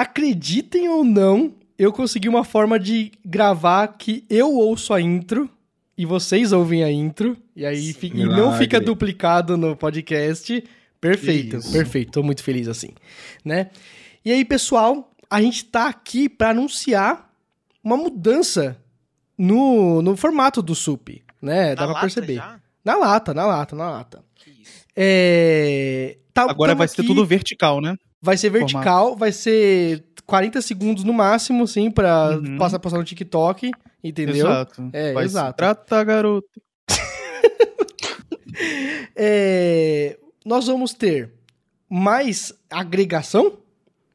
acreditem ou não, eu consegui uma forma de gravar que eu ouço a intro e vocês ouvem a intro. E aí fica, e não fica duplicado no podcast. Perfeito, Isso. perfeito. Tô muito feliz assim, né? E aí, pessoal, a gente tá aqui para anunciar uma mudança no, no formato do SUP, né? Dá na pra perceber. Já? Na lata, na lata, na lata. É... Tá, Agora vai aqui, ser tudo vertical, né? Vai ser vertical, formato. vai ser 40 segundos no máximo, sim, pra uhum. passar, passar no TikTok, entendeu? Exato. É, vai exato. Trata, garoto. é, nós vamos ter mais agregação?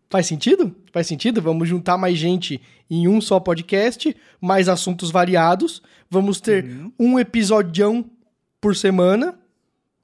Faz sentido? Faz sentido? Vamos juntar mais gente em um só podcast, mais assuntos variados. Vamos ter uhum. um episódio por semana,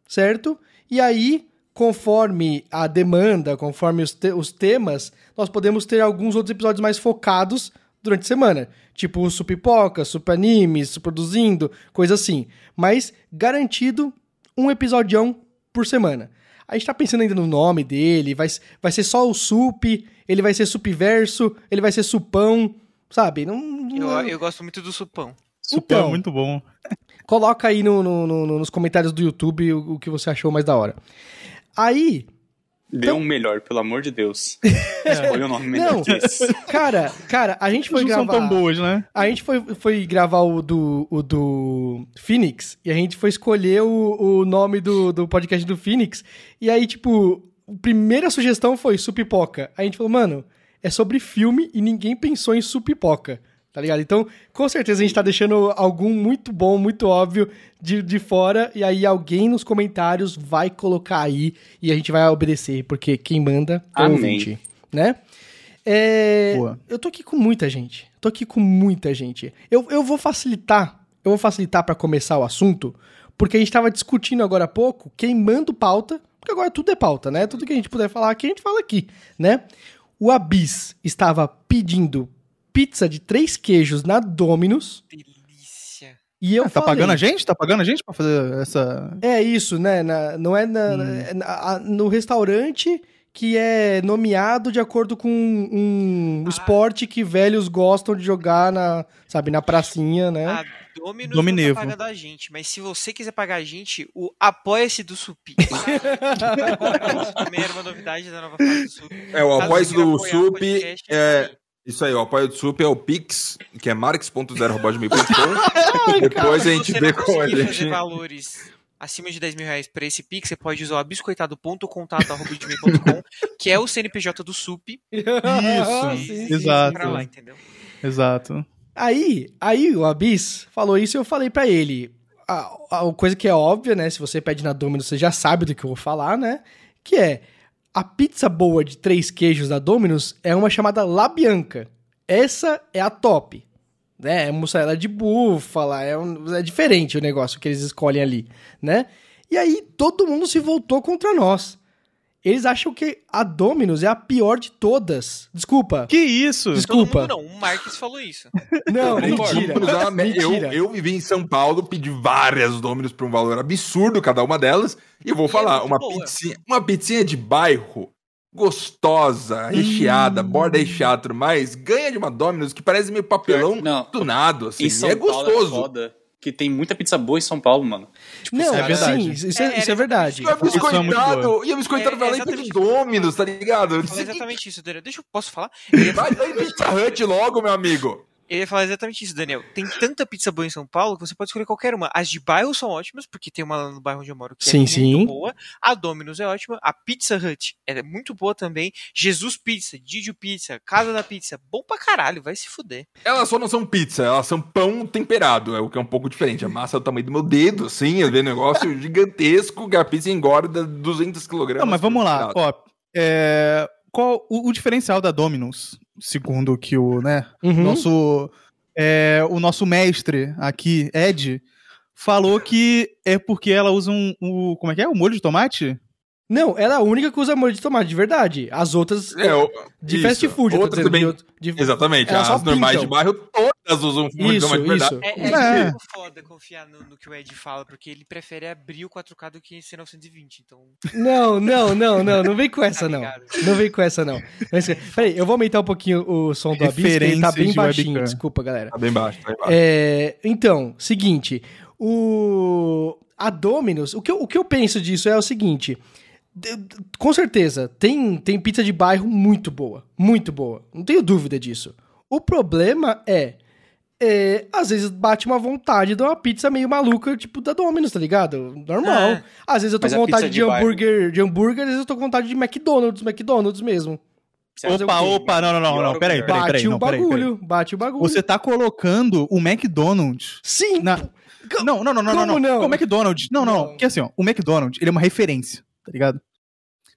certo? E aí, conforme a demanda, conforme os, te os temas, nós podemos ter alguns outros episódios mais focados durante a semana. Tipo o Supipoca, Super Animes, Produzindo, coisa assim. Mas garantido um episódio por semana. A gente tá pensando ainda no nome dele, vai, vai ser só o Sup, ele vai ser Supverso, ele vai ser Supão, sabe? Não, não... Eu, eu gosto muito do Supão. Supão então, é muito bom. Coloca aí no, no, no, nos comentários do YouTube o, o, que você achou mais da hora. Aí. Dê então... um melhor, pelo amor de Deus. Escolha o nome melhor Não, cara, cara, a gente foi gravar. Não são tão boas, né? A gente foi, foi gravar o do, o do Phoenix e a gente foi escolher o, o nome do, do podcast do Phoenix. E aí, tipo, a primeira sugestão foi Supipoca. Aí a gente falou, mano, é sobre filme e ninguém pensou em Supipoca. Tá ligado? Então, com certeza a gente tá deixando algum muito bom, muito óbvio de, de fora. E aí alguém nos comentários vai colocar aí e a gente vai obedecer, porque quem manda é o ouvinte, né? É, eu tô aqui com muita gente. Tô aqui com muita gente. Eu, eu vou facilitar, eu vou facilitar para começar o assunto, porque a gente tava discutindo agora há pouco quem manda pauta, porque agora tudo é pauta, né? Tudo que a gente puder falar aqui, a gente fala aqui, né? O Abis estava pedindo pizza de três queijos na Domino's. Delícia. E eu ah, Tá pagando a gente? Tá pagando a gente pra fazer essa... É isso, né? Na, não é na, hum. É na, no restaurante que é nomeado de acordo com um ah. esporte que velhos gostam de jogar na, sabe, na pracinha, né? A Dominus Dominevo. não tá pagando a gente, mas se você quiser pagar a gente, o Apoia-se do Supi. era uma novidade da nova fase do Supi. É, o Apoia-se do Supi é... Isso aí, o apoio do Sup é o Pix, que é marx.zero.com. Depois a gente vê como a gente. fazer valores acima de 10 mil reais para esse Pix, você pode usar o biscoitado.contato.com, que é o CNPJ do SUP. Isso, sim, exato. Lá, exato. Aí, aí o Abis falou isso e eu falei para ele. A, a, coisa que é óbvia, né? Se você pede na Domino's, você já sabe do que eu vou falar, né? Que é a pizza boa de três queijos da Domino's é uma chamada La Bianca. Essa é a top. Né? É mussarela de búfala, é, um, é diferente o negócio que eles escolhem ali, né? E aí todo mundo se voltou contra nós. Eles acham que a Domino's é a pior de todas. Desculpa. Que isso? Desculpa. Todo mundo não, o Marques falou isso. Não, mentira. mentira. Eu, eu vivi em São Paulo, pedi várias Domino's por um valor absurdo cada uma delas. E eu vou e é falar, é uma, pizzinha, uma pizzinha de bairro gostosa, recheada, hum. borda recheada, mas ganha de uma Domino's que parece meio papelão não, do nada, assim. São é gostoso. É que tem muita pizza boa em São Paulo, mano. Tipo, não, é verdade. Sim, isso, é, isso é verdade. E é biscoitado, e é biscoitado vai lá e pede Domino's, tá ligado? É exatamente isso, Daniel. Deixa eu, posso falar? Vai, vai, Pizza Hut logo, meu amigo. Eu ia falar exatamente isso, Daniel. Tem tanta pizza boa em São Paulo que você pode escolher qualquer uma. As de bairro são ótimas, porque tem uma lá no bairro onde eu moro que sim, é sim. muito boa. A Domino's é ótima. A Pizza Hut é muito boa também. Jesus Pizza, Didio Pizza, Casa da Pizza. Bom pra caralho, vai se fuder. Elas só não são pizza, elas são pão temperado. É o que é um pouco diferente. A massa é do tamanho do meu dedo, assim. É um negócio gigantesco que a pizza engorda 200 kg. Não, mas vamos lá. Ó, é... Qual o, o diferencial da Domino's, segundo que o, né, uhum. nosso é, o nosso mestre aqui, Ed, falou que é porque ela usa um, um, Como é que é? O molho de tomate? Não, ela é a única que usa molho de tomate, de verdade. As outras É, o- de isso. fast food, eu Outras dizendo, também- de outro- de- Exatamente, as normais de bairro todas usam molho de Isso, tomate de verdade. isso. É, é, É. muito foda confiar no, no que o Ed fala, porque ele prefere abrir o 4K do que ser 920, então... Não, não, não, não, não vem com essa, Tá não. Não vem com essa, não. Mas, Peraí, eu vou aumentar um pouquinho o som do Abyss, ele tá bem de baixinho, webcam. desculpa, galera. Tá bem baixo, tá bem baixo. É, então, seguinte, o a Domino's, o que, eu, o que eu penso disso é o seguinte, com certeza, tem, tem pizza de bairro muito boa, muito boa, não tenho dúvida disso. O problema é, é, às vezes bate uma vontade de uma pizza meio maluca, tipo da Domino's, tá ligado? Normal. É. Às vezes eu tô Mas com vontade de, de hambúrguer, de hambúrguer, às vezes eu tô com vontade de McDonald's, McDonald's mesmo. Opa, quê? opa, não, não, não, não, peraí, melhor? peraí, Bate peraí, o peraí, bagulho, peraí. bate o bagulho. Você tá colocando o McDonald's Sim, na... Não, não, não, não, não, Como não? não. O McDonald's. Não, não, Não. não. Porque assim, ó, o McDonald's, ele é uma referência, tá ligado?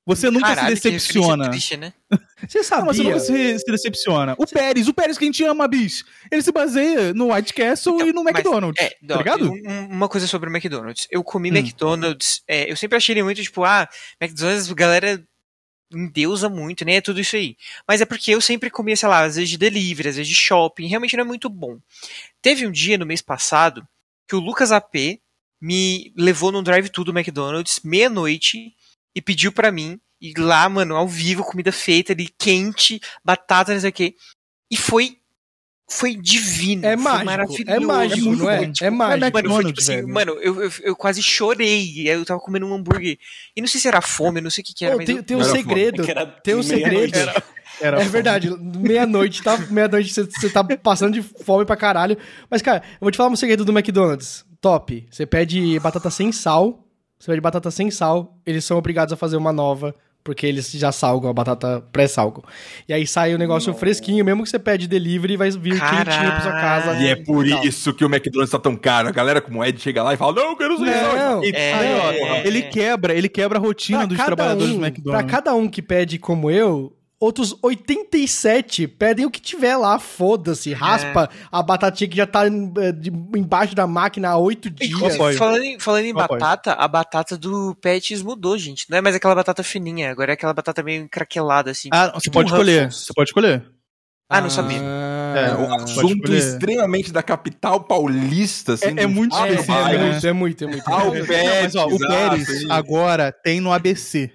Você nunca Caralho, se que decepciona. triste, né? você Não, sabia... mas você nunca se, se decepciona. O Pérez, o Pérez que a gente ama, bis. Ele se baseia no White Castle Então, e no McDonald's. É, tá não, ligado? um- um- uma coisa sobre o McDonald's. Eu comi Hum. McDonald's, é, eu sempre achei ele muito tipo, ah, McDonald's, a galera endeusa muito, né? É tudo isso aí. Mas é porque eu sempre comia, sei lá, às vezes de delivery, às vezes de shopping, realmente não é muito bom. Teve um dia no mês passado que o Lucas AP me levou num drive-thru do McDonald's, meia-noite, e pediu pra mim ir lá, mano, ao vivo, comida feita ali, quente, batata, não sei o quê. E foi. Foi divino. É foi mágico, maravilhoso. é mágico, muito não é? bom, É tipo, mágico. Mano, foi tipo assim, mano, eu, eu, eu quase chorei. Eu tava comendo um hambúrguer. E não sei se era fome, eu não sei o que, que era, Pô, tem, eu- tem um Era segredo. É era Tem um segredo. Era É verdade, meia-noite, tá? Meia-noite você- você tá passando de fome pra caralho. Mas, cara, eu vou te falar um segredo do McDonald's. Top. Você pede batata sem sal. Você pede batata sem sal. Eles são obrigados a fazer uma nova. Porque eles já salgam a batata pré-salgam. E aí sai o negócio fresquinho, mesmo que você pede delivery, vai vir quentinho pra sua casa. E é por tal. isso que o McDonald's tá tão caro. A galera como o Ed chega lá e fala, não, eu quero sem sal. Não, E- É, Aí, ó, é, ele é. quebra, ele quebra a rotina Pra dos trabalhadores um- do Pra McDonald's. cada um que pede como eu, outros 87 pedem o que tiver lá, foda-se, raspa a batatinha que já tá eh, de- embaixo da máquina há oito dias. falando em, falando em batata, a batata do Pets mudou, gente. Não é mais aquela batata fininha, agora é aquela batata meio craquelada, assim. Ah, você Tipo pode um escolher. Você pode escolher. Ah, não sabia. É, É um Pode assunto extremamente da capital paulista, assim. É- é muito específico, Bairro. né? muito, é muito, é muito. Ah, o Pérez, o agora tem no ABC.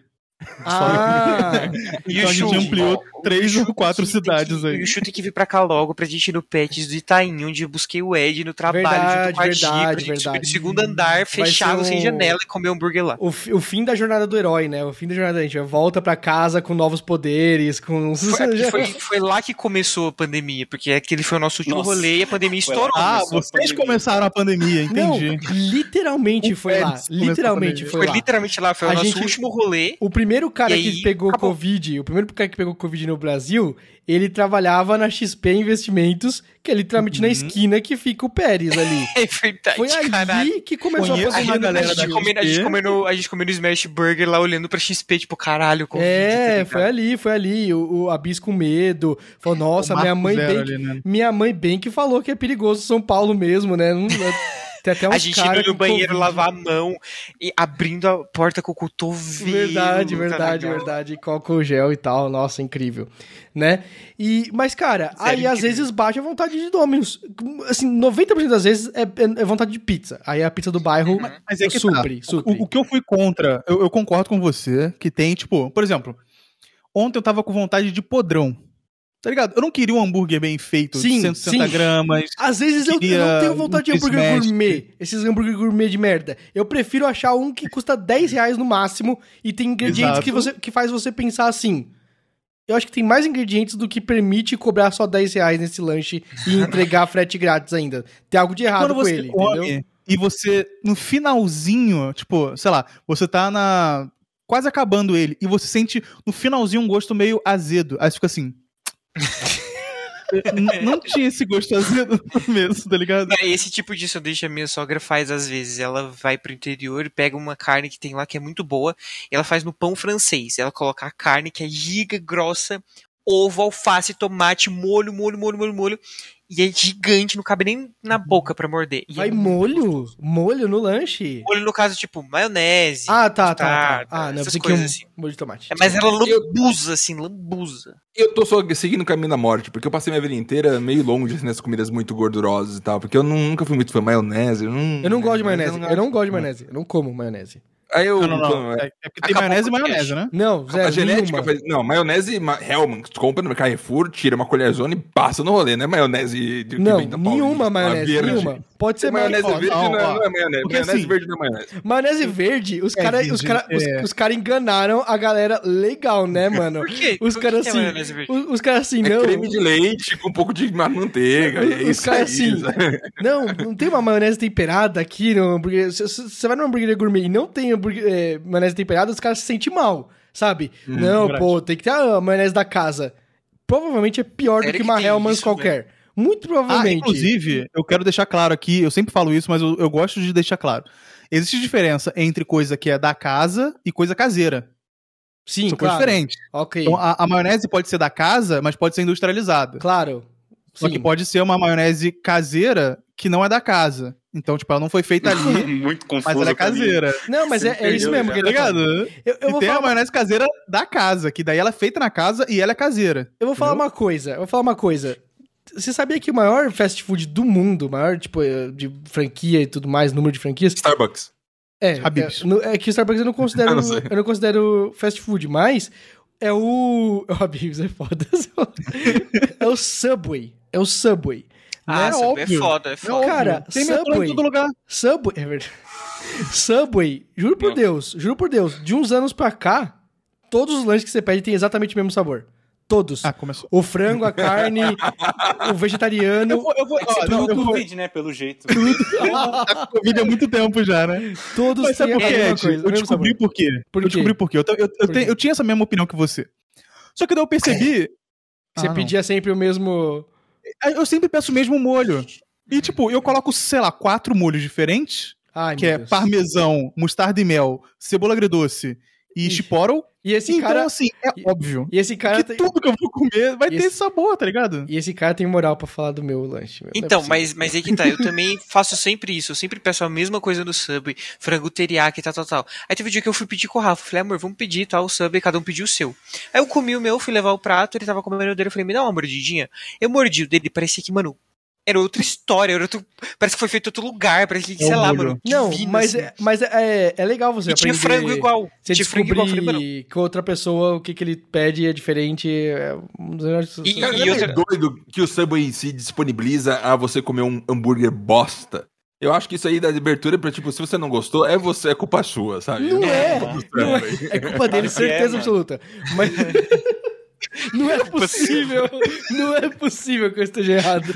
Ah, E Então a gente ampliou três ou quatro tem que- cidades aí. E o Chu tem que vir pra cá logo pra gente ir no Pets do Itaim, onde eu busquei o Ed no trabalho Verdade, junto com a verdade, gente subir no verdade. segundo andar, fechado, ser sem um- janela e comer hambúrguer lá. o, o fim da jornada do herói, né? O fim da jornada, a gente volta pra casa com novos poderes, com... Foi, foi, foi lá que começou a pandemia, porque aquele foi o nosso último Nossa. rolê e a pandemia Foi estourou. Ah, vocês pandemia. começaram a pandemia, Não, entendi. literalmente O foi lá. Literalmente foi, Foi lá. literalmente lá, foi o A nosso gente- último rolê. O primeiro cara que aí, pegou acabou. Covid, o primeiro cara que pegou Covid no Brasil, ele trabalhava na XP Investimentos, que é literalmente na Uhum. esquina que fica o Pérez ali. É verdade, Foi ali caralho. que começou Conheço a galera a, gente da comendo, a, gente comendo, a gente comendo Smash Burger lá olhando pra XP, tipo, caralho, Covid. tá É, ligado? foi ali, foi ali. O, o Abis com medo. Falou, nossa, minha mãe bem. ali, né? Minha mãe bem que falou que é perigoso São Paulo mesmo, né? Não- tem até uns A gente cara indo no com banheiro Covid. lavar a mão e abrindo a porta com o cotovelo. Verdade, tá verdade, ligado? verdade. Coco gel e tal. Nossa, incrível. Né? E, mas, cara, Sério, aí às incrível. vezes bate a vontade de Domino's. Assim, 90% das vezes é, é- é vontade de pizza. Aí a pizza do bairro Mas é que supre, tá. supre. O, o que eu fui contra, eu, eu concordo com você, que tem, tipo, por exemplo, ontem eu tava com vontade de podrão. Tá ligado? Eu não queria um hambúrguer bem feito, Sim, de 160 sim. Gramas. Às vezes eu, eu não tenho vontade de hambúrguer smash. gourmet. Esses hambúrguer gourmet de merda. Eu prefiro achar um que custa 10 reais no máximo e tem ingredientes Exato. que, você, que faz você pensar assim. Eu acho que tem mais ingredientes do que permite cobrar só 10 reais nesse lanche e entregar frete grátis ainda. Tem algo de errado Quando com você ele, come entendeu? e você, no finalzinho, tipo, sei lá, você tá na. quase acabando ele, e você sente no finalzinho um gosto meio azedo. Aí você fica assim. N- não tinha esse gosto azedo no começo, tá ligado? É, Esse tipo de sanduíche a minha sogra faz às vezes. Ela vai pro interior e pega uma carne que tem lá que é muito boa. E ela faz no pão francês. Ela coloca a carne que é giga grossa, ovo, alface, tomate, molho, molho, molho, molho, molho. E é gigante, não cabe nem na boca pra morder. E Vai é molho? Molho no lanche? Molho no caso, tipo, maionese. Ah, tá, tá, tá. Ah, não, essas que um coisas assim. molho de tomate. É, mas ela lambuza, assim, lambuza. Eu tô só seguindo o caminho da morte, porque eu passei minha vida inteira meio longe assim, nessas comidas muito gordurosas e tal, porque eu nu- nunca fui muito fã de maionese. Eu não, Eu não gosto de eu maionese. Eu não gosto de maionese. Eu não como maionese. Aí eu. Não, não, não. É, é porque tem maionese e maionese, né? Não, A zero, genética faz... Não, maionese ma- Hellman, tu compra no Carrefour, tira uma colherzona e passa no rolê, não é maionese de Não, nenhuma maionese, nenhuma. Pode ser Maionese maionese. verde não, não, é- ó. não é maionese. Porque Maionese assim- verde não é maionese. Maionese verde, os É, caras verde, os cara, os, é. os cara enganaram a galera legal, né, mano? Por quê? Os caras que é assim, maionese verde? os, os caras assim, É não. creme de leite com um pouco de ma- manteiga. e é Os isso caras aí, assim, não, não tem uma maionese temperada aqui no hambúrguer. Você vai numa hamburgueria gourmet e não tem hambúrguer, é, maionese temperada, os caras se sentem mal, sabe? não, verdade. pô, tem que ter a maionese da casa. Provavelmente é pior do que que uma Hellmann's qualquer. Muito Ah, provavelmente. inclusive, eu quero deixar claro aqui, eu sempre falo isso, mas eu, eu gosto de deixar claro. Existe diferença entre coisa que é da casa e coisa caseira. Sim, São claro. coisas diferentes. Ok, Então, a, a maionese pode ser da casa, mas pode ser industrializada. claro. Só Sim. que pode ser uma maionese caseira que não é da casa. Então, tipo, ela não foi feita ali, Muito confuso. mas ela é caseira. Não, mas é, é isso mesmo Tá ligado? Eu, eu e vou tem falar a maionese caseira da casa, que daí ela é feita na casa e ela é caseira. Eu vou falar uma coisa, eu vou falar uma coisa. Você sabia que o maior fast food do mundo, o maior, tipo, eh, de franquia e tudo mais, número de franquias, Starbucks. é, Habib's. é, é que o Starbucks eu não considero, Eu eu não não, sei. considero fast food, mas é o, o Habib's é foda. é o Subway, é o Subway. Ah, né? Subway é óbvio. foda, é foda. Cara, Tem Subway, em todo lugar. Subway, é verdade. Subway, juro por Não. Deus, juro por Deus, de uns anos pra cá, todos os lanches que você pede têm exatamente o mesmo sabor. Todos. Ah, começou. O frango, a carne, o vegetariano. Eu vou, eu vou, É ó, não, eu vou, Covid, né? Pelo jeito. a Covid há muito tempo já, né? Todos Mas sabe por quê, coisa, o Eu descobri por quê. Por eu quê? descobri por quê. Eu, eu, eu, Por eu tinha essa mesma opinião que você. Só que daí eu percebi. Você Ah, não. pedia sempre o mesmo. Eu sempre peço o mesmo molho. E, tipo, eu coloco, sei lá, quatro molhos diferentes, Ai, que é Deus. parmesão, mostarda e mel, cebola agridoce e chipotle. E esse Então, cara. assim, é e- óbvio E esse cara que tem. tudo que eu vou comer vai ter esse- esse sabor, tá ligado? E esse cara tem moral pra falar do meu lanche. meu. É Então, possível. mas, mas aí que tá, eu também faço sempre isso, eu sempre peço a mesma coisa no Subway, frango teriyaki, tal, tal, tal. Aí teve um dia que eu fui pedir com o Rafa, falei, amor, vamos pedir, tal, o Subway, cada um pediu o seu. Aí eu comi o meu, fui levar o prato, ele tava comendo o dele, eu falei, me dá uma mordidinha. Eu mordi o dele, parecia que, mano, era outra história, era outro, parece que foi feito em outro lugar, parece que, É sei um lá, mano, Não, divino, mas, assim. é, mas é, é legal você E tinha aprender. frango igual, Você tinha frango igual, falei, mano, que outra pessoa, o que, que ele pede é diferente. É um dos melhores- E- Cara, e não é outra- doido que o Subway se disponibiliza a você comer um hambúrguer bosta. Eu acho que isso aí dá abertura pra, tipo, se você não gostou, é você, é culpa sua, sabe? Não é, culpa do não é, é culpa dele, é, certeza absoluta. Mas não é possível, não é possível que eu esteja errado.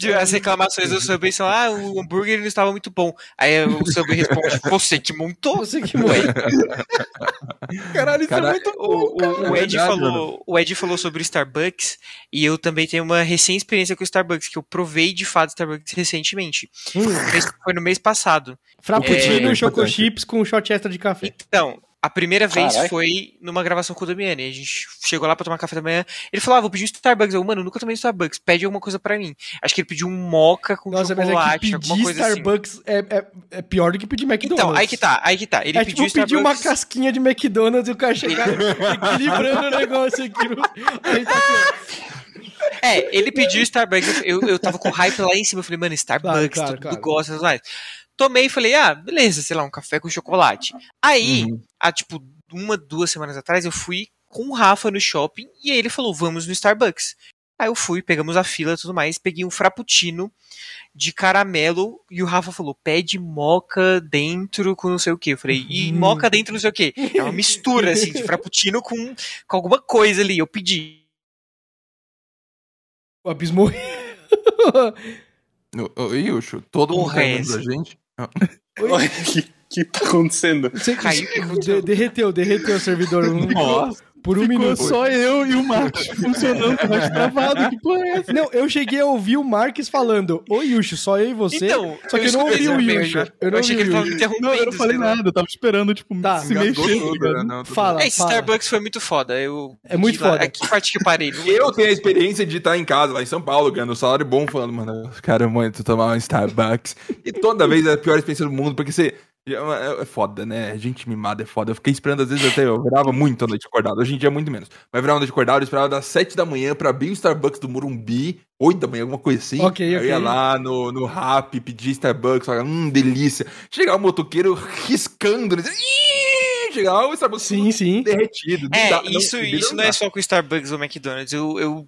E As reclamações do Subway são, ah, o hambúrguer não estava muito bom. Aí o Subway responde, você que montou? Você que morre. Caralho, isso Cara, é muito O, o- o É Ed verdade, falou, o Ed falou sobre o Starbucks e eu também tenho uma recém-experiência com o Starbucks, que eu provei de fato Starbucks recentemente. Hum, Foi no mês passado. Frappuccino É, e choco chips com shot extra de café. Então, a primeira vez Carai. foi numa gravação com o Damiani. A gente chegou lá pra tomar café da manhã. Ele falou: ah, vou pedir um Starbucks. Eu, mano, nunca tomei Starbucks. Pede alguma coisa pra mim. Acho que ele pediu um moca com Nossa, mas é chocolate, que alguma pedir coisa assim. Starbucks é, é, é pior do que pedir McDonald's. Então, aí que tá, aí que tá. Ele é pediu tipo pedir uma Starbucks. casquinha de McDonald's e o cara chegar equilibrando o negócio aqui. No... Aí tá aqui, É, ele pediu Starbucks, eu, eu tava com hype lá em cima, eu falei, mano, Starbucks, Claro, claro, todo claro. mundo gosta. Tomei e falei, ah, beleza, sei lá, um café com chocolate. Aí, Uhum. há tipo, uma, duas semanas atrás, eu fui com o Rafa no shopping e aí ele falou, vamos no Starbucks. Aí eu fui, pegamos a fila e tudo mais, peguei um frappuccino de caramelo e o Rafa falou, pede moca dentro com não sei o que. Eu falei, e Uhum. moca dentro não sei o que. É uma mistura, assim, de frappuccino com, com alguma coisa ali. Eu pedi. O Abis morreu. Ô, Yusho, todo mundo Porra, tá é a gente? O que, que tá acontecendo? Você Caiu, que aconteceu? derreteu, derreteu o servidor. Nossa. Por um Ficou minuto. só eu e o Marcos funcionando, o resto travado. Que porra é essa? Não, eu cheguei a ouvir o Marques falando, ô Yusho, só eu e você. Então, só que eu, não ouvi o Yusho. né? Eu não achei que ele tava me interrompendo. Não, eu não falei nada, eu tava esperando, tipo, Tá. se mexer. tudo, tá né? Não, tudo Fala, É, esse fala. Starbucks foi muito foda. Eu, É muito foda. É que parte que eu parei. não- Eu tenho a experiência de estar em casa, lá em São Paulo, ganhando um salário bom, falando, mano, eu quero muito tomar um Starbucks. E toda vez é a pior experiência do mundo, porque você. É é foda, né? Gente mimada é foda. Eu fiquei esperando, às vezes, até eu virava muito a noite acordado. Hoje em dia é muito menos. Mas virava a noite acordado, eu esperava das 7 da manhã pra abrir o Starbucks do Morumbi, 8 da manhã, alguma coisa assim. Ok, Eu ia ok. lá no, no Rap, pedir Starbucks, falava, hum, delícia. Chegava o motoqueiro riscando, né? Ih! Chegava o Starbucks Sim, sim. derretido. Não É, dá- isso, bebida isso não é dá. só com o Starbucks ou McDonald's. Eu, eu...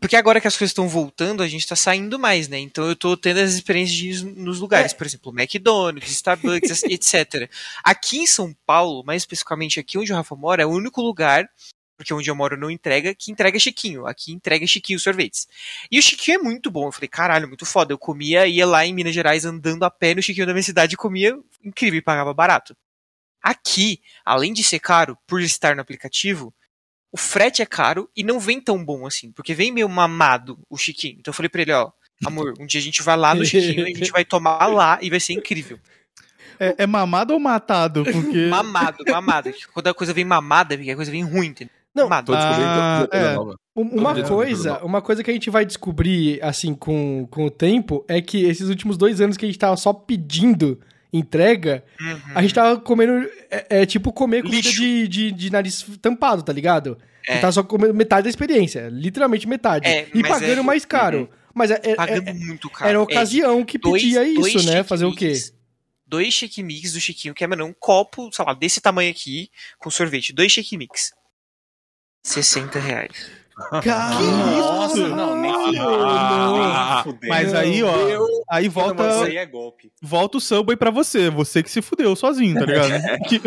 Porque agora que as coisas estão voltando, a gente tá saindo mais, né? Então eu tô tendo as experiências de ir nos lugares, por exemplo, McDonald's, Starbucks, etc. Aqui em São Paulo, mais especificamente aqui onde o Rafa mora, é o único lugar, porque onde eu moro não entrega, que entrega Chiquinho. Aqui entrega Chiquinho sorvetes. E o Chiquinho é muito bom. Eu falei, caralho, muito foda. Eu comia, ia lá em Minas Gerais andando a pé no Chiquinho da minha cidade e comia incrível e pagava barato. Aqui, além de ser caro por estar no aplicativo, o frete é caro e não vem tão bom assim, porque vem meio mamado o Chiquinho. Então eu falei pra ele, ó, amor, um dia a gente vai lá no Chiquinho, a gente vai tomar lá e vai ser incrível. É, é mamado ou matado? Porque. Mamado, mamado. Quando a coisa vem mamada, é a coisa vem ruim, entendeu? Não, Mamado. Tô descobrindo Ah, é. Um- Uma coisa, uma coisa que a gente vai descobrir, assim, com, com o tempo, é que esses últimos dois anos que a gente tava só pedindo entrega, Uhum. a gente tava comendo, é, é tipo comer comida de, de, de nariz tampado, tá ligado? É. Tá só comendo metade da experiência, literalmente metade. É, e mas pagando é- mais caro. Mas é, é- Pagando é- muito caro. era a É, ocasião que dois- pedia isso, né? Fazer o quê? Dois shake mix do Chiquinho, que é, mano, um copo, sei lá, desse tamanho aqui, com sorvete. Dois shake mix. 60 reais. Cara, Nossa, não, nem fudeu. Ah, nem fudeu. Mas aí, ó, aí Isso volta, aí é golpe. volta o Subway pra você. Você que se fudeu sozinho, tá ligado? Que...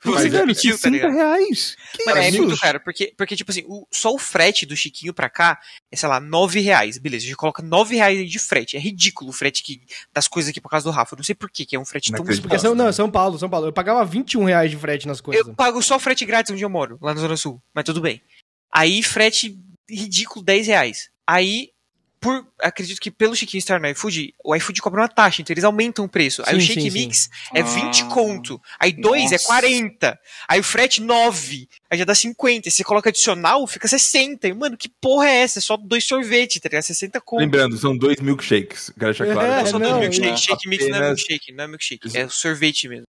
Você Mas, velho, tá 60 ligado? reais? Que Mano, é isso? muito caro, porque, porque tipo assim, o- só o frete do Chiquinho pra cá é, sei lá, 9 reais. Beleza, a gente coloca 9 reais de frete. É ridículo o frete que, das coisas aqui por causa do Rafa. Eu não sei por que é um frete tão Inacreditável. Porque são, não, São Paulo, São Paulo. Eu pagava 21 reais de frete nas coisas. Eu pago só frete grátis onde eu moro, lá na Zona Sul, mas tudo bem. Aí, frete ridículo, 10 reais. Aí, por, acredito que pelo Chiquinho estar no iFood, o iFood cobra uma taxa, então eles aumentam o preço. Aí Sim, o Shake sim, sim. Mix é 20 Ah, conto. Aí 2 é nossa. 40. Aí o frete 9. Aí já dá 50. Se você coloca adicional, fica 60. E, mano, que porra é essa? É só dois sorvetes, tá ligado? 60 conto. Lembrando, são dois milkshakes. Quero deixar claro. É, Não, só não, dois milkshake. não. Shake Mix não é milkshake, não é milkshake. É sorvete mesmo.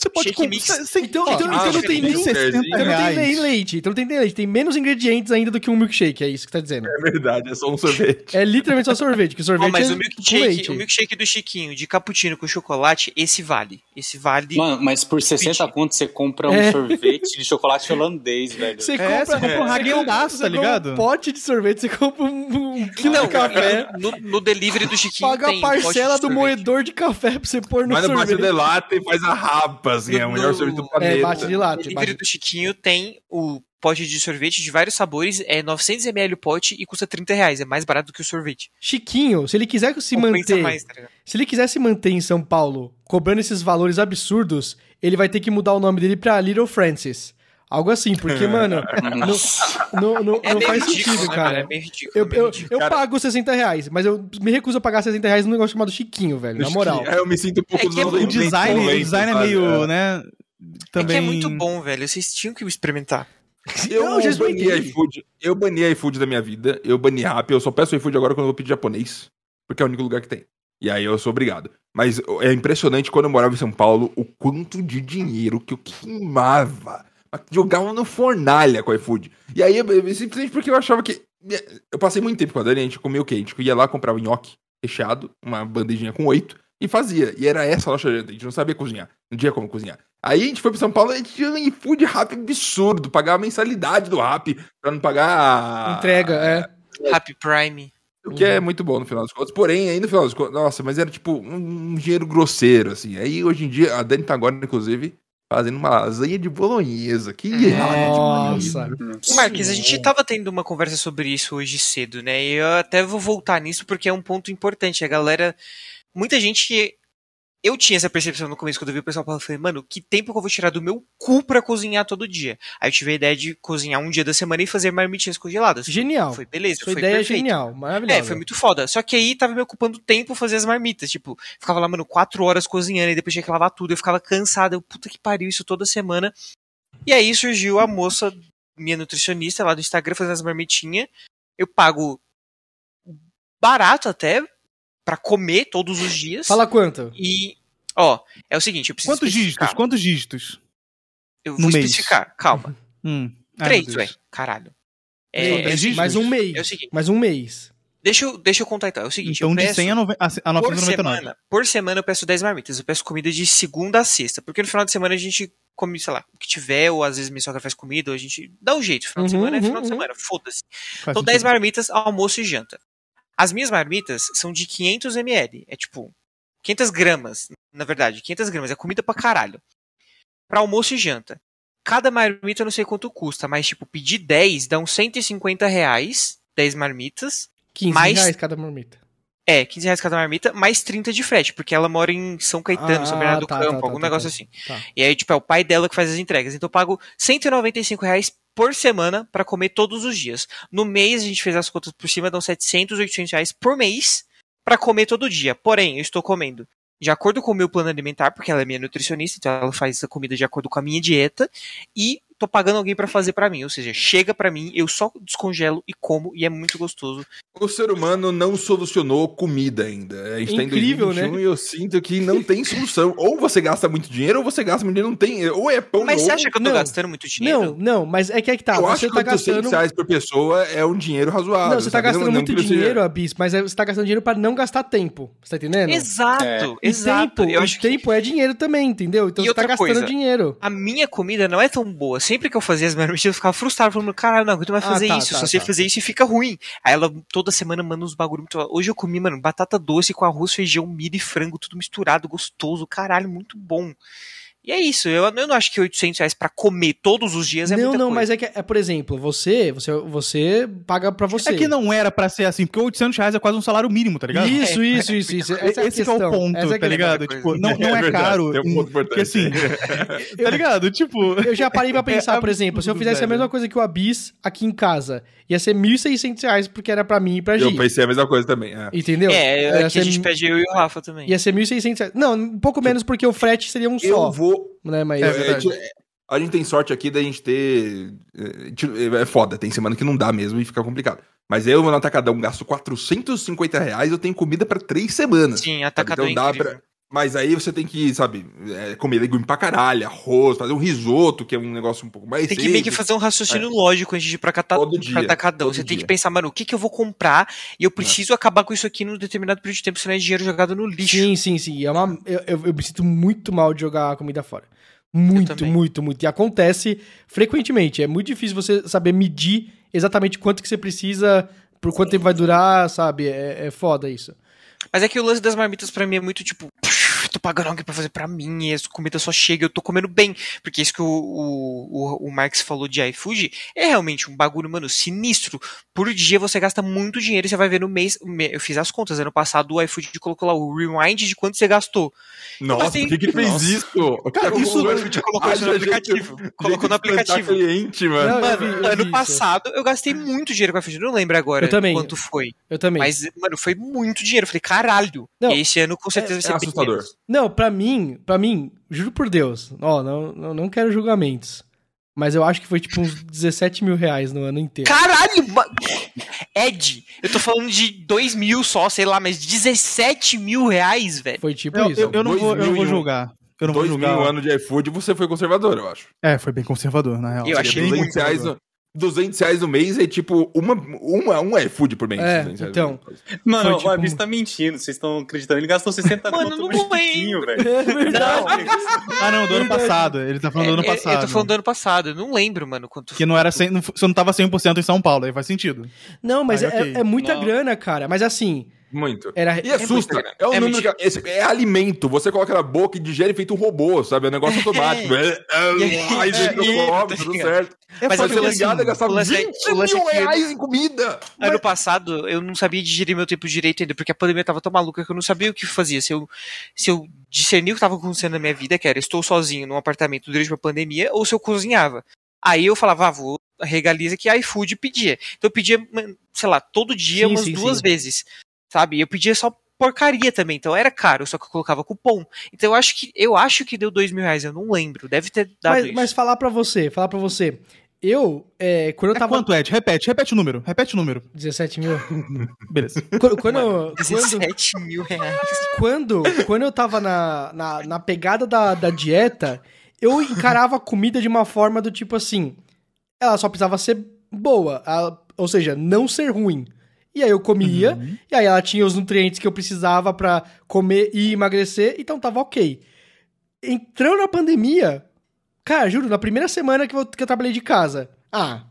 Você pode Shake com- mix. cê- cê- Então- ó, então- então não tem nem 60 Então não tem reais. nem leite, então não tem nem leite. Tem menos ingredientes ainda do que um milkshake, é isso que tá dizendo. É verdade, é só um sorvete. É literalmente só sorvete, que sorvete Ó, mas é o milkshake, leite. o milkshake do Chiquinho, de cappuccino com chocolate, esse vale. Esse vale. Mano, mas por 60 Pedir. conto você compra um É. sorvete de chocolate holandês, velho. Você É, compra, você compra um você Häagen-Dazs, compra- tá você compra ligado? um pote de sorvete, você compra um, um quilo Não, de café, no, no delivery do Chiquinho paga tem a um pote parcela de do sorvete. moedor de café pra você pôr no Mas no bate sorvete. de lata e faz a rapa, assim, é o No- melhor sorvete do planeta. É, bate de O lata. delivery bate- do Chiquinho tem o pote de sorvete de vários sabores, é 900ml o pote e custa 30 reais. É mais barato do que o sorvete. Chiquinho, se ele quiser se Compensa manter, mais, tá se ele quiser se manter em São Paulo, cobrando esses valores absurdos, ele vai ter que mudar o nome dele pra Little Francis. Algo assim, porque, mano, não, não, não, É não faz ridículo, sentido, né, cara. É meio ridículo. Eu, é eu, ridículo. eu pago 60 reais, mas eu me recuso a pagar 60 reais num negócio chamado Chiquinho, velho, na moral. É, eu me sinto um pouco É que é muito- O design, o design é meio, né? É Também... que é muito bom, velho. Vocês tinham que experimentar. Eu Não, já bani iFood. Eu bani iFood da minha vida. Eu bani Rappi. Eu só peço iFood agora quando eu vou pedir japonês. Porque é o único lugar que tem. E aí eu sou obrigado. Mas é impressionante quando eu morava em São Paulo o quanto de dinheiro que eu queimava. Jogava no fornalha com o iFood. E aí, simplesmente porque eu achava que. Eu passei muito tempo com a Dani, a gente comia o quê? A gente ia lá, comprava nhoque recheado, uma bandejinha com oito, e fazia. E era essa a nossa janta. A gente não sabia cozinhar. Não tinha como cozinhar. Aí a gente foi pra São Paulo e a gente tinha um iFood rap absurdo. Pagava a mensalidade do rap pra não pagar. Entrega, é. Happy Prime. O que é muito bom no final das contas. Porém, aí no final das contas, nossa, mas era tipo um, um dinheiro grosseiro, assim. Aí hoje em dia, a Dani tá agora, inclusive, fazendo uma lasanha de bolonhesa. Que Nossa. Marques, a gente tava tendo uma conversa sobre isso hoje cedo, né? E eu até vou voltar nisso porque é um ponto importante. A galera. Muita gente eu tinha essa percepção no começo, quando eu vi o pessoal falando, eu falei, mano, que tempo que eu vou tirar do meu cu pra cozinhar todo dia? Aí eu tive a ideia de cozinhar um dia da semana e fazer marmitinhas congeladas. Genial. Foi beleza, Sua foi ideia perfeito. é genial, maravilhosa. É, foi muito foda. Só que aí tava me ocupando tempo fazer as marmitas. Tipo, ficava lá, mano, quatro horas cozinhando e depois tinha que lavar tudo. Eu ficava cansado. Eu, puta que pariu, isso toda semana. E aí surgiu a moça, minha nutricionista lá do Instagram, fazendo as marmitinhas. Eu pago barato até pra comer todos os dias. Fala quanto? E, ó, é o seguinte, eu preciso Quantos dígitos? Quantos dígitos? Eu no vou mês? especificar, calma. Hum. Três, ué, caralho. É, é, Mais um mês. é o seguinte, Mais um mês. deixa eu, deixa eu contar então. É o seguinte, Então eu de peço... 100 a, nove- a, a Por 999. semana, por semana eu peço 10 marmitas. Eu peço comida de segunda a sexta. Porque no final de semana a gente come, sei lá, o que tiver, ou às vezes minha sogra faz comida, ou a gente dá um jeito. Final de Uhum, semana é uhum, final de uhum. semana, foda-se. Então 10 sentido. marmitas, almoço e janta. As minhas marmitas são de 500 ml. É tipo, 500 gramas, na verdade. 500 gramas, é comida pra caralho. Pra almoço e janta. Cada marmita eu não sei quanto custa, mas tipo, pedir 10 dá uns 150 reais, 10 marmitas. 15 Mais- reais cada marmita. É, 15 reais cada marmita, mais 30 de frete, porque ela mora em São Caetano, Ah, São Bernardo do tá, Campo, tá, algum tá, negócio tá. assim. Tá. E aí, tipo, é o pai dela que faz as entregas. Então eu pago 195 reais por semana pra comer todos os dias. No mês, a gente fez as contas por cima, dão 700, 800 reais por mês pra comer todo dia. Porém, eu estou comendo de acordo com o meu plano alimentar, porque ela é minha nutricionista, então ela faz a comida de acordo com a minha dieta. E tô pagando alguém pra fazer pra mim. Ou seja, chega pra mim, eu só descongelo e como, e é muito gostoso. O ser humano não solucionou comida ainda. A gente tá em Incrível, 2021 né? e eu sinto que não tem solução. Ou você gasta muito dinheiro, ou você gasta muito dinheiro, não tem. Ou é pão Mas ou... você acha que eu tô não. gastando muito dinheiro? Não, não, mas é que é que tá. eu você acho tá que 800 gastando. reais por pessoa é um dinheiro razoável. Não, você tá sabe? gastando Não- não muito precisa- dinheiro, Abis, mas é- você tá gastando dinheiro pra não gastar tempo. Você tá entendendo? Exato, É. Exato. tempo, eu acho que tempo é dinheiro também, entendeu? Então E você tá gastando coisa, dinheiro. a minha comida não é tão boa. Sempre que eu fazia as marmitas, eu ficava frustrado, falando, caralho, não aguento mais Ah, fazer tá, isso. tá, Só sei tá. fazer isso e fica ruim. Aí ela toda semana manda uns bagulho muito. Hoje eu comi, mano, batata doce com arroz, feijão, milho e frango, tudo misturado, gostoso, caralho, muito bom. E é isso, eu, eu não acho que 800 reais pra comer todos os dias é não, muita não, coisa. mas é que, é, por exemplo, você, você, você paga pra você. É que não era pra ser assim, porque 800 reais é quase um salário mínimo, tá ligado? Isso, isso, isso, isso. Essa é a Esse que é o ponto, essa é a tá questão. ligado? Tipo, não, não é, caro. tem um ponto importante. Porque assim, tá ligado? Tipo, Eu já parei pra pensar, É por exemplo, se eu fizesse a mesma coisa que o Abis aqui em casa, ia ser 1.600 reais porque era pra mim e pra Eu Gi. pensei a mesma coisa também. é. Entendeu? É, Ia aqui a gente pede eu e o Rafa também. Ia ser 1.600 reais. Não, um pouco menos porque o frete seria um só. Eu vou. Né, mas... É verdade. é, a gente tem sorte aqui da gente ter. é, tiro- É foda, tem semana que não dá mesmo e fica complicado. Mas eu vou no Atacadão, gasto 450 reais, eu tenho comida pra três semanas. Sim, sabe? atacador Então dá incrível. pra. Mas aí você tem que, sabe, é, comer legume pra caralho, arroz, fazer um risoto, que é um negócio um pouco mais Tem que meio que fazer um raciocínio lógico antes de ir pra, cata... Todo pra dia, atacadão. todo Você tem dia. que pensar, mano, o que, que eu vou comprar e eu preciso acabar com isso aqui num determinado período de tempo, senão é dinheiro jogado no lixo. Sim, sim, sim. É uma... eu, eu, eu me sinto muito mal de jogar comida fora. Muito, muito, muito. E acontece frequentemente. É muito difícil você saber medir exatamente quanto que você precisa, por quanto tempo vai durar, sabe? É, é foda isso. Mas é que o lance das marmitas pra mim é muito tipo. Tô pagando alguém pra fazer pra mim, e a comida só chega, eu tô comendo bem. Porque isso que o, o, o, o Marx falou de iFood é realmente um bagulho, mano, sinistro. Por dia você gasta muito dinheiro e você vai ver no mês. Eu fiz as contas, ano passado o iFood colocou lá o rewind de quanto você gastou. Nossa, assim, por que, que fez nossa. isso? Cara, isso- O iFood colocou isso no aplicativo. jeito Colocou no de plantar aplicativo. cliente, mano. Não, Mano, eu ano isso. passado eu gastei muito dinheiro com iFood. Eu não lembro agora Eu também. quanto foi. Eu também. Mas, mano, foi muito dinheiro. Eu falei, caralho. Não, e esse ano com certeza vai ser é bem assustador. menos. Não, pra mim, pra mim, juro por Deus, ó, não, não, não quero julgamentos. Mas eu acho que foi tipo uns 17 mil reais no ano inteiro. Caralho! Ed, eu tô falando de 2 mil só, sei lá, mas 17 mil reais, velho. Foi tipo eu, isso. eu, eu não vou, eu não mil vou julgar. Eu não vou Dois mil julgar. anos de iFood, você foi conservador, eu acho. É, foi bem conservador, na real. Eu achei 200 reais, 200 reais no mês é tipo uma, uma, um iFood por mês. É, 200 reais então. Mano, Foi, o tipo, Abis tá mentindo, vocês estão acreditando. Ele gastou 60 Mano, conto não no é. velho. É verdade. Ah, não, do ano passado. Ele tá falando do ano É, é, passado. Eu tô falando do ano passado, eu não lembro, mano, quanto Que não era 100, não, você não tava 100% em São Paulo, aí faz sentido. Não, mas Aí, é, ok. é muita Não. grana, cara. Mas assim, Muito. Era, E assusta. É, o É número muito- que, esse- é alimento. Você coloca na boca e digere feito um robô, sabe? É um negócio automático. É, é, aí você É, come, tá tudo ligado? certo. É Mas Mas você ligado assim, gastar o lance é- 20 o lance mil é reais em comida. Ano passado, eu não sabia digerir meu tempo direito ainda, porque a pandemia tava tão maluca que eu não sabia o que fazia. Se eu, se eu discernir o que tava acontecendo na minha vida, que era estou sozinho num apartamento durante uma pandemia, ou se eu cozinhava. Aí eu falava, ah, vou regaliza que iFood pedia. Então eu pedia, sei lá, todo dia Sim, umas sim, duas sim. vezes. Sabe? E eu pedia só porcaria também, então era caro, só que eu colocava cupom. Então eu acho que eu acho que deu dois mil reais, eu não lembro. Deve ter dado Mas, isso. mas falar pra você, falar pra você. Eu, é, quando eu É tava. quanto, Ed? Repete, repete o número. Repete o número. 17 mil. Beleza. Quando, quando, quando, 17 mil reais. quando, quando eu tava na, na, na pegada da, da dieta, eu encarava a comida de uma forma do tipo assim. Ela só precisava ser boa, ela- ou seja, não ser ruim. E aí eu comia, Uhum. e aí ela tinha os nutrientes que eu precisava pra comer e emagrecer, então tava ok. Entrou na pandemia, cara, juro, na primeira semana que eu, que eu trabalhei de casa. Ah,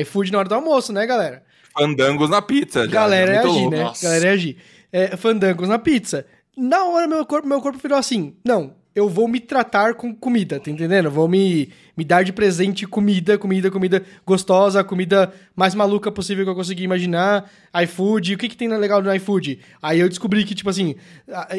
iFood na hora do almoço, né, galera? Fandangos na pizza. já, Galera é agir, louco. né? Nossa. Galera é agir. É, fandangos na pizza. Na hora, meu corpo, meu corpo virou assim: não, eu vou me tratar com comida, tá entendendo? Vou me, me dar de presente comida, comida, comida gostosa, comida mais maluca possível que eu conseguir imaginar. iFood, o que, que tem legal no iFood? Aí eu descobri que, tipo assim,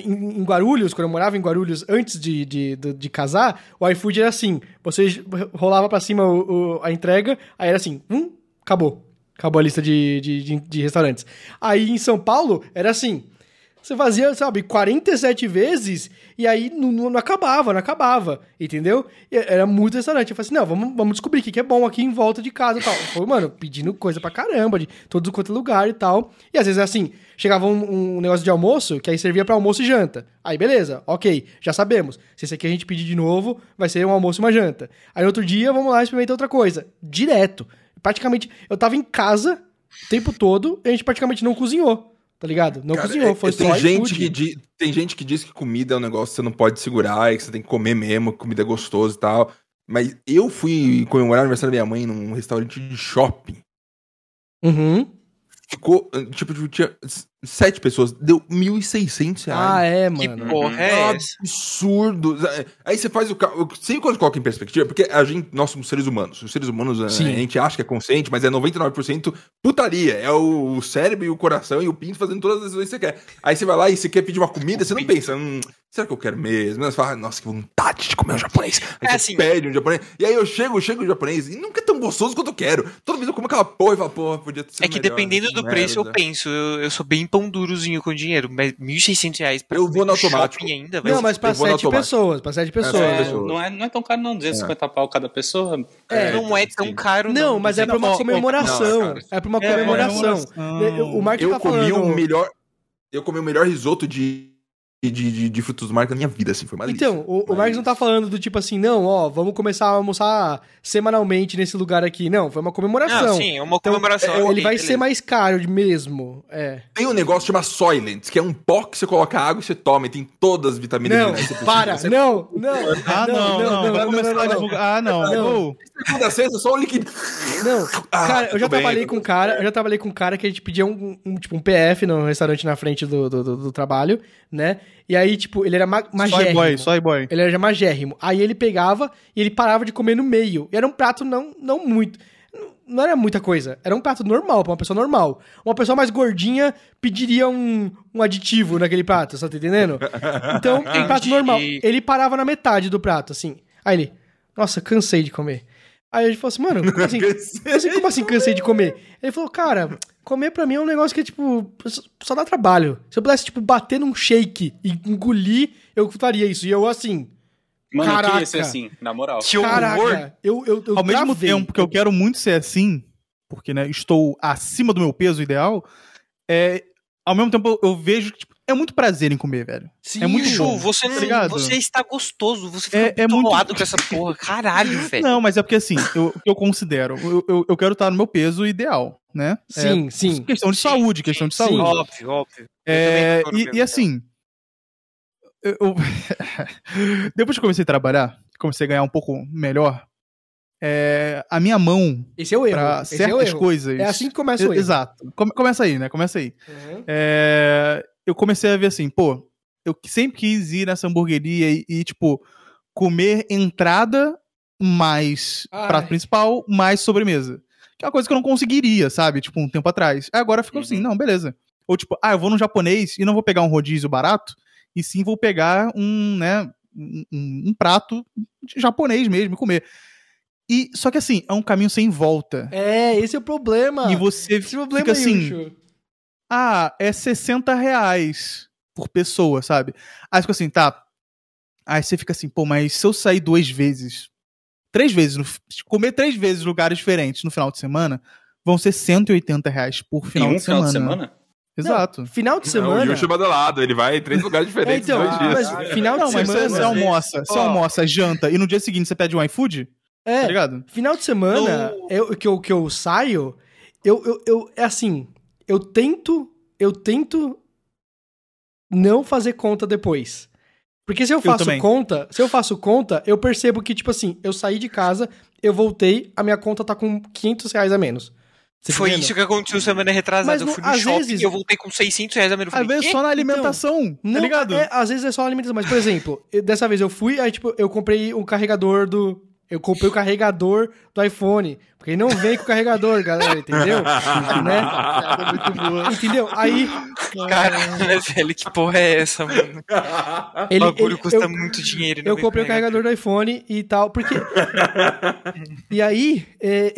em, Guarulhos, quando eu morava em Guarulhos antes de, de, de, de casar, o iFood era assim: você rolava pra cima o- o- a entrega, aí era assim, hum, acabou. Acabou a lista de, de, de, de restaurantes. Aí em São Paulo, era assim. Você fazia, sabe, 47 vezes e aí não, não- não acabava, não acabava, entendeu? E era muito restaurante. Eu falei assim, não, vamos, vamos descobrir o que que é bom aqui em volta de casa e tal. Foi, mano, pedindo coisa pra caramba, de todo quanto é lugar e tal. E às vezes é assim, chegava um, um negócio de almoço, que aí servia pra almoço e janta. Aí beleza, ok, já sabemos. Se esse aqui a gente pedir de novo, vai ser um almoço e uma janta. Aí outro dia, vamos lá experimentar outra coisa. Direto. Praticamente, eu tava em casa o tempo todo e a gente praticamente não cozinhou. Tá ligado? Não Cara, cozinhou, é- foi tem só gente que di- Tem gente que diz que comida é um negócio que você não pode segurar, e que você tem que comer mesmo, que comida é gostosa e tal. Mas eu fui comemorar o aniversário da minha mãe num restaurante de shopping. Uhum. Ficou, tipo, tinha sete pessoas, deu 1.600 reais. Ah, é, Que mano. porra é É um absurdo. Aí você faz o. eu Sempre quando coloca em perspectiva, porque a gente, nós somos seres humanos. Os seres humanos, a- Sim. a gente acha que é consciente, mas é 99% putaria. É o, o cérebro e o coração e o pinto fazendo todas as decisões que você quer. Aí você vai lá e você quer pedir uma comida, você não pensa, hum, será que eu quero mesmo? Aí Você fala, nossa, que vontade de comer um japonês. Aí É você assim. pede um japonês. E aí eu chego, chego no japonês e nunca é tão gostoso quanto eu quero. Toda vez eu como aquela porra e falo, porra, podia ter sido É que melhor, dependendo que do preço, eu merda. penso, eu, eu sou bem pão durozinho com dinheiro, mas 1.600 reais pra Eu vou no automático. shopping ainda, vai Não, ser- mas pra sete pessoas, pra sete pessoas. É, É, não, é, não é tão caro, não. 250 pau cada pessoa. É, não é tão caro, Não, mas é pra uma Não, comemoração. não, cara. É pra uma É, comemoração. comemoração. O Mark Eu tá comi falando... o melhor. Eu comi o melhor risoto de, de, de, de frutos do mar da minha vida, assim. Foi uma. Então, o, o Mas- Marcos não tá falando do tipo assim, não, ó, vamos começar a almoçar semanalmente nesse lugar aqui. Não, foi uma comemoração. Não, sim, é uma comemoração. Ele ok, vai beleza. ser mais caro mesmo. É. Tem um negócio que chama Soylent, que é um pó que você coloca água e você toma e tem todas as vitaminas Não, minerais que você para, precisa. não, não. Ah, não, não, vai começar não, a não. divulgar. Ah, não. Não. Ô, Segunda a sexta, só o líquido. Não, Ah, cara, eu já bem, trabalhei com um cara, eu já trabalhei com um cara que a gente pedia um, um, tipo, um PF no restaurante na frente do, do, do- do trabalho, né? E aí, tipo, ele era ma soy magérrimo. boy, soy boy. Ele era magérrimo. Aí ele pegava e ele parava de comer no meio. E era um prato não, não muito. Não era muita coisa. Era um prato normal, pra uma pessoa normal. Uma pessoa mais gordinha pediria um, um aditivo naquele prato, você tá entendendo? Então, um prato normal. Ele parava na metade do prato, assim. Aí ele, nossa, cansei de comer. Aí a gente falou assim, mano, como assim? Eu assim, como assim cansei de comer? Ele falou, cara, comer pra mim é um negócio que, tipo, só dá trabalho. Se eu pudesse, tipo, bater num shake e engolir, eu faria isso. E eu, assim, Mano, eu Caraca. queria ser assim, na moral. Que horror. caraca, eu, eu, eu Ao mesmo travei. tempo que eu quero muito ser assim, porque né, estou acima do meu peso ideal, é, ao mesmo tempo eu, eu vejo que tipo, é muito prazer em comer, velho. Sim. é muito Bicho, bom. você, tá não, você está gostoso, você fica É- muito é muito- com essa porra. Caralho, velho. Não, mas é porque assim, eu, o que eu considero, eu, eu, eu quero estar no meu peso ideal, né? Sim, É, sim. Questão de Sim, saúde, questão de sim, saúde. Óbvio, óbvio. É, e, e assim, eu- eu- depois que eu comecei a trabalhar, comecei a ganhar um pouco melhor, é, a minha mão Esse é o erro. pra Esse é o certas erro. coisas. É assim que começa o erro. Exato. Come- começa aí, né? Começa aí. Uhum. É, eu comecei a ver assim, pô, eu sempre quis ir nessa hamburgueria e, e, tipo, comer entrada mais Ai. prato principal, mais sobremesa. Que é uma coisa que eu não conseguiria, sabe? Tipo, um tempo atrás. Aí Agora ficou assim, Uhum. não, beleza. Ou tipo, ah, eu vou no japonês e não vou pegar um rodízio barato, e sim vou pegar um, né, um, um- prato japonês mesmo e comer. E, só que assim, é um caminho sem volta. É, esse é o problema. E você Esse é o problema fica assim, Yushu. Ah, é 60 reais por pessoa, sabe? Aí fica assim, tá. Aí você fica assim, pô, mas se eu sair duas vezes, três vezes, no- comer três vezes lugares diferentes no final de semana, vão ser 180 reais por final, em um de, semana. final de semana? Exato. Final de Não, o semana. Yushu é badalado, ele vai em três lugares É, diferentes então, dois dias. mas final de Não, mas semana. você, você almoça, você Ó. almoça, janta, e no dia seguinte você pede um iFood, é, tá ligado? final de semana eu, que, eu, que eu saio, eu, eu, eu. É assim, eu tento. Eu tento não fazer conta depois. Porque se eu faço também. conta, se eu faço conta, eu percebo que, tipo assim, eu saí de casa, eu voltei, a minha conta tá com 500 reais a menos. Você Foi isso que aconteceu semana retrasada. Mas eu fui no shopping vezes- e eu voltei com 600 reais a menos. Eu Às vezes "Quê?" só na alimentação, Não, tá ligado? é, às vezes é só alimentação. Mas, por exemplo, eu- dessa vez eu fui, aí, tipo, eu comprei um carregador do. Eu comprei o carregador do iPhone. Porque não vem com o carregador, galera, entendeu? né? Muito boa. Entendeu? Aí. Caralho, velho, que porra é essa, mano? Ele, o bagulho ele- custa eu, muito dinheiro. não eu comprei o carregador do iPhone e tal, porque. e aí, é,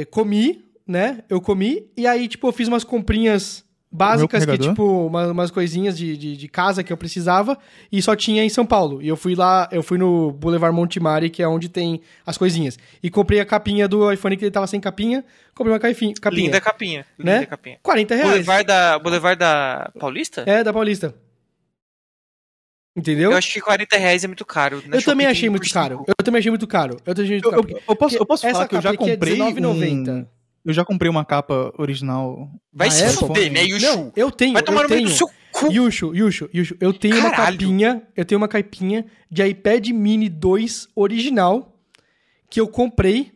é, comi, né? Eu comi, e aí, tipo, eu fiz umas comprinhas básicas, que, tipo, uma- umas coisinhas de, de, de casa que eu precisava, e só tinha em São Paulo. E eu fui lá, eu fui no Boulevard Montemari, que é onde tem as coisinhas. E comprei a capinha do iPhone, que ele tava sem capinha, comprei uma caifinha, capinha. Linda capinha. Né? Linda capinha. 40 reais. Boulevard da, Boulevard da Paulista? É, da Paulista. Entendeu? Eu acho que 40 reais é muito caro. Na Eu também achei muito caro. Eu também achei muito caro. Eu Eu, eu- posso, eu posso Essa falar que eu já é comprei R$19,90. um... Eu já comprei uma capa original. Vai Da se Apple? fuder, né, Yushu? Não, eu tenho, Vai tomar eu no meio do seu cu. Yushu, Yushu, Yushu, eu tenho uma Caralho. capinha, eu tenho uma capinha de iPad Mini 2 original que eu comprei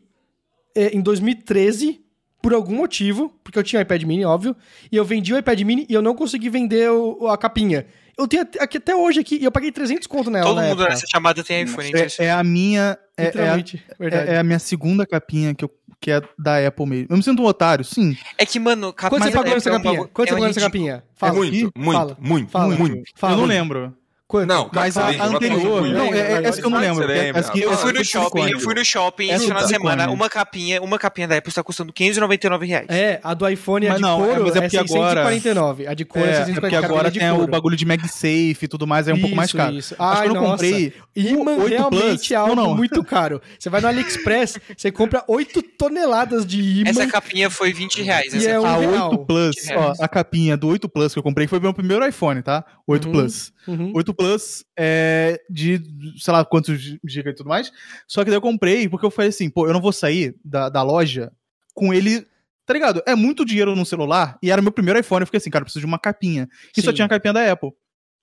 é, em 2013 por algum motivo, porque eu tinha iPad Mini, óbvio, e eu vendi o iPad Mini e eu não consegui vender o- a capinha. Eu tenho até- aqui até hoje aqui, e eu paguei 300 conto nela Todo mundo época. nessa chamada tem iPhone. É, é a minha. É, é a, é- é a minha segunda capinha que, eu, que é da Apple mesmo. Eu me sinto um otário, sim. É que, mano, capa Quanto você pagou nessa é um capinha? Quanto você é pagou nessa capinha? Fala. muito, muito, Fala. muito, Fala. muito. Fala. eu não lembro. Quanto? Não, Mas a, a anterior. Não, é, é essa que eu não lembro. Aqui- Eu fui no shopping, eu fui no shopping Essa esse final é de semana. Uma capinha, uma capinha da Apple está custando 599 reais. É, a do iPhone, a Mas de não, couro, é, mas é é, porque agora- 649. A de couro é, É, é 649. porque agora tem o bagulho de MagSafe e tudo mais, é um pouco mais Isso, caro. isso. Ai, quando eu nossa. comprei. Imã o 8 realmente Plus, é algo não, não. muito caro. Você vai no AliExpress, você compra 8 toneladas de imã. Essa capinha foi 20 reais. E essa é um A capinha. real. 8 Plus, 20 ó, reais. a capinha do 8 Plus que eu comprei foi meu primeiro iPhone, tá? 8 Uhum. Plus. Uhum. 8 Plus é de, sei lá, quantos gigas e tudo mais. Só que daí eu comprei porque eu falei assim, pô, eu não vou sair da, da loja com ele. Tá ligado? É muito dinheiro no celular e era meu primeiro iPhone. Eu fiquei assim, cara, eu preciso de uma capinha. E só Sim. tinha a capinha da Apple.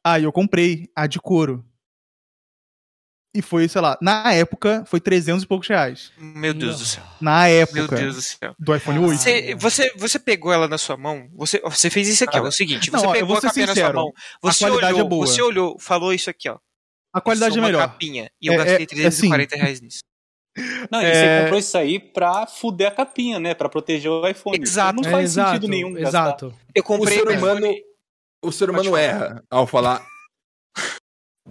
Aí eu comprei a de couro. E foi, sei lá, na época foi 300 e poucos reais. Meu Deus do céu. Na Meu época Deus do céu. do iPhone 8. Você, você, você pegou ela na sua mão, você, você fez isso aqui, ó, é o seguinte, Não, você eu pegou a ser capinha na sua sincero, mão, você qualidade olhou, é boa. você olhou, falou isso aqui, ó. A qualidade sou é uma melhor. capinha, e eu É, gastei é, 340 reais nisso. Não, e É. você comprou isso aí pra fuder a capinha, né? Pra proteger o iPhone. Exato. Não É, faz exato, sentido nenhum. gastar. Exato. Eu O comprei ser o humano, iPhone- o ser humano erra ao falar.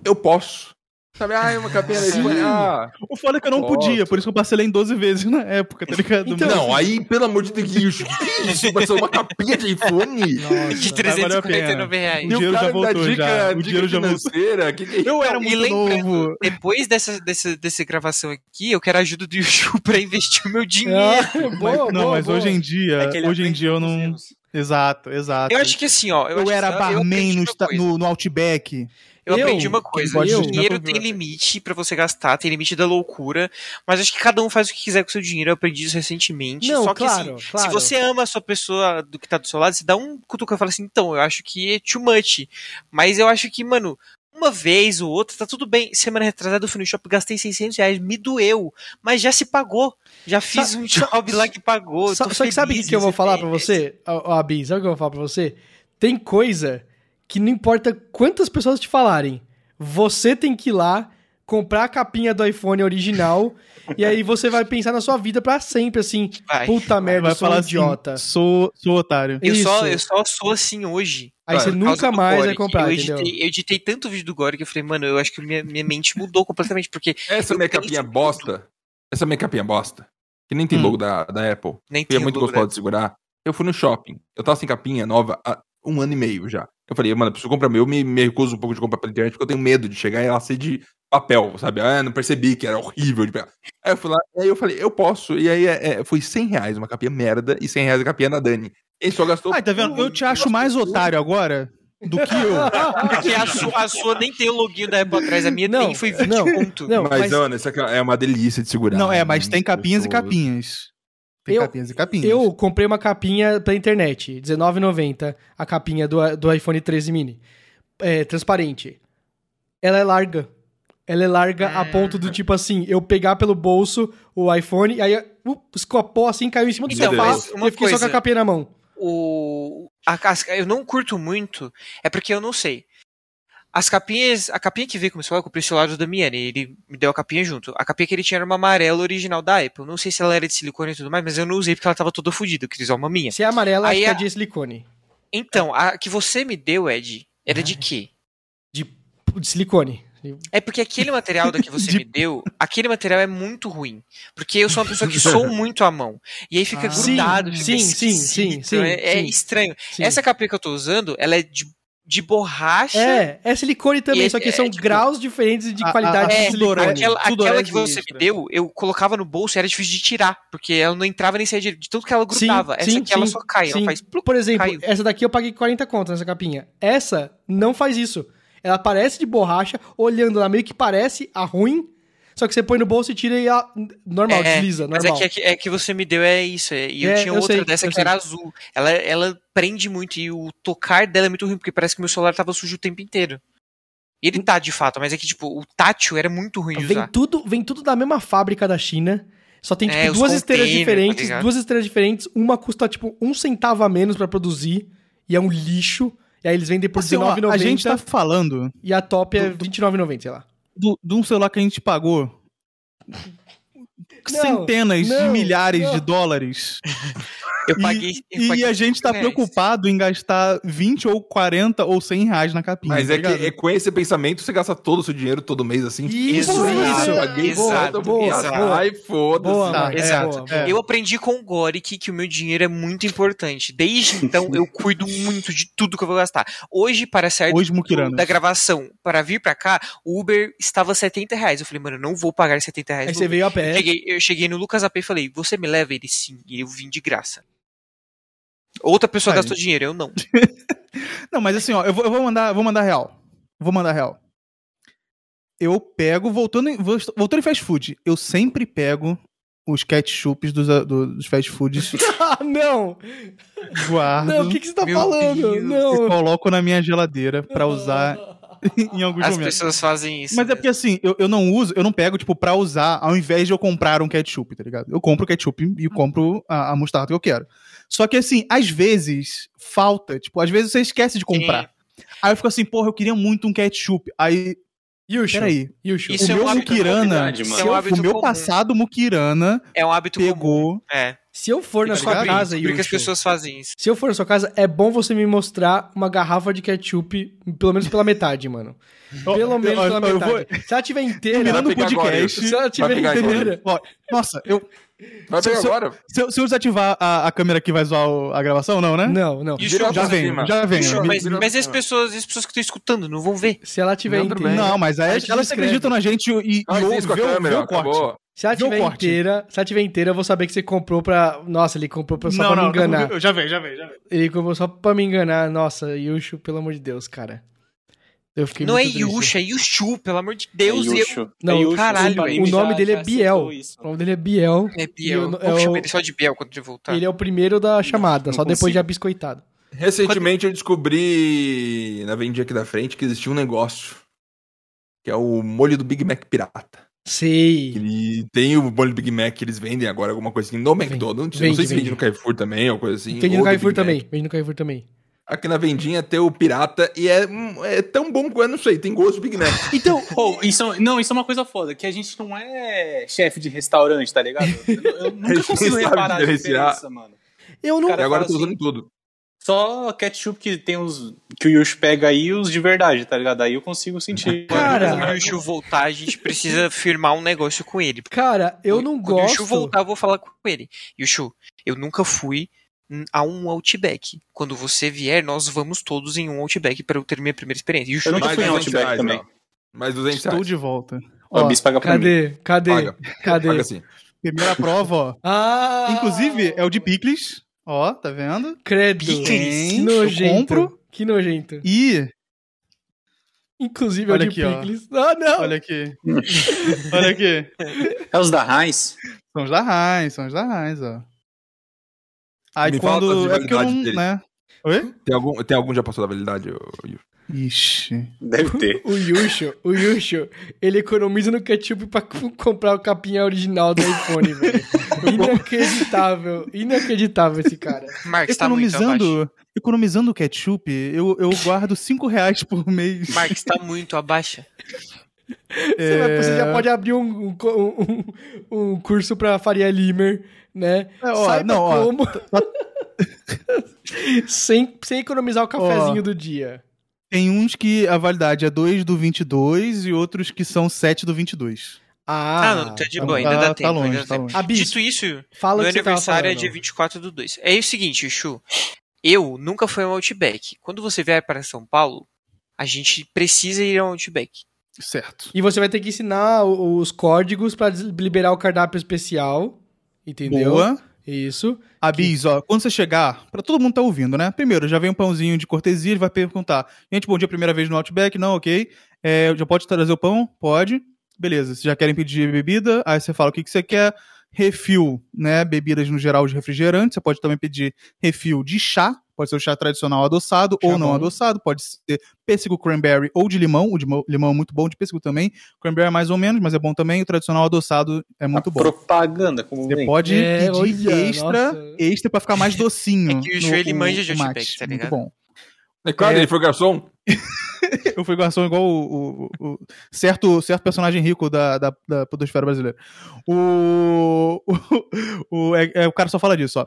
Eu posso. Sabe, ah, é uma capinha da iPhone. Ah, O foda é que eu não Posso. podia, por isso que eu parcelei em 12 vezes na época, tá ligado? Então, não, aí, pelo amor de Deus, que isso? Que é isso? Ser uma capinha de iPhone? de valeu a pena. 349 reais. O dinheiro já voltou, já. O dinheiro já voltou. que que é? Eu era muito novo. Depois dessa, dessa, dessa gravação aqui, eu quero a ajuda do Yushu pra investir o meu dinheiro. Ah, Mas- boa, não, boa, mas boa. hoje em dia, É hoje em dia eu não. Exato, exato. Eu acho que assim, ó. Eu, Eu era eu barman aprendi no, no, no Outback. Eu, Eu- aprendi uma coisa. o dinheiro tem limite pra você gastar, tem limite da loucura. Mas acho que cada um faz o que quiser com o seu dinheiro. Eu aprendi isso recentemente. Não, Só que claro, assim, claro. se você ama a sua pessoa do que tá do seu lado, você dá um cutucão e fala assim, então, eu acho que é too much. Mas eu acho que, mano, uma vez ou outra, tá tudo bem. Semana retrasada eu fui no shopping, gastei 600 reais, me doeu, mas já se pagou. Já fiz Sa- um job lá que pagou. Só, tô só que sabe o que, que eu vou falar pra mês. você, Abi? Sabe o que eu vou falar pra você? Tem coisa que não importa quantas pessoas te falarem, você tem que ir lá comprar a capinha do iPhone original e aí você vai pensar na sua vida pra sempre, assim, Vai. puta merda, Vai eu sou um falar assim, idiota. sou, sou otário. Eu só, eu só sou assim hoje. Aí você nunca mais Gore, vai comprar, eu entendeu? editei, eu editei tanto vídeo do Gore que eu falei, mano, eu acho que minha, minha mente mudou completamente, porque Essa minha capinha tudo. bosta, essa minha capinha bosta, que nem tem Hum. logo da, da Apple, nem que tem é muito gostoso de segurar. Eu fui no shopping, eu tava sem capinha nova há um ano e meio já. Eu falei, mano, eu preciso comprar meu, eu me, me recuso um pouco de comprar pela internet, porque eu tenho medo de chegar e ela ser de papel, sabe? Ah, não percebi que era horrível de pegar. Aí eu fui lá, e aí eu falei, eu posso. E aí é, é, foi 100 reais uma capinha merda e 100 reais a capinha da Dani. Ele só gastou. Ai, tá vendo? Eu te acho mais otário agora do que eu. Porque a sua, a sua nem tem o login da Apple atrás, a minha Não, tem, foi 20 não, ponto. não. mas, mas- Ana, essa é uma delícia de segurar. Não, é, mas tem Muito capinhas e capinhas. Tem Eu- capinhas e capinhas. Eu comprei uma capinha pela internet, R$19,90, a capinha do, do iPhone 13 mini. É, transparente. Ela é larga. Ela é larga a ponto do tipo assim, eu pegar pelo bolso o iPhone, aí uh, escapou assim, caiu em cima do Então, sofá e uma eu fiquei só com a coisa- capinha na mão. o a, as- eu não curto muito, é porque eu não sei. As capinhas, a capinha que veio com o celular, eu comprei o celular do Damiani, ele me deu a capinha junto. A capinha que ele tinha era uma amarela original da Apple. Não sei se ela era de silicone e tudo mais, mas eu não usei porque ela tava toda fodida, eu queria usar uma minha. Se é amarela, Aí acho que é a- de silicone. Então, a que você me deu, Ed, era de quê? De, de silicone. É porque aquele material da que você De- me deu, aquele material é muito ruim. Porque eu sou uma pessoa que sou muito à mão. E aí fica Ah. grudado, Sim, fica sim, sim, sim, sim, é, é sim. estranho. Sim. Essa capinha que eu tô usando, ela é de, de borracha. É, é silicone também, E só que é, são tipo- graus diferentes de a- qualidade a- de É, silicone. aquela, Tudo aquela é que você extra. me deu, eu colocava no bolso e era difícil de tirar, porque ela não entrava nem saía de, de tudo que ela Sim, grudava. Essa sim, aqui ela sim, só cai, ela sim. faz Por exemplo, caiu. essa daqui eu paguei 40 conto nessa capinha. Essa não faz isso. Ela parece de borracha, olhando lá meio que parece a ruim, só que você põe no bolso e tira e ela normal, É, desliza, Mas normal. é que, é que você me deu é isso. é, e eu É, tinha eu outra sei, dessa que sei. era azul. Ela, ela prende muito e o tocar dela é muito ruim, porque parece que meu celular tava sujo o tempo inteiro. E ele tá de fato, mas é que, tipo, o tátil era muito ruim de Vem usar. tudo, vem tudo da mesma fábrica da China. Só tem, tipo, É, duas esteiras containers, diferentes, tá duas esteiras diferentes. Uma custa, tipo, um centavo a menos pra produzir. E é um lixo. E aí eles vendem por Assim, ó, R$19,90. a gente tá falando E a top é do- do- R$29,90, sei lá. Do- de um celular que a gente pagou Não, centenas de não, milhares não. de dólares. Eu E- paguei. eu E, paguei a gente tá 5 reais. preocupado em gastar 20 ou 40 ou 100 reais na capinha. Mas tá é que ligado? é com esse pensamento você gasta todo o seu dinheiro todo mês assim. Isso, isso. eu paguei Exato, boa, exato. boa. Ai, foda-se. Tá, exato. É. Eu aprendi com o Goric que o meu dinheiro é muito importante. Desde então, eu cuido muito de tudo que eu vou gastar. Hoje, para sair Hoje, do- da gravação para vir pra cá, o Uber estava 70 reais. Eu falei, mano, eu não vou pagar 70 reais. Aí você Uber. veio a Eu pé. cheguei, eu cheguei no Lucas AP e falei, você me leva? Ele sim. E eu vim de graça. Outra pessoa Aí. gastou dinheiro, eu não. Não, mas assim, ó, eu vou, eu vou mandar, vou mandar real. Vou mandar real. Eu pego, voltando em, voltando em fast food, eu sempre pego os ketchups dos, do- dos fast foods, Ah, não! guardo Não, o que, que você tá Meu falando? Deus. e Não. coloco na minha geladeira pra usar em alguns As momentos. pessoas fazem isso. Mas é mesmo. porque assim, eu, eu não uso, eu não pego, tipo, pra usar ao invés de eu comprar um ketchup, tá ligado? Eu compro o ketchup e compro a, a mostarda que eu quero. Só que assim, às vezes falta, tipo, às vezes você esquece de comprar. Aí eu fico assim, porra, eu queria muito um ketchup. Aí, Yushu. peraí, Yushu. Isso o é meu um hábito Mukirana, mano. É um hábito o meu comum. passado Mukirana É um hábito comum. pegou. É. Se eu for na sua casa, Por que as Yushu, pessoas fazem isso? se eu for na sua casa, é bom você me mostrar uma garrafa de ketchup, pelo menos pela metade, mano. Pelo menos pela metade. vou- Se ela tiver inteira, Terminando o podcast. Yushu. se ela tiver inteira, Ó, Nossa, eu, Vai Se- pegar se- agora. se, eu, se eu desativar a, a câmera aqui, vai zoar o- a gravação? Não, né? não, não. Isso Já pra vem, já vem. Isso, Me- mas, mas as pessoas, as pessoas que estão escutando não vão ver. Se ela tiver Não, inteira. Não, mas aí A gente elas acreditam na gente e, e Ah, ou- isso com a vê, o- vê câmera, o corte. acabou. se ela tiver inteira, se ela tiver inteira, eu vou saber que você comprou pra. Nossa, ele comprou pra, só pra me enganar. já vem, já vem, já vem. Ele comprou só pra me enganar. Nossa, Yushu, pelo amor de Deus, cara. Eu fiquei Não é. Yusha, é Yushu, pelo amor de Deus. É eu. Não, É Yushu, caralho, o. O já- nome dele já é Biel. isso. O nome dele é Biel. é Biel. Eu não- eu- chamar ele só de Biel quando ele voltar. Ele é o primeiro da chamada, não só depois consigo. de abiscoitado. Recentemente eu descobri na vendinha aqui da frente que existia um negócio que é o molho do Big Mac pirata. Sei. Ele tem o molho do Big Mac que eles vendem agora, alguma coisa assim, no McDonald's. Vende, não sei se vende vende. no Carrefour também, ou coisa assim. Vende ou no Carrefour também. Vende no Carrefour também. Aqui na vendinha tem o pirata e é, é tão bom quanto, eu não sei, tem gosto do Big Mac. Então, Pô, isso, não, isso é uma coisa foda, que a gente não é chefe de restaurante, tá ligado? Eu, eu nunca consigo reparar a diferenciar. diferença, mano. eu não. Cara, e agora eu tô usando assim, tudo. Só ketchup que tem os. que o Yush pega aí, os de verdade, tá ligado? Aí eu consigo sentir. Cara. Quando o Yushu voltar, a gente precisa firmar um negócio com ele. Cara, eu não Quando o Yushu gosto. voltar, eu vou falar com ele. Yushu, eu nunca fui a um Outback. Quando você vier, nós vamos todos em um Outback para eu ter minha primeira experiência. Yushu, Eu nunca Mais fui em 200 Outback reais, também. ó. Mais 200 Estou reais. de volta. O Ó, Bis paga pra mim. Cadê? Cadê? Paga, Cadê? paga assim. primeira prova, ó. Ah! Inclusive, é o de picles. Ó, tá vendo? Credo. Picles. Que Eu nojento. compro. Que nojento. E, Inclusive é o Olha de aqui, ó. picles. Ah, não! olha aqui. olha aqui. É os da Heinz? São os da Heinz, são os da Heinz, ó. Aí Me fala quando. É porque eu validade não. dele. Né? Oi? Tem algum, tem algum já passou da validade? Yuri? Ixi. Deve ter. O Yusho, o Yusho, ele economiza no ketchup pra comprar o capinha original do iPhone, velho. Inacreditável. Inacreditável esse cara. Marcos tá muito abaixo. Economizando. Economizando o ketchup, eu, eu guardo 5 reais por mês. Marcos tá muito abaixo. Você, vai- você É. já pode abrir um, um, um- um curso pra Faria Limer, né? É, ó, Saiba não, ó, como. sem, sem economizar o cafezinho do dia. Tem uns que a validade é 2 do 22 e outros que são 7 do 22. Ah, Ah, não, tá de tá boa, ainda tá, dá tempo. tá longe, ainda dá tá tempo. longe. Ah, Bis, Dito isso, fala meu aniversário é dia 24 do 2. É o seguinte, Chu. Eu nunca fui a um Outback. Quando você vier para São Paulo, a gente precisa ir a um Outback. Certo. E você vai ter que ensinar os códigos pra des- liberar o cardápio especial. Entendeu? Boa. Isso. A Bis, ó, quando você chegar, pra todo mundo tá ouvindo, né? Primeiro, já vem um pãozinho de cortesia, ele vai perguntar: gente, bom dia, primeira vez no Outback? Não, ok. É, já pode trazer o pão? Pode. Beleza. Vocês já querem pedir bebida? Aí você fala o que, que você quer. Refil, né? Bebidas no geral de refrigerante. Você pode também pedir refil de chá. Pode ser o chá tradicional adoçado Chá ou não bom. adoçado. Pode ser pêssego cranberry ou de limão. O de limão é muito bom, de pêssego também. Cranberry é mais ou menos, mas é bom também. O tradicional adoçado é muito A bom. Propaganda, como Você vem. pode É, pedir olha, extra, nossa. extra pra ficar mais docinho. É que o o- manja de tá Muito ligado? bom. É claro, É. ele foi garçom. Eu fui garçom igual o, o- o- certo, certo personagem rico da, da, da podosfera brasileira. O, o, o- é- é, o cara só fala disso, ó.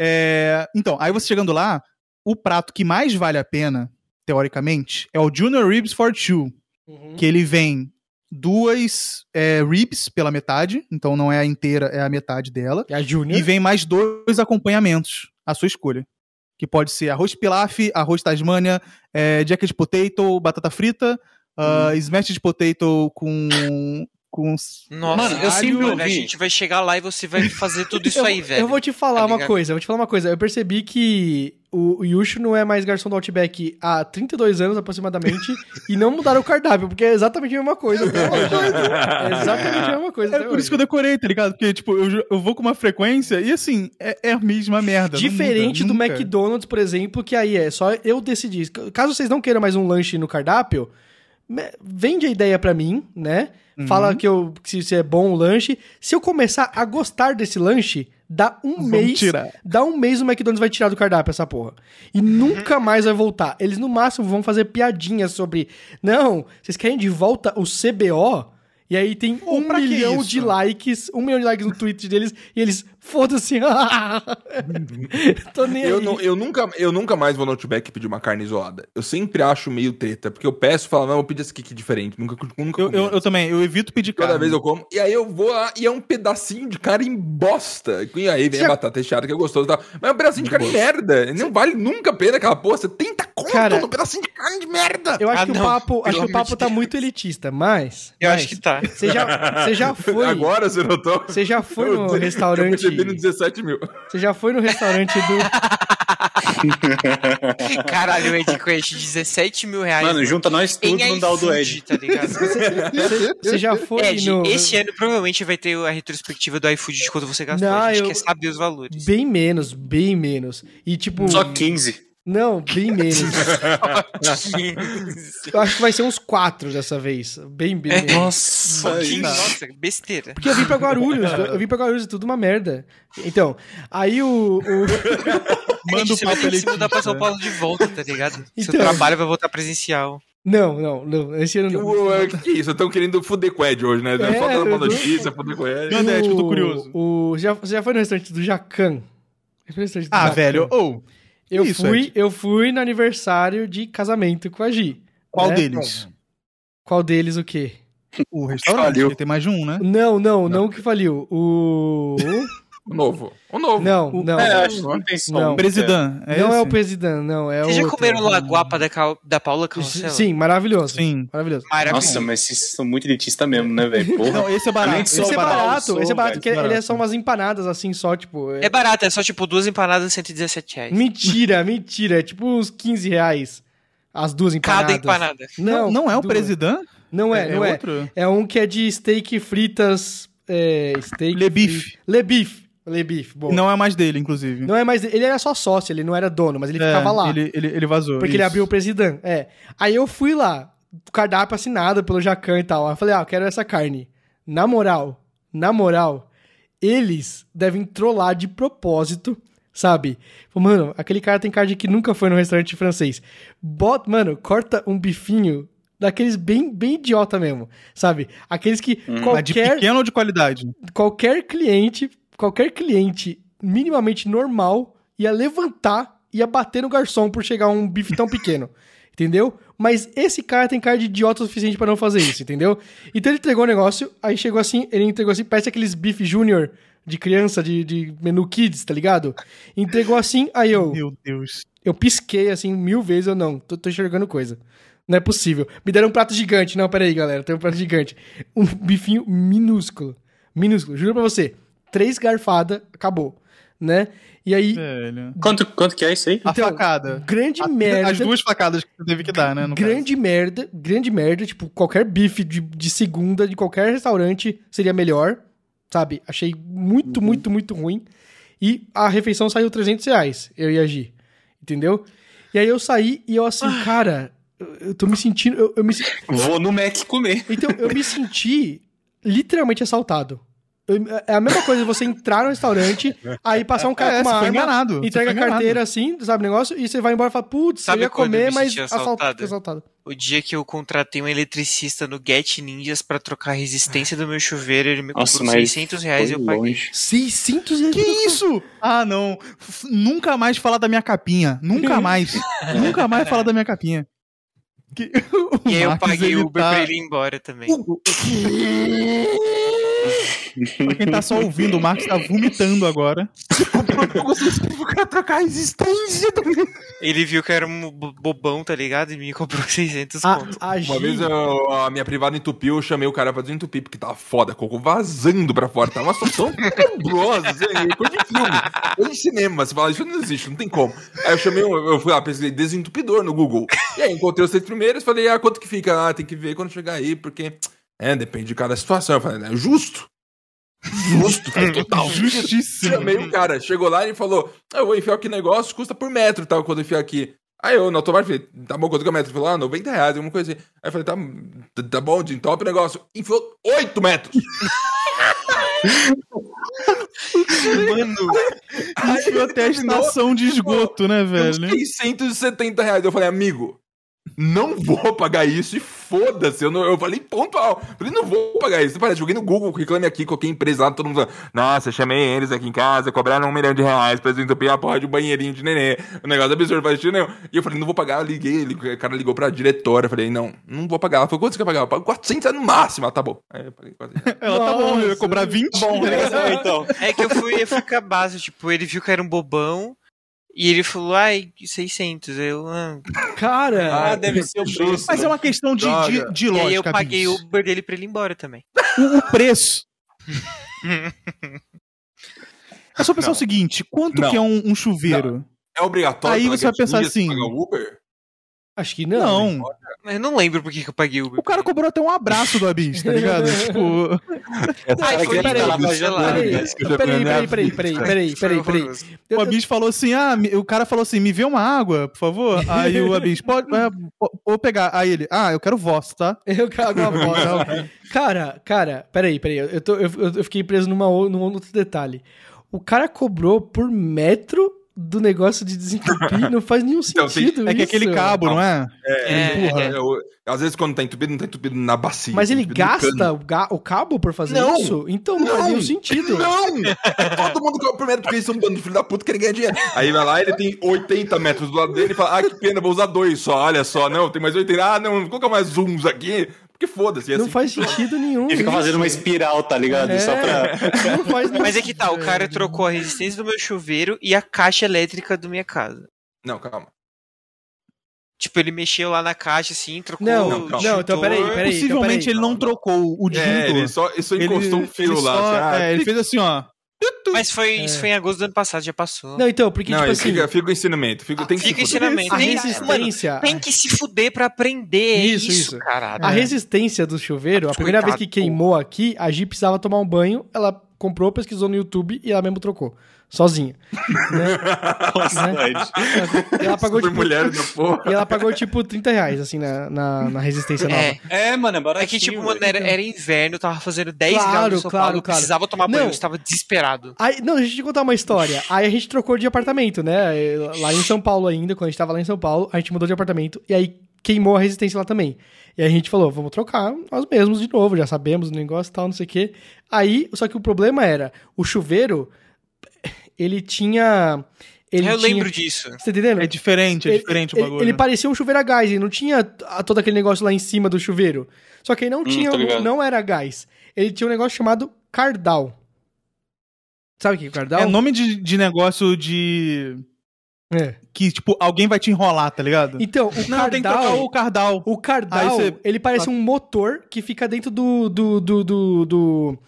É, então, aí você chegando lá, o prato que mais vale a pena, teoricamente, é o Junior Ribs for Two, Uhum. que ele vem duas é, ribs pela metade, então não é a inteira, é a metade dela. É a Júnior. E vem mais dois acompanhamentos, à sua escolha. Que pode ser arroz pilaf, arroz tasmania, é, jacket potato, batata frita, uh, smashed potato com... com Nossa, Mano, eu sempre mano, ouvi. a gente vai chegar lá e você vai fazer tudo isso eu, aí, velho. Eu vou te falar Tá uma ligado? coisa, eu vou te falar uma coisa. Eu percebi que o, o Yushu não é mais garçom do Outback há 32 anos aproximadamente e não mudaram o cardápio, porque é exatamente a mesma coisa hoje. É exatamente a mesma coisa É por isso que eu hoje. decorei, tá ligado? Porque, tipo, eu, eu vou com uma frequência e, assim, é, é a mesma merda. Diferente muda, do nunca. McDonald's, por exemplo, que aí é só eu decidir. Caso vocês não queiram mais um lanche no cardápio, vende a ideia pra mim, né? Uhum. Fala que, eu, que se é bom o lanche. Se eu começar a gostar desse lanche, dá um Vamos mês. tirar. Dá um mês o McDonald's vai tirar do cardápio essa porra. E nunca mais vai voltar. Eles no máximo vão fazer piadinhas sobre. Não, vocês querem de volta o CBO? E aí tem um milhão de likes, um milhão de likes no tweet deles, e eles, foda-se. Tô nem Eu, aí. não- eu, nunca, eu nunca mais vou no Outback pedir uma carne isolada. Eu sempre acho meio treta, porque eu peço e falo, não, eu pedi esse aqui diferente. Nunca, nunca Eu, eu, eu também, eu evito pedir Toda carne. vez eu como. E aí eu vou lá e é um pedacinho de carne em bosta. E aí vem Já- a batata recheada que é gostoso e tal. Mas é um pedacinho de carne de merda. Não vale nunca a pena aquela porra. Você tenta conta Cara, no pedacinho de carne de merda. Eu acho Ah, que o não, papo, pelo acho que o papo tá muito elitista, mas. Eu mas, acho que tá. Você já, você já foi. Agora você notou? Você já foi no restaurante. Percebi no 17 mil. Você já foi no restaurante do. Caralho, o Ed Quest, 17 mil reais. Mano, junta nós tudo, em não dá o do Ed. tá ligado? Você, você já foi Ed, no. esse ano provavelmente vai ter a retrospectiva do iFood de quanto você gastou. Não, a gente eu- quer saber os valores. Bem menos, bem menos. E tipo. Só 15. Não, bem menos. Eu acho que vai ser uns quatro dessa vez. Bem, bem menos. Nossa, aí- nossa, besteira. Porque eu vim pra Guarulhos, eu vim pra Guarulhos, é tudo uma merda. Então, aí o. o- Manda o você vai papo que se mudar pra São. Paulo de volta, tá ligado? Seu Então. trabalho vai voltar presencial. Não, não, não. Esse ano não. O que, que isso? Estão querendo fuder com o Ed hoje, né? É, Só dando uma tô- notícia, fuder com o Ed. Manda, Ed, que eu tô curioso. O, já, você já foi no restaurante do Jacan? Ah, velho, ou. Eu isso, fui, Ed? eu fui no aniversário de casamento com a Gi. qual né? deles? Qual deles o quê? O restaurante, Faliu. tem mais de um, né? Não, não, não, que faliu. O. O novo. O novo. não, não. É, acho que não tem som. Não. Presidente. É não é o presidente, não. É Vocês já outro. comeram laguapa da, Cal- da Paula Carrossela? Sim, maravilhoso. Sim. Maravilhoso. Maravilhoso. Nossa, mas vocês são muito elitistas mesmo, né, velho? Porra. Não, esse é barato. Esse Esse é barato, barato, sou, esse é barato, velho, porque ele é só umas empanadas assim, só, tipo. é- É barato, é só tipo duas empanadas, 117 reais. Mentira, mentira. É tipo uns 15 reais as duas empanadas. Cada empanada. Não, Não, não é o duas. presidente? Não é, não é. outro? É um que é de steak fritas. É, steak. Le Beef. Le Beef. Le Beef, bom. Não, Não é mais dele, inclusive. é mais. Ele era só sócio, ele não era dono, mas ele É, ficava lá. Ele, ele, ele vazou. Porque ele isso. abriu o presidente. É. Aí eu fui lá, cardápio assinado pelo Jacan e tal. Aí eu falei, ah, eu quero essa carne. Na moral, na moral, eles devem trollar de propósito, sabe? Falei, Mano, aquele cara tem cara de que nunca foi no restaurante francês. Bota, mano, corta um bifinho daqueles bem, bem idiota mesmo, sabe? Aqueles que de qualquer pequeno ou de qualidade? qualquer cliente, qualquer cliente minimamente normal ia levantar, ia bater no garçom por chegar um bife tão pequeno. Entendeu? Mas esse cara tem cara de idiota o suficiente pra não fazer isso, entendeu? Então ele entregou o negócio, aí chegou assim, ele entregou assim, parece aqueles bife júnior de criança, de, de menu kids, tá ligado? Entregou assim, aí eu, Meu Deus. eu pisquei assim mil vezes, eu não, tô, tô enxergando coisa. Não é possível. Me deram um prato gigante. Não, peraí, galera, tem um prato gigante. Um bifinho minúsculo. Minúsculo, juro pra você. Três garfadas, acabou. Né? E aí, Velho. Quanto, quanto que é isso aí? A Então, facada. grande A- merda. As duas facadas que você teve que dar, né? no grande merda, grande merda. Tipo, qualquer bife de, de segunda de qualquer restaurante seria melhor. Sabe? Achei muito, Uhum. muito, muito ruim. E a refeição saiu 300 reais, eu e a Gi. Entendeu? E aí eu saí e eu assim, Ah. cara, eu, tô me sentindo. Eu, eu me, Vou no Mac comer. então, eu me senti literalmente assaltado. É a mesma coisa você entrar no restaurante, aí passar um cara É, com uma arma, enganado, entrega a carteira assim, sabe o negócio, e você vai embora e fala, putz, eu Sabe ia comer, me mas assaltado. assaltado? O dia que eu contratei um eletricista no Get Ninjas pra trocar a resistência do meu chuveiro, ele me Nossa, mas 600 reais e eu paguei. longe. 600 reais. Que isso? Ah, não. F- Nunca mais falar da minha capinha. Nunca mais. Nunca mais falar da minha capinha. Que- o E aí eu paguei o Uber tá- pra ele ir embora também. Pra quem tá só ouvindo, o Marcos tá vomitando agora. Trocar a existência. Ele viu que eu era um bo- bobão, tá ligado? E me cobrou 600 A, conto. a Uma vez eu- a minha privada entupiu, eu chamei o cara pra desentupir, porque tava foda, cocô vazando pra fora. Tava uma situação tenebrosa, assim, coisa de filme, coisa de cinema. Você fala, isso não existe, não tem como. Aí eu chamei, um- eu fui lá, pesquisei desentupidor no Google. E aí encontrei os três primeiros, falei, ah, quanto que fica? Ah, tem que ver quando chegar aí, porque, é, depende de cada situação. Eu falei, é justo. Justo, faz total. Justíssimo. Chamei o cara, chegou lá e falou: "Ah, Eu vou enfiar aqui negócio, custa por metro tal, quando eu enfiar aqui. Aí eu, no automático, falei: Tá bom, quanto que é o metro? Ele falou: Ah, 90 reais, alguma coisa assim. Aí eu falei: Tá, tá bom, top o negócio. Enfiou 8 metros. Mano, Enfiou até a estação de esgoto, né, velho? 670 reais. Eu falei: Amigo, não vou pagar isso e foda-se. Eu, não- eu falei pontual. Falei: Não vou pagar isso. Parece, joguei no Google, reclame aqui, coloquei empresa lá, todo mundo falando: Nossa, eu chamei eles aqui em casa, cobraram um milhão de reais pra desentupir a porra de um banheirinho de nenê. Um negócio absurdo, faz nenhum. E eu falei: Não vou pagar. Eu liguei, ele- o cara ligou pra diretora. Falei: Não, não vou pagar. Ela falou: Quanto você quer pagar? Eu pago 400 reais no máximo. Ela tá bom. Aí eu paguei 400 reais. Ela tá bom, eu ia cobrar 20. Bom, então. é que eu fui, eu fui com a base, tipo, ele viu que era um bobão e ele falou, ai, 600. Aí Eu, ah. cara, Ah, deve ser o preço. Mas é uma questão de, de, de E lógica. aí eu paguei o. Uber dele pra ele ir embora também. o, o preço. É só pensar Não. o seguinte: quanto Não. que é um, um chuveiro? É obrigatório. Aí você vai pensar assim, pagar o Uber? acho que não. Não. Eu não lembro por que que eu paguei Uber. O cara cobrou até um abraço do Abis, tá ligado? tipo, Ai, foi queria peraí. Peraí, peraí, peraí, a peraí, vida. peraí, peraí, peraí, peraí. o Abis falou assim: ah, me- o cara falou assim: me vê uma água, por favor. Aí o Abis, pode, é, vou pegar. Aí ele, ah, eu quero voz, tá? Eu cago a bola. Cara, cara, peraí, peraí. Eu, tô, eu, eu- fiquei preso numa, num outro detalhe. O cara cobrou por metro do negócio de desentupir. não faz nenhum Então, tem- sentido É que isso. aquele cabo, não é? É, Empurra. é. É, o- às vezes quando tá entupido, não tá entupido na bacia. Mas tá ele gasta o, ga- o cabo por fazer Não. isso? Então não, faz nenhum sentido. Não! Todo mundo cobra primeiro porque eles são bando de filho da puta querem ganhar dinheiro. Aí vai lá, ele tem 80 metros do lado dele e fala: Ah, que pena, vou usar dois só. Olha só, não, tem mais 80. Ah, não, vou colocar mais zooms aqui. Porque foda-se. é Não assim faz que sentido nenhum. E fica isso. fazendo uma espiral, tá ligado? É. Só pra. Não faz Mas é que tá, o cara trocou a resistência do meu chuveiro e a caixa elétrica da minha casa. Não, calma. Tipo, ele mexeu lá na caixa, assim, trocou Não, o não, calma. não, então peraí, peraí. Possivelmente então, ele não trocou o disjuntor. É, ele só, ele só encostou um fio ele lá. só- assim, ah, é, ele fez assim, ó. Mas foi, isso foi em agosto do ano passado, já passou. Não, então, porque, Não, tipo assim, fica, fica o ensinamento. Fica, tem que Fica o ensinamento. a Tem- resistência... Tem que se fuder pra aprender, é Isso, isso, isso. caralho. A resistência do chuveiro, a primeira vez que queimou aqui, a Gi precisava tomar um banho, ela comprou, pesquisou no YouTube e ela mesmo trocou. Sozinha. né? Nossa, Né? E ela pagou, Super tipo, mulher da porra. e ela pagou, tipo, 30 reais, assim, na, na, na resistência nova. É, É, mano, é é que, tipo, mano, era, era inverno, tava fazendo 10 Claro, graus em São claro, Paulo, eu claro. precisava tomar banho, Não. eu estava desesperado. Aí, não, deixa eu te contar uma história. Aí a gente trocou de apartamento, né? Lá em São Paulo ainda, quando a gente tava lá em São Paulo, a gente mudou de apartamento e aí queimou a resistência lá também. E aí a gente falou, vamos trocar nós mesmos de novo, já sabemos o negócio e tal, não sei o quê. Aí, só que o problema era, o chuveiro, ele tinha... Ele eu tinha- lembro disso. Você tá entendendo? É diferente, é Ele- diferente o ele, bagulho. ele parecia um chuveiro a gás, ele não tinha todo aquele negócio lá em cima do chuveiro. Só que ele não tinha, tô ligado. não era gás. Ele tinha um negócio chamado cardal. Sabe o que é cardal? É nome de, de negócio de. É. Que, tipo, alguém vai te enrolar, tá ligado? Então, o Não, tem que trocar cardal, o cardal. o cardal, você- ele parece um motor que fica dentro do do do do, do,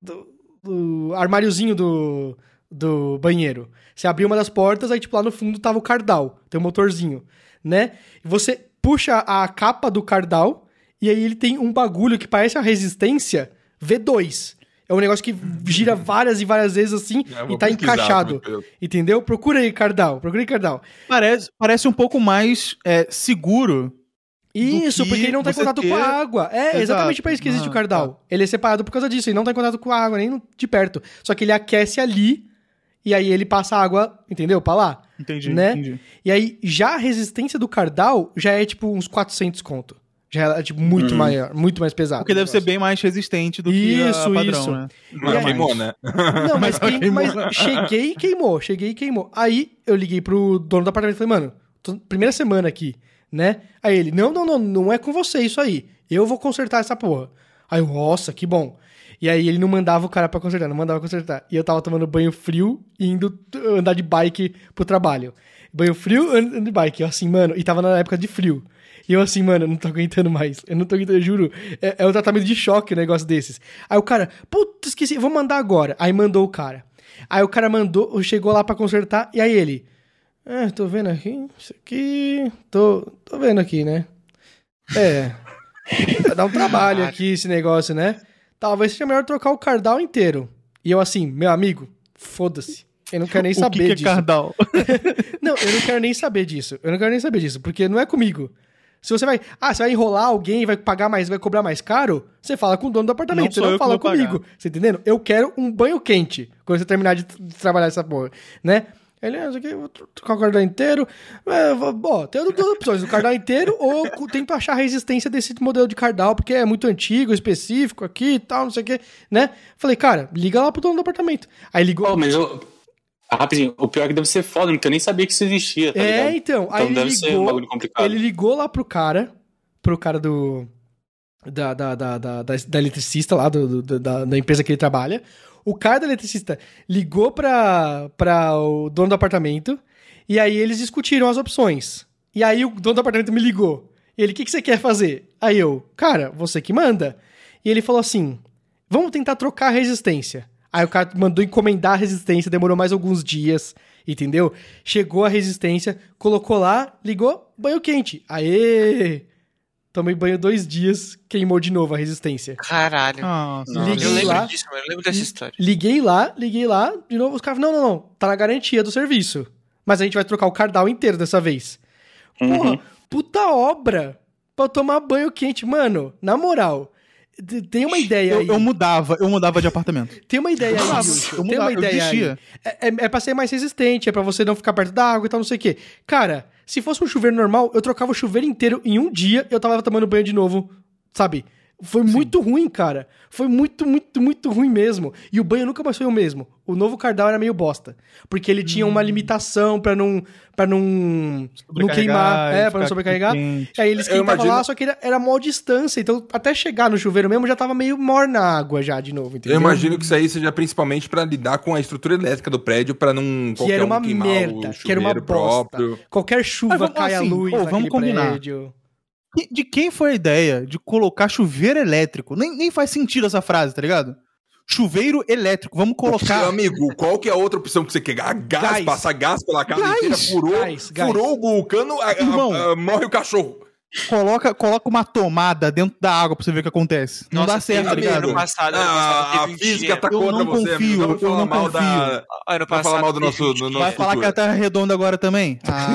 do- do armáriozinho do do banheiro. Você abriu uma das portas, aí tipo lá no fundo tava o cardal, tem um motorzinho, né? E você puxa a capa do cardal e aí ele tem um bagulho que parece a resistência V2. É um negócio que gira várias e várias vezes assim Eu e tá encaixado. Entendeu? Procura aí, Cardal. Procura aí, Cardal. Parece, parece um pouco mais é, seguro. Isso, que porque ele não tá em contato com a ter- água. É, Exato. exatamente pra isso que existe Ah, o Cardal. Ele é separado por causa disso, ele não tá em contato com a água, nem de perto. Só que ele aquece ali, e aí ele passa água, entendeu? Pra lá. Entendi, Né? entendi. E aí, já a resistência do Cardal já é tipo uns 400 conto. Já é tipo muito maior, muito mais pesado. Porque deve ser bem mais resistente do que a Isso, padrão, isso. né? Mas aí- queimou, né? Não, mas, Mas queim- mas cheguei e queimou, cheguei e queimou. Aí eu liguei pro dono do apartamento e falei, mano, tô- primeira semana aqui, né? Aí ele, não, não, não, não é com você isso aí. Eu vou consertar essa porra. Aí eu, nossa, que bom. E aí ele não mandava o cara pra consertar, não mandava consertar. E eu tava tomando banho frio e indo andar de bike pro trabalho. Banho frio, andando de bike. Eu assim, mano, e tava na época de frio. E eu assim, mano, eu não tô aguentando mais. Eu não tô aguentando, eu juro. É, é um tratamento de choque um negócio desses. Aí o cara, puta, esqueci, vou mandar agora. Aí mandou o cara. Aí o cara mandou, chegou lá pra consertar, e aí ele, ah, tô vendo aqui, isso aqui, tô, tô vendo aqui, né? É, vai dar um trabalho aqui esse negócio, né? Talvez seja melhor trocar o cardal inteiro. E eu assim, meu amigo, foda-se. Eu não quero nem o saber que, que é disso. cardal? Não, eu não quero nem saber disso. Eu não quero nem saber disso, porque não é comigo. Se você vai. Ah, você vai enrolar alguém, vai pagar mais, vai cobrar mais caro, você fala com o dono do apartamento, Não você não fala comigo. pagar. Você entendendo? Eu quero um banho quente quando você terminar de, de trabalhar essa porra, né? Ele, ah, aqui, vou tro- trocar o cardal inteiro. É, vou- Bom, tem duas opções: o cardal inteiro ou eu tento achar a resistência desse modelo de cardal, porque é muito antigo, específico aqui e tal, não sei o quê, né? Falei, cara, liga lá pro dono do apartamento. Aí ligou. Pô, mas eu. Ah, Rapidinho, o pior é que deve ser foda, porque eu nem sabia que isso existia, tá é, ligado? então. Aí Então ele deve ser um ligou. bagulho complicado. Ele ligou lá pro cara, pro cara do. Da, da, da, da, da, eletricista lá, do- da, da empresa que ele trabalha. O cara da eletricista ligou pra, pra o dono do apartamento. E aí eles discutiram as opções. E aí o dono do apartamento me ligou. Ele, o que, que você quer fazer? Aí eu, cara, você que manda. E ele falou assim: vamos tentar trocar a resistência. Aí o cara mandou encomendar a resistência, demorou mais alguns dias, entendeu? Chegou a resistência, colocou lá, ligou, banho quente. Aê! Tomei banho dois dias, queimou de novo a resistência. Caralho. Nossa. Nossa. Liguei eu lembro lá, disso, mano. Eu lembro dessa história. liguei lá, liguei lá, de novo os caras, não, não, não, tá na garantia do serviço. Mas a gente vai trocar o cardal inteiro dessa vez. Porra, Uhum. puta obra pra eu tomar banho quente. Mano, na moral, tem uma ideia Eu, aí. eu mudava, eu mudava de apartamento. Tem uma ideia aí, mudava, Wilson, eu Tem uma mudava, eu ideia aí. É, é, é pra ser mais resistente, é pra você não ficar perto da água e tal, não sei o quê. Cara, se fosse um chuveiro normal, eu trocava o chuveiro inteiro em um dia eu tava tomando banho de novo, sabe? Foi muito ruim, cara. Foi muito, muito, muito ruim mesmo. E o banho nunca mais foi o mesmo. O novo Cardal era meio bosta. Porque ele tinha Hum. uma limitação pra não, pra não, não queimar. É, pra não sobrecarregar. quente. Aí ele esquentava imagino- lá, só que era, era maior distância. Então, até chegar no chuveiro mesmo, já tava meio morna a água já de novo, entendeu? Eu imagino que isso aí seja principalmente pra lidar com a estrutura elétrica do prédio, pra não Que era um uma queimar merda, o que era uma bosta. próprio. Qualquer chuva cai assim, a luz ô, naquele vamos combinar. prédio. De quem foi a ideia de colocar chuveiro elétrico? Nem, nem faz sentido essa frase, tá ligado? Chuveiro elétrico, vamos Meu colocar. amigo, qual que é a outra opção que você quer? A gás, Gás. passar gás pela casa Gás. inteira, furou, Gás, furou o cano, a- a- Irmão. a- morre o cachorro. Coloca, coloca uma tomada dentro da água pra você ver o que acontece. Não Nossa, dá certo, tá ligado? Ano passado, ano Ah, passado a teve um física dia- tá Eu contra não você, confio, amigo. Eu não mal confio. da... Ano Vai passado falar mal do nosso- um do nosso- Vai falar que a Terra é redonda agora também? Ah,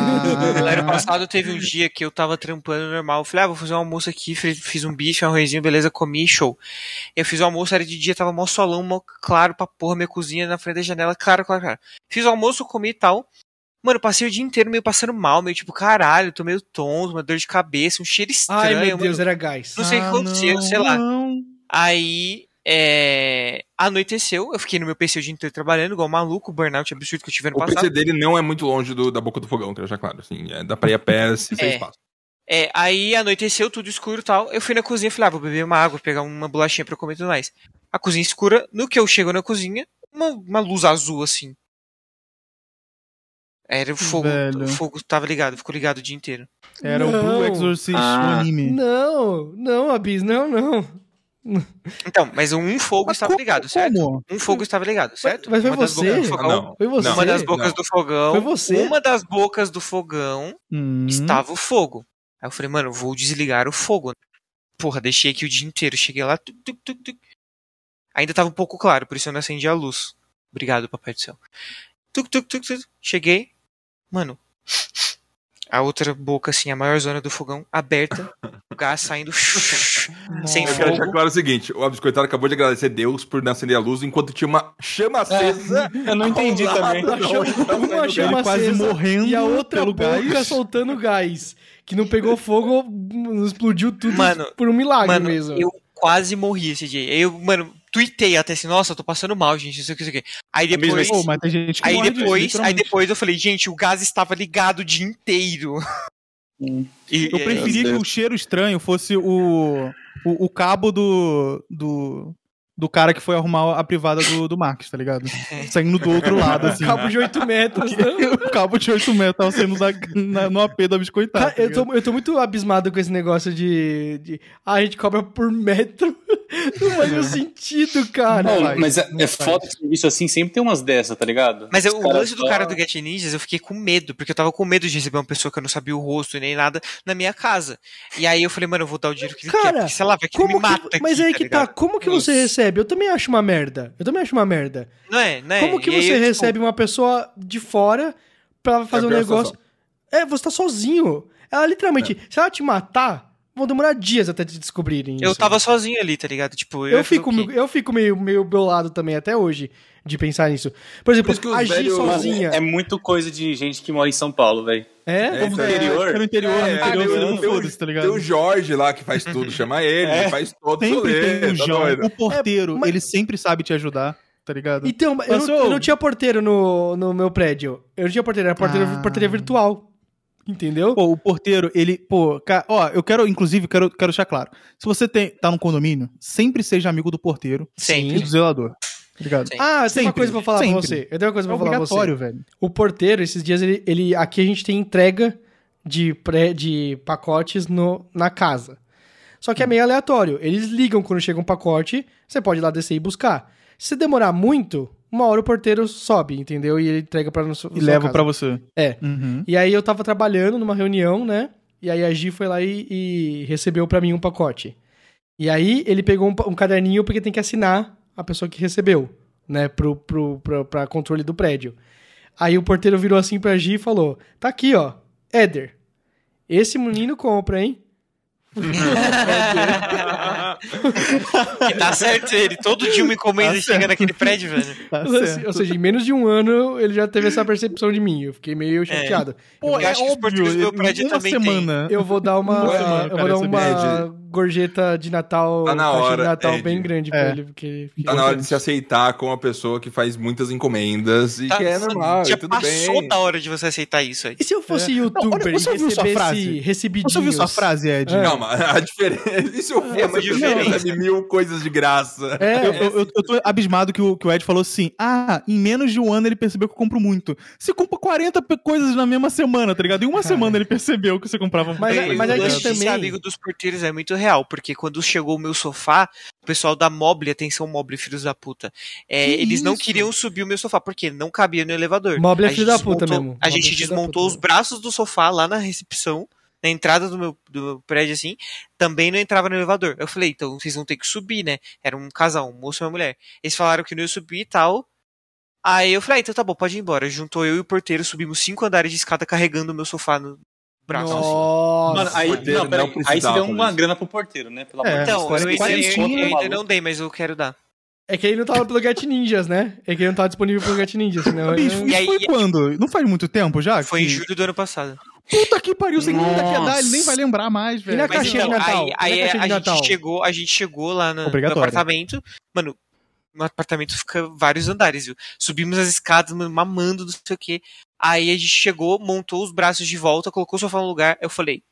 Ano passado teve um dia que eu tava trampando normal. Eu falei, ah, vou fazer um almoço aqui. Fiz um bife, um arrozinho, beleza, comi, show. Eu fiz o almoço, era de dia, tava mó solão, mó claro pra porra, minha cozinha na frente da janela, claro, claro, claro. Fiz o almoço, comi e tal. Mano, passei o dia inteiro meio passando mal, meio tipo, caralho, tô meio tonto, uma dor de cabeça, um cheiro estranho. Ai, meu mano. Deus, era gás. Não sei o que Ah, aconteceu, não, sei lá. não. Aí, é... anoiteceu, eu fiquei no meu PC o dia inteiro trabalhando, igual maluco, o burnout absurdo que eu tive ano O passado. PC dele não é muito longe do- da boca do fogão, que já claro. Assim, é, dá pra ir a pé se sem É. espaço. É, aí anoiteceu, tudo escuro e tal. Eu fui na cozinha e falei, ah, vou beber uma água, pegar uma bolachinha pra eu comer e tudo mais. A cozinha escura, no que eu chego na cozinha, uma, uma luz azul assim. Era o fogo, Velho. o fogo tava ligado, ficou ligado o dia inteiro. Era o Não. Blue Exorcist Ah. o anime. Não, não, Abis, não, não. Então, mas um fogo Mas estava como- ligado, certo? como? Um fogo estava ligado, certo? mas foi Uma das você? bocas do fogão, não. Foi você? Uma das Não. bocas do fogão. Foi você? Uma das bocas do fogão Hum. estava o fogo. Aí eu falei, mano, vou desligar o fogo. Porra, deixei aqui o dia inteiro. Cheguei lá. tuc, tuc, tuc, tuc. Ainda tava um pouco claro, por isso eu não acendi a luz. Obrigado, Papai do Céu. Tuc, tuc, tuc, tuc. Cheguei. Mano. A outra boca, assim, a maior zona do fogão, aberta. O gás saindo. sem Eu quero deixar fogo. claro o seguinte: o Abiscoitado acabou de agradecer Deus por não acender a luz enquanto tinha uma chama acesa. Eu não entendi também. Uma chama, uma saindo chama Ele quase acesa morrendo e a outra pelo boca gás. soltando gás. Que não pegou fogo, explodiu tudo Mano, por um milagre Mano, mesmo. eu quase morri esse dia. Eu, mano, tuitei até assim, nossa, eu tô passando mal, gente, isso aqui, isso aqui. Aí mesma depois. Pô, mas tem gente que Aí morre disso, depois, aí depois eu falei, gente, o gás estava ligado o dia inteiro. Hum. E- Eu e- preferia que o cheiro estranho fosse o, o, o cabo do, do, do cara que foi arrumar a privada do, do Marcos, tá ligado? Saindo do outro lado, assim. Cabo de 8 metros. né? o cabo de 8 metros tava saindo da, na- no AP da biscoitada. Tá eu, tô, eu tô muito abismado com esse negócio de, de. Ah, a gente cobra por metro. Não faz nenhum sentido, cara. Não, mas é, não é faz. foda que serviço assim, sempre tem umas dessas, tá ligado? Mas eu- o caras lance do cara do Get Ninjas, eu fiquei com medo, porque eu tava com medo de receber uma pessoa que eu não sabia o rosto e nem nada na minha casa. E aí eu falei, mano, eu vou dar o dinheiro que ele Cara, quer, porque sei lá, vai que me mata que, mas aí que tá, como que você Nossa. Recebe? Eu também acho uma merda. Eu também acho uma merda. Não é, não é? Como que E aí você eu, tipo, recebe uma pessoa de fora pra fazer É um negócio? É, você tá sozinho. Ela literalmente, se ela te matar, vão demorar dias até te descobrirem Eu isso. tava sozinho ali, tá ligado? Tipo, eu, Eu fico, o eu fico meio, meio bolado também até hoje de pensar nisso. Por exemplo, Por agir Mano, sozinha. é muito coisa de gente que mora em São Paulo, velho. É? É, Como isso aí. interior. Fica no interior, no É, interior tem, você não o- tem o- foda-se, tá ligado? tem o Jorge lá que faz tudo, chama ele, É. ele faz todo Sempre tem o tá João, doido? o porteiro, É, mas- ele sempre sabe te ajudar, tá ligado? Então, eu não, eu não tinha porteiro no, no meu prédio. Eu não tinha porteiro, era porteiro, Ah. porteria virtual. Entendeu? Pô, o porteiro, ele, pô, ca- ó, eu quero, inclusive, quero, quero deixar claro. Se você tem, tá no condomínio, sempre seja amigo do porteiro e Sempre. do zelador. Sim. Ah, eu tenho uma coisa pra falar pra sempre. você. Eu tenho uma coisa É pra falar pra você. obrigatório, velho. O porteiro, esses dias, ele, ele- aqui a gente tem entrega de, pré, de pacotes no, na casa. Só que é meio aleatório. Eles ligam quando chega um pacote, você pode ir lá descer e buscar. Se demorar muito, uma hora o porteiro sobe, entendeu? E ele entrega pra, no, E leva pra você. É. Uhum. E aí eu tava trabalhando numa reunião, né? E aí a Gi foi lá e, e recebeu pra mim um pacote. E aí ele pegou um, um caderninho porque tem que assinar a pessoa que recebeu, né, pro, pro, pro, pra controle do prédio. Aí o porteiro virou assim pra Gi e falou: Tá aqui, ó, Éder. Esse menino compra, hein? E tá certo ele. Todo dia uma encomenda Tá chega naquele prédio, velho. Tá Ou seja, em menos de um ano ele já teve essa percepção de mim. Eu fiquei meio chateado. Pô, Eu acho que os portugueses do meu prédio uma também semana. Eu vou dar uma, semana, eu vou cara, dar uma gorjeta de Natal, Tá na hora, de Natal Ed. bem grande pra É. ele. Porque, Tá na hora de se aceitar com uma pessoa que faz muitas encomendas e Tá- que é normal, Já tudo passou bem. da hora de você aceitar isso aí. E se eu fosse É. youtuber Não, olha, você e ouviu sua frase? recebidinhos? Você ouviu sua frase, Ed? É. Calma, a diferença. E se eu fosse É pessoa que diferença. recebe mil coisas de graça? É, Eu, eu, eu- eu tô abismado que o, que o Ed falou assim: ah, em menos de um ano ele percebeu que eu compro muito. Você compra 40 pe- coisas na mesma semana, tá ligado? Em uma semana ele percebeu que você comprava Mas- muita mas coisa, é que também- Esse amigo dos porteiros é muito real, porque quando chegou o meu sofá, o pessoal da Mobile, atenção Mobile, filhos da puta, é, eles não isso? queriam subir o meu sofá, porque não cabia no elevador. Mobile é filho da puta mesmo. A Mobile gente é desmontou os braços do sofá lá na recepção, na entrada do meu, do meu prédio, assim, também não entrava no elevador. Eu falei, então vocês vão ter que subir, né? Era um casal, um moço e uma mulher. Eles falaram que não ia subir e tal. Aí eu falei, ah, então tá bom, pode ir embora. Juntou eu e o porteiro, subimos cinco andares de escada carregando o meu sofá no braço. Nossa. Mano, aí, porteiro não, peraí, não aí você deu uma isso. grana pro porteiro, né? Pelo É, amor de Deus. Então, eu, ainda, não dei, mas eu quero dar. É que ele não tava pelo Get Ninjas, né? É que ele não tava disponível pelo Get Ninjas, senão... Bicho, eu- isso aí- foi quando? Não faz muito tempo já? Foi que... em julho do ano passado. Puta que pariu, você ainda quer dar, ele nem vai lembrar mais, velho. na caixinha de então, Natal? aí, E na aí caixinha de a, Natal? gente chegou, a gente chegou lá no, no apartamento. Mano, no apartamento fica vários andares, viu? Subimos as escadas, mano, mamando, não sei o quê. Aí a gente chegou, montou os braços de volta, colocou o sofá no lugar. Eu falei,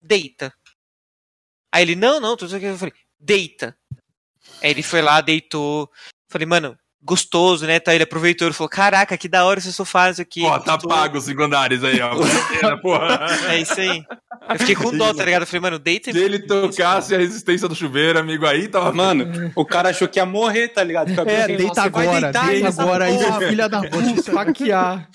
deita. Aí ele, não, não, tudo aqui. Eu falei, deita. Aí ele foi lá, deitou. Falei, mano, gostoso, né? Tá, ele aproveitou, ele falou, caraca, que da hora esse sofá, isso aqui. Pô, tá gostou." pago os andares aí, ó. Porra. É isso aí. Eu fiquei com dó, tá ligado? Eu falei, mano, deita e Se ele tocasse a resistência do chuveiro, amigo, aí tava. Mano, o cara achou que ia morrer, tá ligado? É, deita você vai agora, deitar deita agora aí, filha da Vou te puta. esfaquear.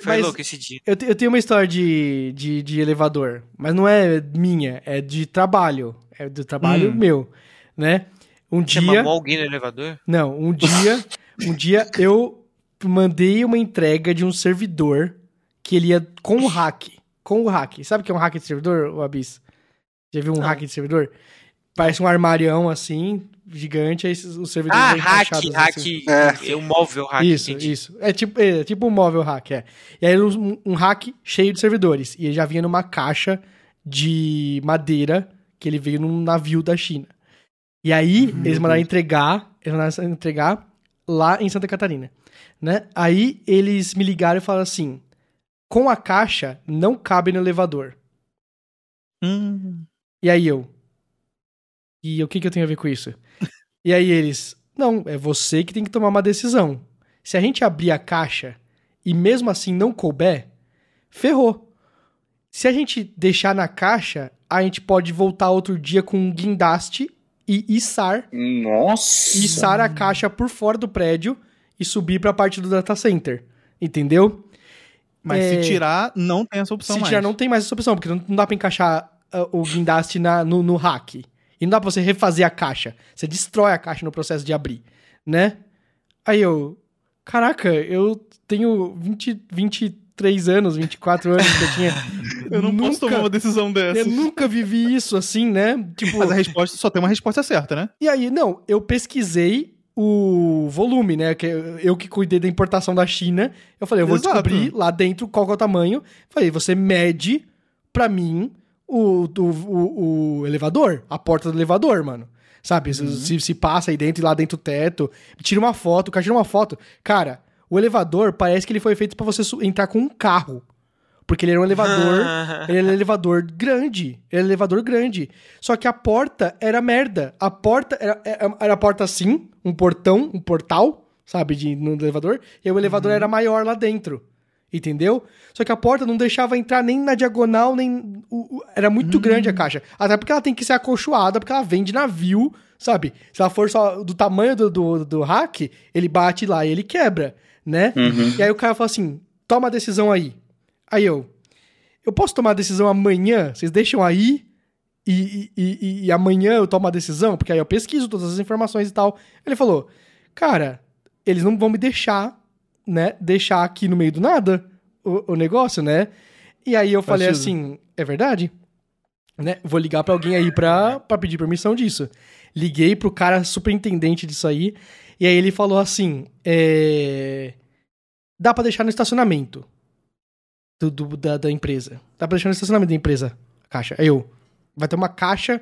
Foi Mas- louco esse dia. Eu, eu tenho uma história de, de, de elevador, mas não é minha, é de trabalho. É do trabalho Hum. meu, né? Um Você dia... mamou alguém no elevador? Não, um dia, um dia eu mandei uma entrega de um servidor que ele ia com o hack. Com o hack. Sabe o que é um hack de servidor, o Abis? Já viu um hack de servidor? Parece um armarião assim, gigante, aí os servidores Ah, hack, encaixados hack. assim. É. o móvel hack. Isso, entendi. isso. É tipo, é tipo um móvel hack, é. E aí um, um hack cheio de servidores. E ele já vinha numa caixa de madeira que ele veio num navio da China. E aí eles mandaram entregar, eles mandaram entregar lá em Santa Catarina, né? Aí eles me ligaram e falaram assim: "Com a caixa não cabe no elevador". Hum. E aí eu. E o que, que eu tenho a ver com isso? e aí eles. Não, é você que tem que tomar uma decisão. Se a gente abrir a caixa e mesmo assim não couber, ferrou. Se a gente deixar na caixa, a gente pode voltar outro dia com um guindaste e içar, Nossa. içar a caixa por fora do prédio e subir pra parte do data center. Entendeu? Mas É. se tirar, não tem essa opção Se mais. tirar, não tem mais essa opção, porque não, não dá pra encaixar ah, o guindaste na, no, no hack. E não dá pra você refazer a caixa. Você destrói a caixa no processo de abrir, né? Aí eu... Caraca, eu tenho 20, 23 anos, 24 anos que eu tinha... Eu não posso nunca, tomar uma decisão dessa. Eu nunca vivi isso assim, né? Tipo... Mas a resposta só tem uma resposta certa, né? E aí, não, eu pesquisei o volume, né? Que eu- que cuidei da importação da China. Eu falei, eu vou Exato. descobrir lá dentro qual é o tamanho. Falei, você mede pra mim o, do- o, o elevador, a porta do elevador, mano. Sabe? Se- Se, se passa aí dentro e lá dentro do teto. Tira uma foto, o cara tira uma foto. Cara, o elevador parece que ele foi feito pra você entrar com um carro. Porque ele era um elevador. Ele era um elevador grande. Ele era um elevador grande. Só que a porta era merda. A porta era, era, era a porta assim, um portão, um portal, sabe, de, no elevador. E aí o elevador era maior lá dentro. Entendeu? Só que a porta não deixava entrar nem na diagonal, nem. o- o- era muito grande a caixa. Até porque ela tem que ser acolchoada, porque ela vem de navio, sabe? Se ela for só do tamanho do, do, do hack, ele bate lá e ele quebra, né? E aí o cara fala assim: toma a decisão aí. Aí eu. eu posso tomar a decisão amanhã? Vocês deixam aí e, e, e, e amanhã eu tomo a decisão? Porque aí eu pesquiso todas as informações e tal. Ele falou, cara, eles não vão me deixar, né, deixar aqui no meio do nada o, o negócio, né? E aí eu falei assim, é verdade? Né? Vou ligar pra alguém aí pra, pra pedir permissão disso. Liguei pro cara superintendente disso aí, e aí ele falou assim, é... Dá pra deixar no estacionamento do, do- da, da empresa. Dá pra deixar no estacionamento da empresa, a caixa. Aí eu, vai ter uma caixa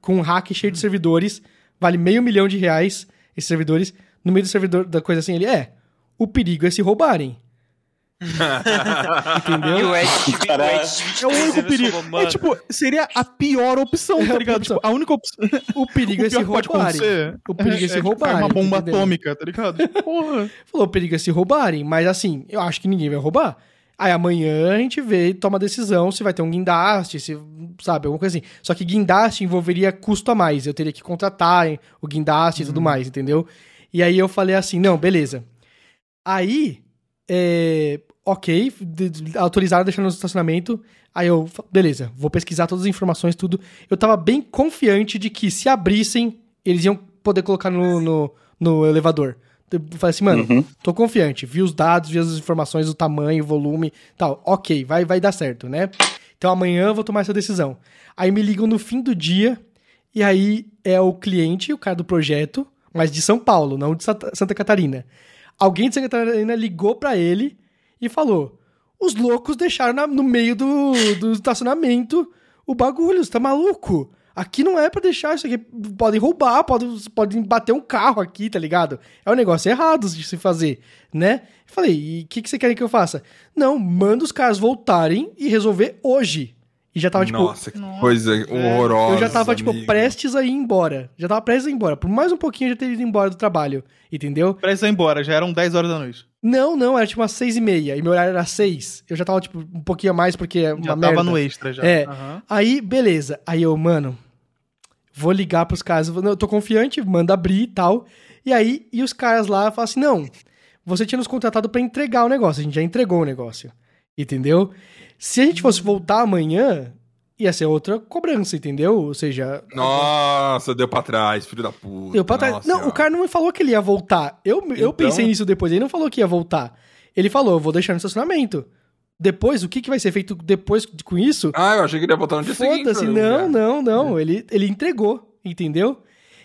com um rack cheio de servidores, vale meio milhão de reais esses servidores. No meio do servidor da coisa assim, ele é, o perigo é se roubarem. E Entendeu? o Ed, o Ed É o único perigo. falou, É tipo, seria a pior opção, É a tá ligado? opção. Tipo, a única opção. O perigo é o se que pode roubarem. O perigo é se tipo, roubarem, Uma bomba tá entendendo? atômica, tá ligado? Porra. Falou, o perigo é se roubarem, mas assim, eu acho que ninguém vai roubar. Aí amanhã a gente vê e toma decisão se vai ter um guindaste, se, sabe, alguma coisa assim. Só que guindaste envolveria custo a mais. Eu teria que contratar hein, o guindaste e tudo mais, entendeu? E aí eu falei assim, não, beleza. Aí, é, ok, de- de- autorizaram deixando no estacionamento. Aí eu, beleza, vou pesquisar todas as informações, tudo. Eu tava bem confiante de que se abrissem, eles iam poder colocar no, no, no elevador. Falei assim, mano, Uhum. tô confiante. Vi os dados, vi as informações, o tamanho, o volume tal. Ok, vai, vai dar certo, né? Então amanhã eu vou tomar essa decisão. Aí me ligam no fim do dia, e aí é o cliente, o cara do projeto, mas de São Paulo, não de Santa Catarina. Alguém de Santa Catarina ligou pra ele e falou: os loucos deixaram na- no meio do, do estacionamento o bagulho, você tá maluco? Aqui não é pra deixar isso aqui. Podem roubar, podem, podem bater um carro aqui, tá ligado? É um negócio errado de se fazer, né? Eu falei, e o que, que você quer que eu faça? Não, manda os caras voltarem e resolver hoje. E já tava, tipo, Nossa, que coisa horrorosa. eu já tava, tipo, amigo. prestes a ir embora. Já tava prestes a ir embora. Por mais um pouquinho eu já teria ido embora do trabalho. Entendeu? Presta ir embora, já eram 10 horas da noite. Não, não, era tipo umas seis e meia. E meu horário era seis. Eu já tava, tipo, um pouquinho a mais porque é uma Já merda. tava no extra já. É. Aham. Aí, beleza. Aí eu, mano, vou ligar pros caras. Eu tô confiante, manda abrir e tal. E aí, e os caras lá falam assim: não, você tinha nos contratado pra entregar o negócio. A gente já entregou o negócio. Entendeu? Se a gente fosse voltar amanhã, ia ser outra cobrança, entendeu? Ou seja. Nossa, deu pra trás, filho da puta. Deu pra trás. Nossa Não, o cara não me falou que ele ia voltar. Eu, eu Então? pensei nisso depois. Ele não falou que ia voltar. Ele falou, eu vou deixar no estacionamento. Depois, o que, que vai ser feito depois de- com isso? Ah, eu achei que ele ia botar no dia seguinte. Foda-se, não, não, não. Ele, ele entregou, entendeu?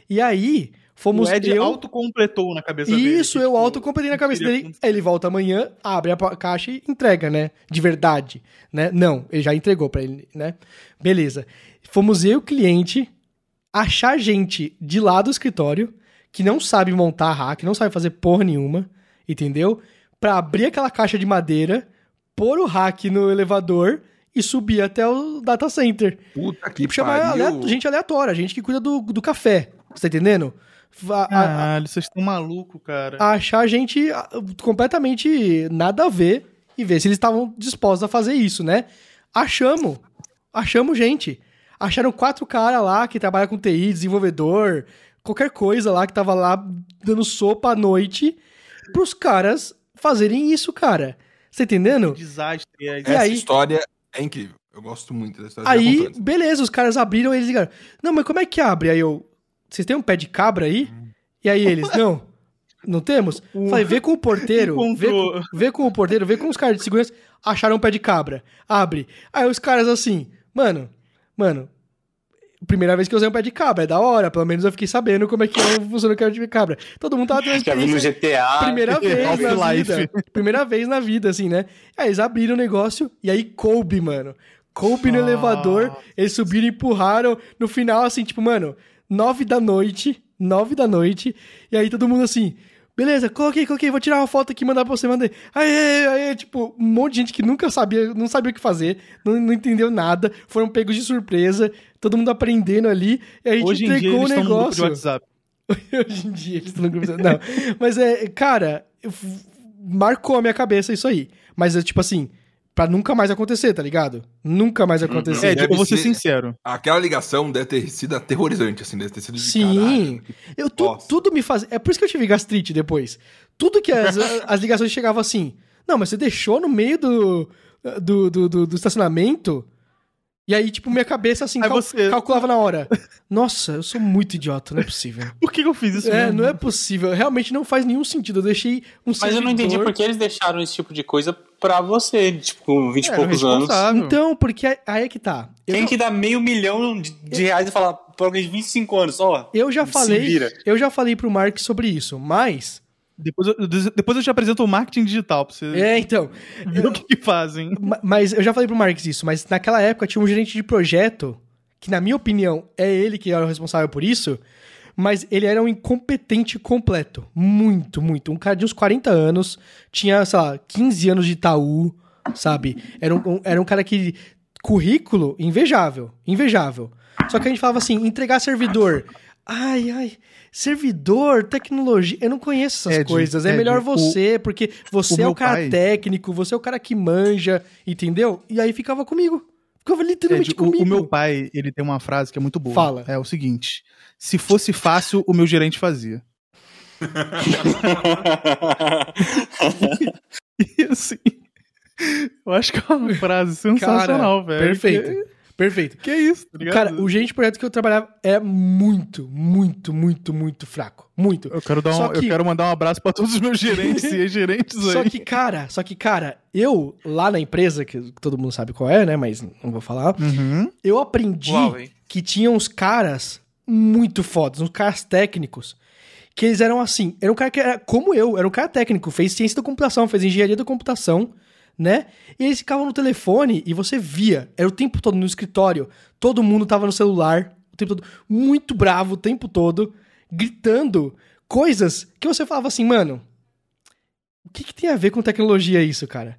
E aí, fomos O Ed eu... autocompletou na cabeça dele. Isso, eu tipo, autocompletei na cabeça dele. Aí ele volta amanhã, abre a caixa e entrega, né? De verdade, né? Não, ele já entregou pra ele, né? Beleza. Fomos eu e o cliente achar gente de lá do escritório que não sabe montar hack, não sabe fazer porra nenhuma, entendeu? Pra abrir aquela caixa de madeira, pôr o hack no elevador e subir até o data center. Puta que Chamar pariu. alea- gente aleatória, gente que cuida do, do café. Você tá entendendo? A- a- Caralho, vocês estão malucos, cara. achar gente ah, completamente nada a ver e ver se eles estavam dispostos a fazer isso, né? Achamos. Achamos gente. Acharam quatro caras lá que trabalham com TI, desenvolvedor, qualquer coisa lá que tava lá dando sopa à noite pros caras fazerem isso, cara. Você tá entendendo? Desastre. É, E Essa aí- história é incrível. Eu gosto muito dessa história. Aí, beleza, os caras abriram e eles ligaram. Não, mas como é que abre? Aí eu. Vocês têm um pé de cabra aí? E aí eles, não. Não temos? Falei, vê com o porteiro. Vê com, vê com o porteiro, vê com os caras de segurança. Acharam um pé de cabra. Abre. Aí os caras assim, mano, mano. Primeira vez que eu usei um pé de cabra, é da hora. Pelo menos eu fiquei sabendo como é que funciona o pé de cabra. Todo mundo tava tendo uma Já vi no experiência GTA. primeira vez na vida. Primeira vez na vida, assim, né? Aí eles abriram o negócio e aí coube, mano. Coube no Nossa. elevador, eles subiram e empurraram. No final, assim, tipo, mano, nove da noite, nove da noite, e aí todo mundo assim, beleza, coloquei, coloquei, vou tirar uma foto aqui e mandar pra você, mandei. Aí, aí, aí, tipo, um monte de gente que nunca sabia, não sabia o que fazer, não, não entendeu nada, foram pegos de surpresa, todo mundo aprendendo ali, e a gente Hoje em dia eles o estão no grupo de negócio. WhatsApp. Hoje em dia eles estão no grupo. Não. Mas é, cara, marcou a minha cabeça isso aí. Mas é tipo assim, pra nunca mais acontecer, tá ligado? Nunca mais acontecer. É, Deve tipo, vou ser ser- sincero. Aquela ligação deve ter sido aterrorizante, assim, deve ter sido de Sim. caralho. Eu, tu- tudo me faz. É por isso que eu tive gastrite depois. Tudo que as, as ligações chegavam assim. Não, mas você deixou no meio do, do, do, do, do estacionamento. E aí, tipo, minha cabeça, assim, cal- você- calculava na hora. Nossa, eu sou muito idiota, não é possível. Por que, que eu fiz isso É, mesmo? não é possível. Realmente não faz nenhum sentido. Eu deixei um Mas eu não entendi por que eles deixaram esse tipo de coisa pra você, tipo, com 20 e Era o poucos anos. Então, porque aí- aí é que tá. Eu, Quem não- que dá meio milhão de, de reais e fala pra alguém de 25 anos, ó, eu já se falei, vira. eu já falei pro Mark sobre isso, mas Depois, eu, depois eu te apresento o marketing digital pra você é, então, ver o que, que fazem. Ma- Mas eu já falei pro Marques isso, mas naquela época tinha um gerente de projeto, que na minha opinião é ele que era o responsável por isso, mas ele era um incompetente completo. Muito, muito. Um cara de uns 40 anos, tinha, sei lá, 15 anos de Itaú, sabe? Era um, um- era um cara que. Currículo invejável, invejável. Só que a gente falava assim: entregar servidor. Ai, ai. Servidor, tecnologia. Eu não conheço essas Ed, coisas. É Ed, melhor o- você, porque você o é o cara pai- técnico, você é o cara que manja, entendeu? E aí ficava comigo. Ficava literalmente Ed, o, comigo. o meu pai, ele tem uma frase que é muito boa. Fala. É o seguinte: se fosse fácil, o meu gerente fazia. E assim. Eu acho que é uma frase sensacional, velho. Perfeito. Perfeito. que isso, tá? Cara, o gerente de projeto que eu trabalhava é muito, muito, muito, muito fraco. Muito. Eu quero, dar um- que- eu quero mandar um abraço pra todos os meus gerentes e gerentes aí. Só que, cara, só que, cara, eu, lá na empresa, que todo mundo sabe qual é, né? Mas não vou falar. Uhum. Eu aprendi Huawei. que tinha uns caras muito fodas, uns caras técnicos, que eles eram assim, era um cara que era como eu, era um cara técnico, fez ciência da computação, fez engenharia da computação, né? E eles ficavam no telefone e você via, era o tempo todo no escritório, todo mundo tava no celular, o tempo todo, muito bravo o tempo todo, gritando coisas que você falava assim, mano, o que, que tem a ver com tecnologia isso, cara?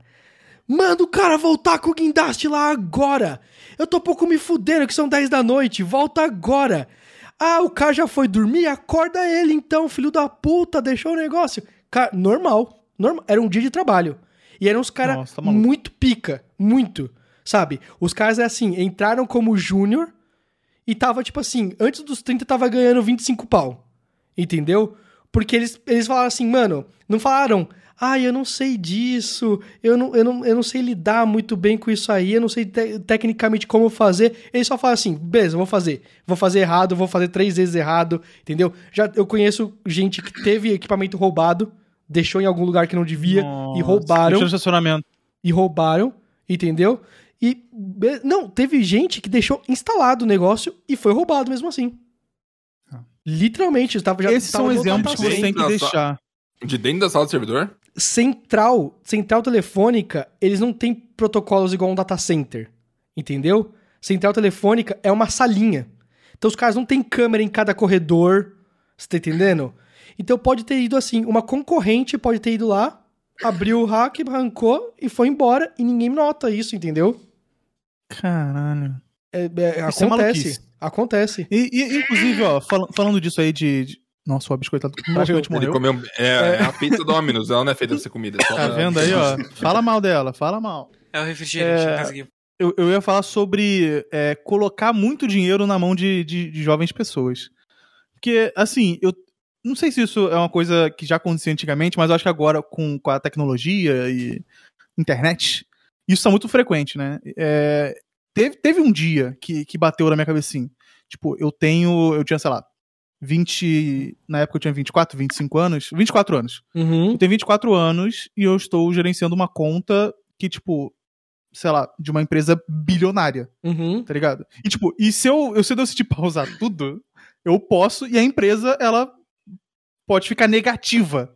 Manda o cara voltar com o guindaste lá agora. Eu tô pouco me fudendo que são 10 da noite. Volta agora. Ah, o cara já foi dormir? Acorda ele então, filho da puta. Deixou o negócio. Cara, normal. normal. Era um dia de trabalho. E eram uns caras tá muito pica. Muito. Sabe? Os caras, é assim, entraram como júnior e tava, tipo assim, antes dos 30 tava ganhando 25 pau. Entendeu? Porque eles, eles falaram assim, mano, não falaram, ah, eu não sei disso, eu não, eu, não, eu não sei lidar muito bem com isso aí, eu não sei te- tecnicamente como fazer. Eles só falam assim, beleza, vou fazer. Vou fazer errado, vou fazer três vezes errado, entendeu? Já eu conheço gente que teve equipamento roubado, deixou em algum lugar que não devia e Nossa, roubaram Deixa no estacionamento. e roubaram, entendeu? E não, teve gente que deixou instalado o negócio e foi roubado mesmo assim. Literalmente, estava já Esses tava são exemplos que você tem que deixar. De dentro da sala do servidor? Central, central telefônica, eles não têm protocolos igual um data center, entendeu? Central telefônica é uma salinha. Então os caras não têm câmera em cada corredor, você tá entendendo? Então pode ter ido assim, uma concorrente pode ter ido lá, abriu o hack, arrancou e foi embora e ninguém nota isso, entendeu? Caralho. É, é, Isso é acontece. maluquice. acontece. E, e, inclusive, ó, fal- falando disso aí de. de- Nossa, o biscoitado praticamente Ele morreu. comeu. É, é a pizza Domino's, ela não é feita pra ser comida. é só Tá pra- vendo aí, ó? Fala mal dela, fala mal. É o refrigerante. É. Eu, eu ia falar sobre é, colocar muito dinheiro na mão de, de, de jovens pessoas. Porque, assim, eu não sei se isso é uma coisa que já acontecia antigamente, mas eu acho que agora, com, com a tecnologia e internet, isso tá muito frequente, né? É, teve, teve um dia que, que bateu na minha cabeça assim. Tipo, eu tenho. Eu tinha, sei lá, 20. Na época eu tinha 24, 25 anos. 24 anos. Uhum. Eu tenho 24 anos e eu estou gerenciando uma conta que, tipo, sei lá, de uma empresa bilionária, Uhum. tá ligado? E, tipo, e se eu, eu, se eu decidir pausar tudo, eu posso, e a empresa, ela pode ficar negativa.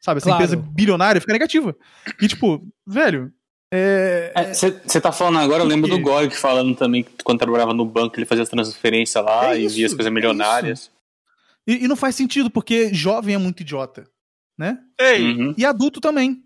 Sabe? Essa Claro. empresa bilionária fica negativa. E, tipo, velho, é. Você tá falando agora, eu lembro do Gorg falando também que quando trabalhava no banco ele fazia as transferências lá É e isso, via as coisas é milionárias. E, e não faz sentido, porque jovem é muito idiota, né? Ei, Uhum. E adulto também.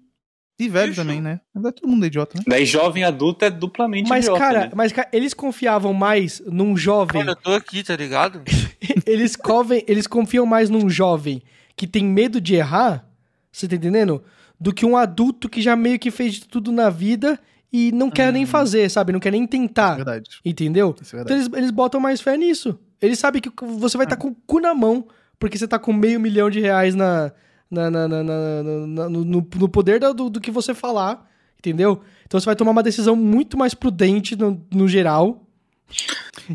E velho Isso. também, né? Na todo mundo é idiota, né? Daí jovem adulto é duplamente Mas, idiota, cara, né? mas, cara, eles confiavam mais num jovem. olha, eu tô aqui, tá ligado? eles, covem, eles confiam mais num jovem que tem medo de errar, você tá entendendo? Do que um adulto que já meio que fez de tudo na vida e não quer nem fazer, sabe? Não quer nem É tentar. verdade. Entendeu? Isso é Então verdade. eles, eles botam mais fé nisso. Eles sabem que você vai estar com o cu na mão, porque você tá com meio milhão de reais na, na, na, na- na- no- no poder do, do que você falar. entendeu? Então você vai tomar uma decisão muito mais prudente no, no geral.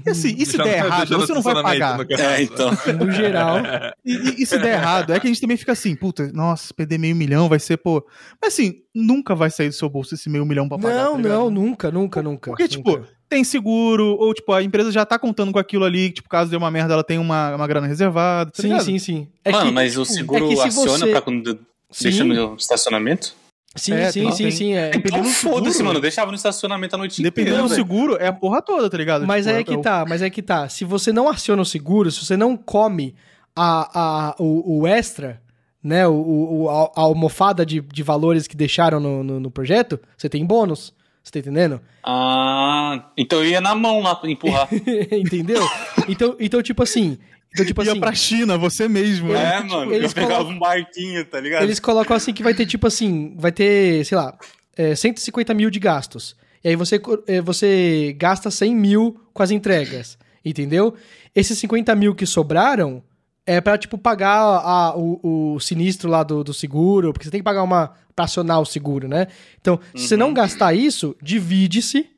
E assim, e se der errado, você não vai pagar. É, então. No geral. E, e- e se der errado, é que a gente também fica assim, puta, nossa, perder meio milhão vai ser, pô. Mas assim, nunca vai sair do seu bolso esse meio milhão pra pagar. Não, tá não, nunca, nunca, nunca. Porque, tipo, nunca. tem seguro, ou tipo, a empresa já tá contando com aquilo ali, tipo, caso dê uma merda, ela tem uma, uma grana reservada. Tá Sim, ligado? sim, sim. É Mano, que- mas o seguro é aciona você- pra quando deixa Sim. no estacionamento? Sim, É, sim, sim, tem- sim. É. Então do foda-se, seguro- mano. Deixava no estacionamento a noite Dependendo inteira. do seguro, é a porra toda, tá ligado? Mas Tipo, aí é- é que é o- tá, mas aí é que tá. Se você não aciona o seguro, se você não come a, a, o, o extra, né? O, o- a, a almofada de, de valores que deixaram no, no, no projeto, você tem bônus. Você tá entendendo? Ah, então eu ia na mão lá pra empurrar. Entendeu? Então, então, tipo assim. Então, tipo Ia assim. pra China, você mesmo. né? é, mano. eles eu pegava colocam- um barquinho, tá ligado? Eles colocam assim que vai ter, tipo assim, vai ter, sei lá, é, 150 mil de gastos. E aí você, é, você gasta 100 mil com as entregas, entendeu? Esses 50 mil que sobraram é pra, tipo, pagar a- o, o sinistro lá do, do seguro, porque você tem que pagar uma pra acionar o seguro, né? Então, se você não gastar isso, divide-se,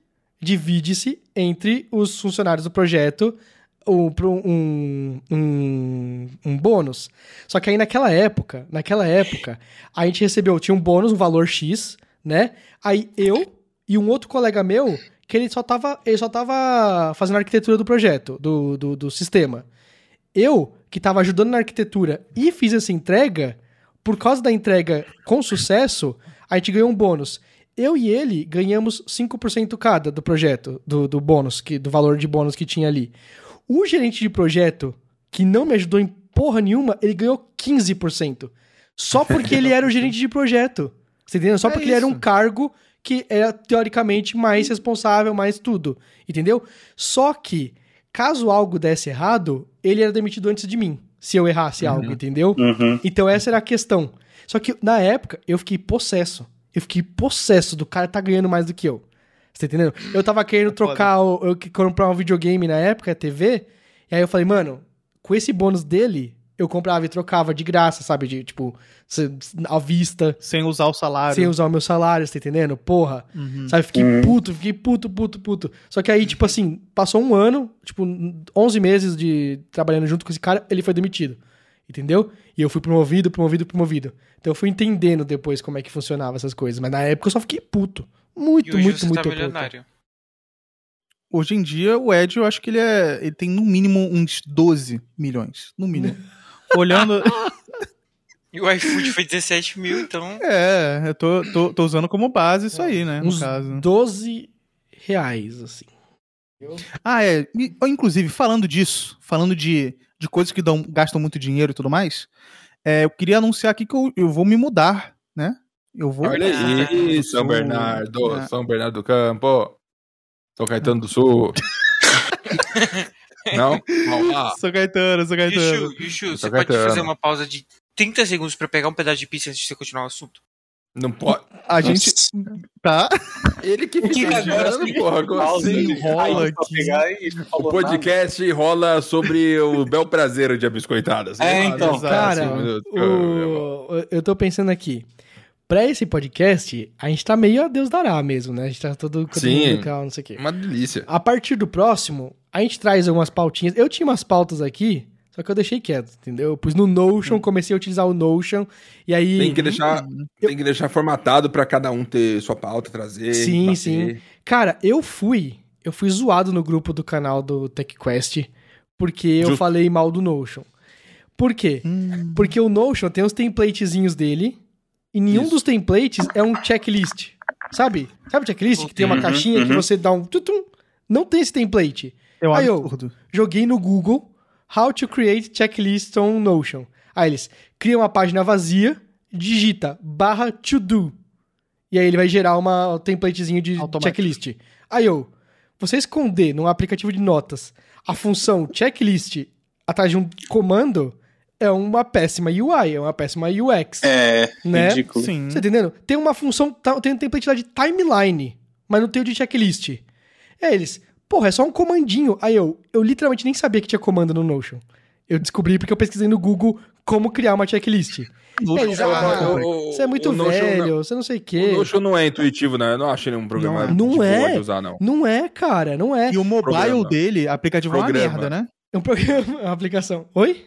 divide-se entre os funcionários do projeto um, um, um, um bônus. Só que aí naquela época, naquela época, a gente recebeu, tinha um bônus, um valor X, né? Aí eu e um outro colega meu, que ele só tava, ele só tava fazendo a arquitetura do projeto, do, do, do sistema. Eu, que tava ajudando na arquitetura e fiz essa entrega, por causa da entrega com sucesso, a gente ganhou um bônus. Eu e ele ganhamos 5% cada do projeto, do, do bônus, que, do valor de bônus que tinha ali. O gerente de projeto, que não me ajudou em porra nenhuma, ele ganhou 15%. Só porque ele era o gerente de projeto. Você entendeu? Só É porque ele era um isso. cargo que era teoricamente mais responsável, mais tudo. Entendeu? Só que, caso algo desse errado, ele era demitido antes de mim. Se eu errasse algo, entendeu? Uhum. Então essa era a questão. Só que na época eu fiquei possesso. Eu fiquei possesso do cara tá ganhando mais do que eu. Você entendendo? Eu tava querendo trocar, o, eu comprar um videogame na época, a TV, e aí eu falei, mano, com esse bônus dele, eu comprava e trocava de graça, sabe? De, tipo, à vista, Sem usar o salário. sem usar o meu salário, você tá entendendo? Porra. Uhum. Sabe? Fiquei puto, fiquei puto, puto, puto. Só que aí, tipo assim, passou um ano, tipo, 11 meses de trabalhando junto com esse cara, ele foi demitido. Entendeu? E eu fui promovido, promovido, promovido. Então eu fui entendendo depois como é que funcionava essas coisas. Mas na época eu só fiquei puto. E Muito, hoje muito, você muito tá milionário. Hoje em dia, o Ed, eu acho que ele é. Ele tem no mínimo uns 12 milhões. No mínimo. Olhando. E o iFood foi 17 mil, então. É, eu tô, tô, tô usando como base isso aí, né? No Uns caso. 12 reais, assim. Ah, é. E, Inclusive, falando disso, falando de, de coisas que dão, gastam muito dinheiro e tudo mais, é, eu queria anunciar aqui que eu, eu vou me mudar, né? Eu vou. Olha aí, São Sul. Bernardo, É. São Bernardo do Campo, São Caetano do Sul. Não? Vamos lá. Sou Caetano, sou Caetano. Yushu, Yushu, você tô pode Caetano. fazer uma pausa de 30 segundos pra pegar um pedaço de pizza antes de você continuar o assunto? Não pode. A gente. Tá? Ele que fica agora girando, assim, porra. como pausa, assim? enrola aqui. O podcast rola sobre o bel prazer de abiscoitadas. É, Sei lá, então. Cara, o- eu tô pensando aqui. Pra esse podcast, a gente tá meio a Deus dará mesmo, né? A gente tá todo Sim. mundo calmo, não sei o quê. Uma delícia. A partir do próximo, a gente traz algumas pautinhas. Eu tinha umas pautas aqui, só que eu deixei quieto, entendeu? Eu pus no Notion, comecei a utilizar o Notion, e aí... Tem que deixar, tem que deixar formatado pra cada um ter sua pauta, trazer. Sim, bater. sim. Cara, eu fui, eu fui zoado no grupo do canal do TechQuest, porque eu Justo. falei mal do Notion. Por quê? Hum. Porque o Notion tem os templatezinhos dele, e nenhum Isso. dos templates é um checklist. Sabe? Sabe o checklist? Que tem uma Uhum, caixinha que uhum. você dá um... tutum? Não tem esse template. Um Aí, eu- absurdo. joguei no Google How to create checklist on Notion. Aí eles criam uma página vazia, digita barra to do. E aí ele vai gerar uma um templatezinho de Automático. checklist. Aí eu, você esconder num aplicativo de notas a função checklist atrás de um comando é uma péssima UI, é uma péssima UX. É, Né? ridículo. Sim. Você entendendo? Tem uma função, tá- tem um template lá de timeline, mas não tem o de checklist. É eles, porra, é só um comandinho. Aí eu, eu literalmente nem sabia que tinha comando no Notion. Eu descobri porque eu pesquisei no Google como criar uma checklist. Eles, ah, você é muito o velho, não- você não sei o O quê. Notion não é intuitivo, né? Eu não achei nenhum programa Não- não é. de usar, não. Não é, cara, não é. E o mobile Programa. dele, aplicativo é uma Programa. merda, né? É um programa, uma aplicação. Oi?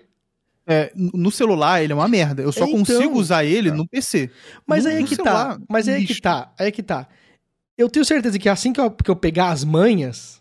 É, no celular ele é uma merda. Eu só Então. consigo usar ele no PC. Mas No- aí é que celular, tá. Mas aí é que tá. Aí é que tá. Eu tenho certeza que assim que eu, que eu pegar as manhas,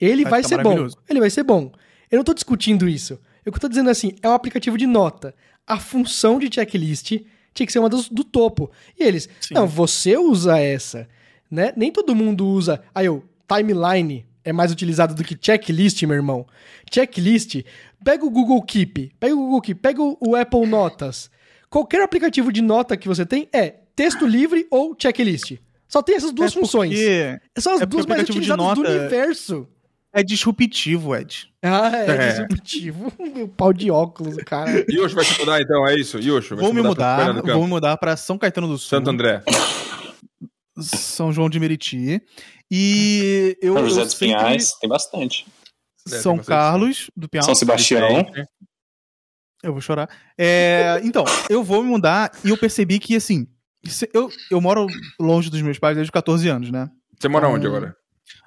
ele Vai vai, ser bom. Ele vai ser bom. Eu não tô discutindo isso. Eu que tô dizendo assim, é um aplicativo de nota. A função de checklist tinha que ser uma dos, do topo. E eles, Sim. não, você usa essa, né? Nem todo mundo usa. Aí eu, timeline é mais utilizado do que checklist, meu irmão. Checklist, pega o Google Keep, pega o Google Keep, pega o, Apple Notas. Qualquer aplicativo de nota que você tem é texto livre ou checklist. Só tem essas duas É funções. porque São as é duas mais utilizadas do universo. É disruptivo, Ed. Ah, é, É. disruptivo. Meu pau de óculos, cara. Yosho vai se mudar então, é isso? Yosho vai Vou se me mudar, Fernando Campos. vou me mudar pra São Caetano do Sul, Santo André. São João de Meriti. E eu. São José eu dos sempre- Pinhais, tem bastante. É, São tem bastante. Carlos do Pinhal. São Sebastião. Eu vou chorar. É, então, eu vou me mudar e eu percebi que, assim, eu, eu moro longe dos meus pais desde os 14 anos, né? Você mora Então, onde agora?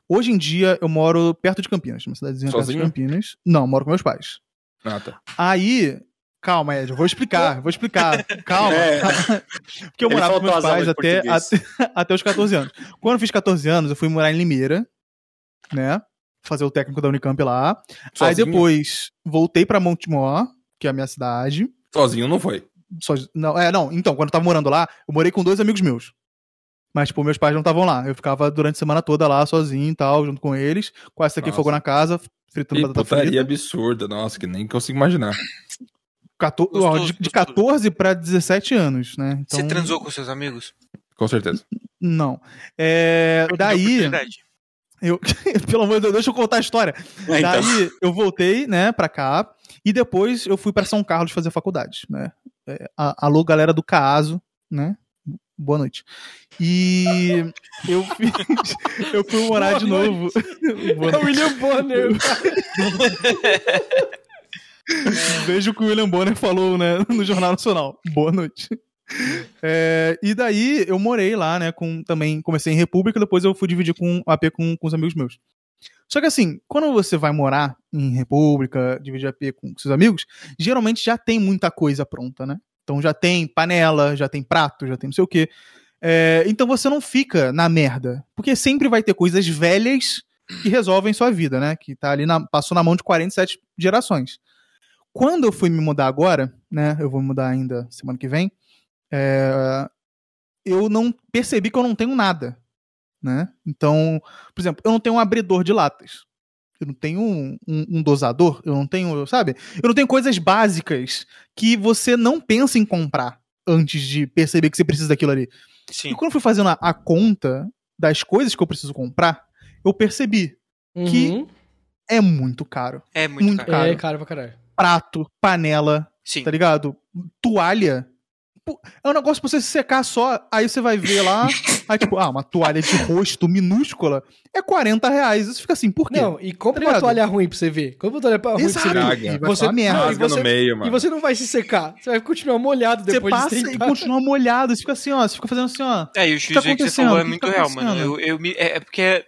Hoje em dia eu moro perto de Campinas, uma cidadezinha Sozinho? perto de Campinas. Não, moro com meus pais. Ah, tá. Aí, calma, Ed, eu vou explicar, eu vou explicar. Calma. É. Porque eu Ele morava com meus pais até, até, até os 14 anos. Quando eu fiz 14 anos, eu fui morar em Limeira, né? Fazer o técnico da Unicamp lá. Aí Sozinho? depois voltei pra Montemor, que é a minha cidade. Sozinho não foi. Não, é, não, então, quando eu tava morando lá, eu morei com dois amigos meus. Mas, tipo, meus pais não estavam lá. Eu ficava durante a semana toda lá, sozinho e tal, junto com eles. Quase aqui fogo na casa, fritando Que batata frita. absurda. Nossa, que nem consigo imaginar. 14, ó, Gostoso, de, de gostoso. 14 pra 17 anos, né? Então, Você transou com seus amigos? Com certeza. Não. É, daí, eu, pelo amor de Deus, deixa eu contar a história. É, então. Daí eu voltei, né, pra cá. E depois eu fui pra São Carlos fazer faculdade, né? É, a- alô, galera do Caso, né? Boa noite. E eu fiz, eu fui morar Boa de novo. Boa É o William Bonner. Veja o que o William Bonner falou, né, no Jornal Nacional. Boa noite. É, e daí eu morei lá, né, com também comecei em República, depois eu fui dividir com AP com, com os amigos meus. Só que assim, quando você vai morar em República, dividir AP com seus amigos, geralmente já tem muita coisa pronta, né? Então já tem panela, já tem prato, já tem não sei o quê. É, então você não fica na merda. Porque sempre vai ter coisas velhas que resolvem sua vida, né? Que tá ali na, passou na mão de 47 gerações. Quando eu fui me mudar agora, né? Eu vou mudar ainda semana que vem. é, eu não percebi que eu não tenho nada, né? Então, por exemplo, eu não tenho um abridor de latas. Eu não tenho um, um- um dosador, eu não tenho, sabe? Eu não tenho coisas básicas que você não pensa em comprar antes de perceber que você precisa daquilo ali. Sim. E quando eu fui fazendo a, a conta das coisas que eu preciso comprar, eu percebi Que- Uhum. é muito caro. É muito, Muito caro. caro. É caro pra caralho. Prato, panela, Sim. tá ligado? Toalha. É um negócio pra você se secar só, aí você vai ver lá, aí tipo, ah, uma toalha de rosto minúscula é 40 reais. Você fica assim, por quê? Não, e compra Tá uma toalha ruim pra você ver. Compra uma toalha ruim pra você Exato. ver. E Você- merda. não, e você- no meio, E mano. você não vai se secar. Você vai continuar molhado Você depois passa de e 30 continua molhado, você fica assim, ó, você fica fazendo assim, ó. É, e o tá juízo aí que você falou é muito tá real, mano. Eu, eu me, é, é porque.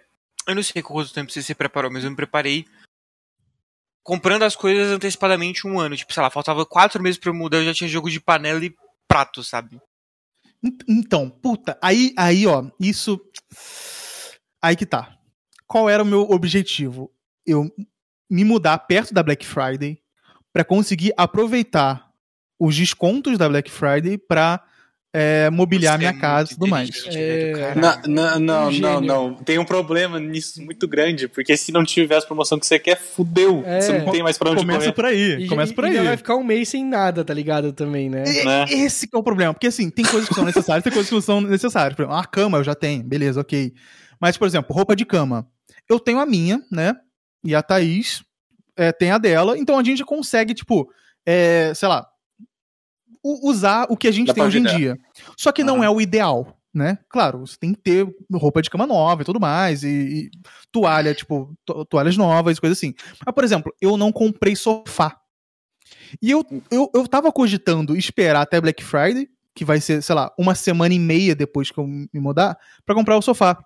Eu não sei quanto tempo você se preparou, mas eu me preparei comprando as coisas antecipadamente um ano. Tipo, sei lá, faltava quatro meses pra eu mudar, eu já tinha jogo de panela e prato, sabe? Ent- Então, puta, aí, aí, ó, isso. Aí que tá. Qual era o meu objetivo? Eu me mudar perto da Black Friday pra conseguir aproveitar os descontos da Black Friday pra é, mobiliar Você minha é casa e tudo mais. inteligente, É. Não, não, não, Um não, não. Tem um problema nisso muito grande, porque se não tiver as promoções que você quer, fudeu. É. Você não tem mais pra onde Começa correr. por aí, E, começa e- por e aí. já vai ficar um mês sem nada, tá ligado? Também, né? E- né? Esse que é o problema. Porque, assim, tem coisas que são necessárias tem coisas que não são necessárias. Por exemplo, a cama eu já tenho, beleza, ok. Mas, por exemplo, roupa de cama. Eu tenho a minha, né? E a Thaís é, tem a dela. Então a gente consegue, tipo, é, sei lá, usar o que a gente Dá tem hoje em dia. Só que não Aham. é o ideal, né? Claro, você tem que ter roupa de cama nova e tudo mais. E, e toalha, tipo, to- toalhas novas, coisas assim. Mas, por exemplo, eu não comprei sofá. E eu, eu, eu tava cogitando esperar até Black Friday, que vai ser, sei lá, uma semana e meia depois que eu me mudar, pra comprar o sofá.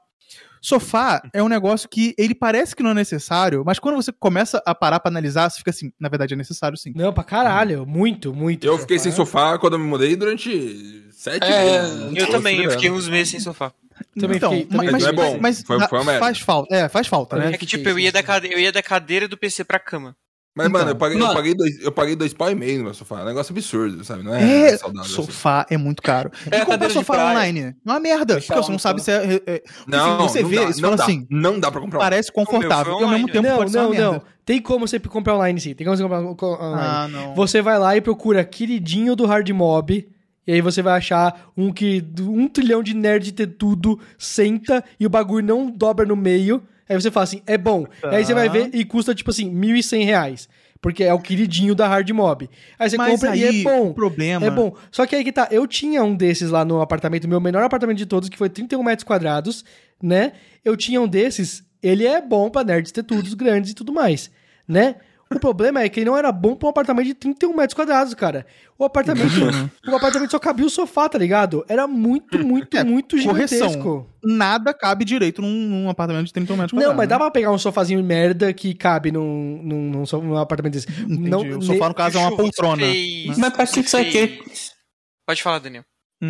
Sofá é um negócio que ele parece que não é necessário, mas quando você começa a parar pra analisar, você fica assim, na verdade é necessário sim. Não, pra caralho. Muito, muito. Eu fiquei sem sofá quando eu me mudei durante sete É, meses. Eu também, eu fiquei uns meses sem sofá. Também então, fiquei- também mas, mas, Não é bom. mas Foi- foi faz falta, é, faz falta, né? É que, tipo, eu ia, da cadeira, eu ia da cadeira do PC pra cama. Mas, mano, eu paguei, eu, Mano. paguei dois, eu paguei dois pau e meio no meu sofá. É um negócio absurdo, sabe? Não é, É, saudável. assim. sofá é muito caro. É, e comprar sofá praia. online é uma merda, Deixar porque você não sabe se é, é- é- Não, você não vê, dá, você não fala dá, assim, não dá pra comprar. parece confortável, e ao mesmo tempo Não, pode ser uma não, merda. não. Tem como você comprar online sim. Tem como você comprar online. Ah, não. Você vai lá e procura queridinho do Hard Mob. E aí você vai achar um que. Um trilhão de nerd de ter tudo, senta e o bagulho não dobra no meio. Aí você fala assim, é bom. Aí você vai ver e custa, tipo assim, 1.100 reais. Porque é o queridinho da Hard Mob. Aí você Mas compra aí, e é bom. problema- É bom. Só que aí que tá, eu tinha um desses lá no apartamento, meu menor apartamento de todos, que foi 31 metros quadrados, né? Eu tinha um desses, ele é bom pra nerds ter tudo, grandes e tudo mais, né? O problema é que ele não era bom pra um apartamento de 31 metros quadrados, cara. O apartamento, o apartamento só cabia o sofá, tá ligado? Era muito, muito, É, muito gigantesco. correção. Nada cabe direito num, num apartamento de 30 metros Não, quadrados, mas né? dá pra pegar um sofazinho merda que cabe num, num, num, so- num apartamento desse. Entendi. Não, o sofá, no caso, é uma poltrona. fez- Mas pra que vai querer? fez- Pode falar, Daniel.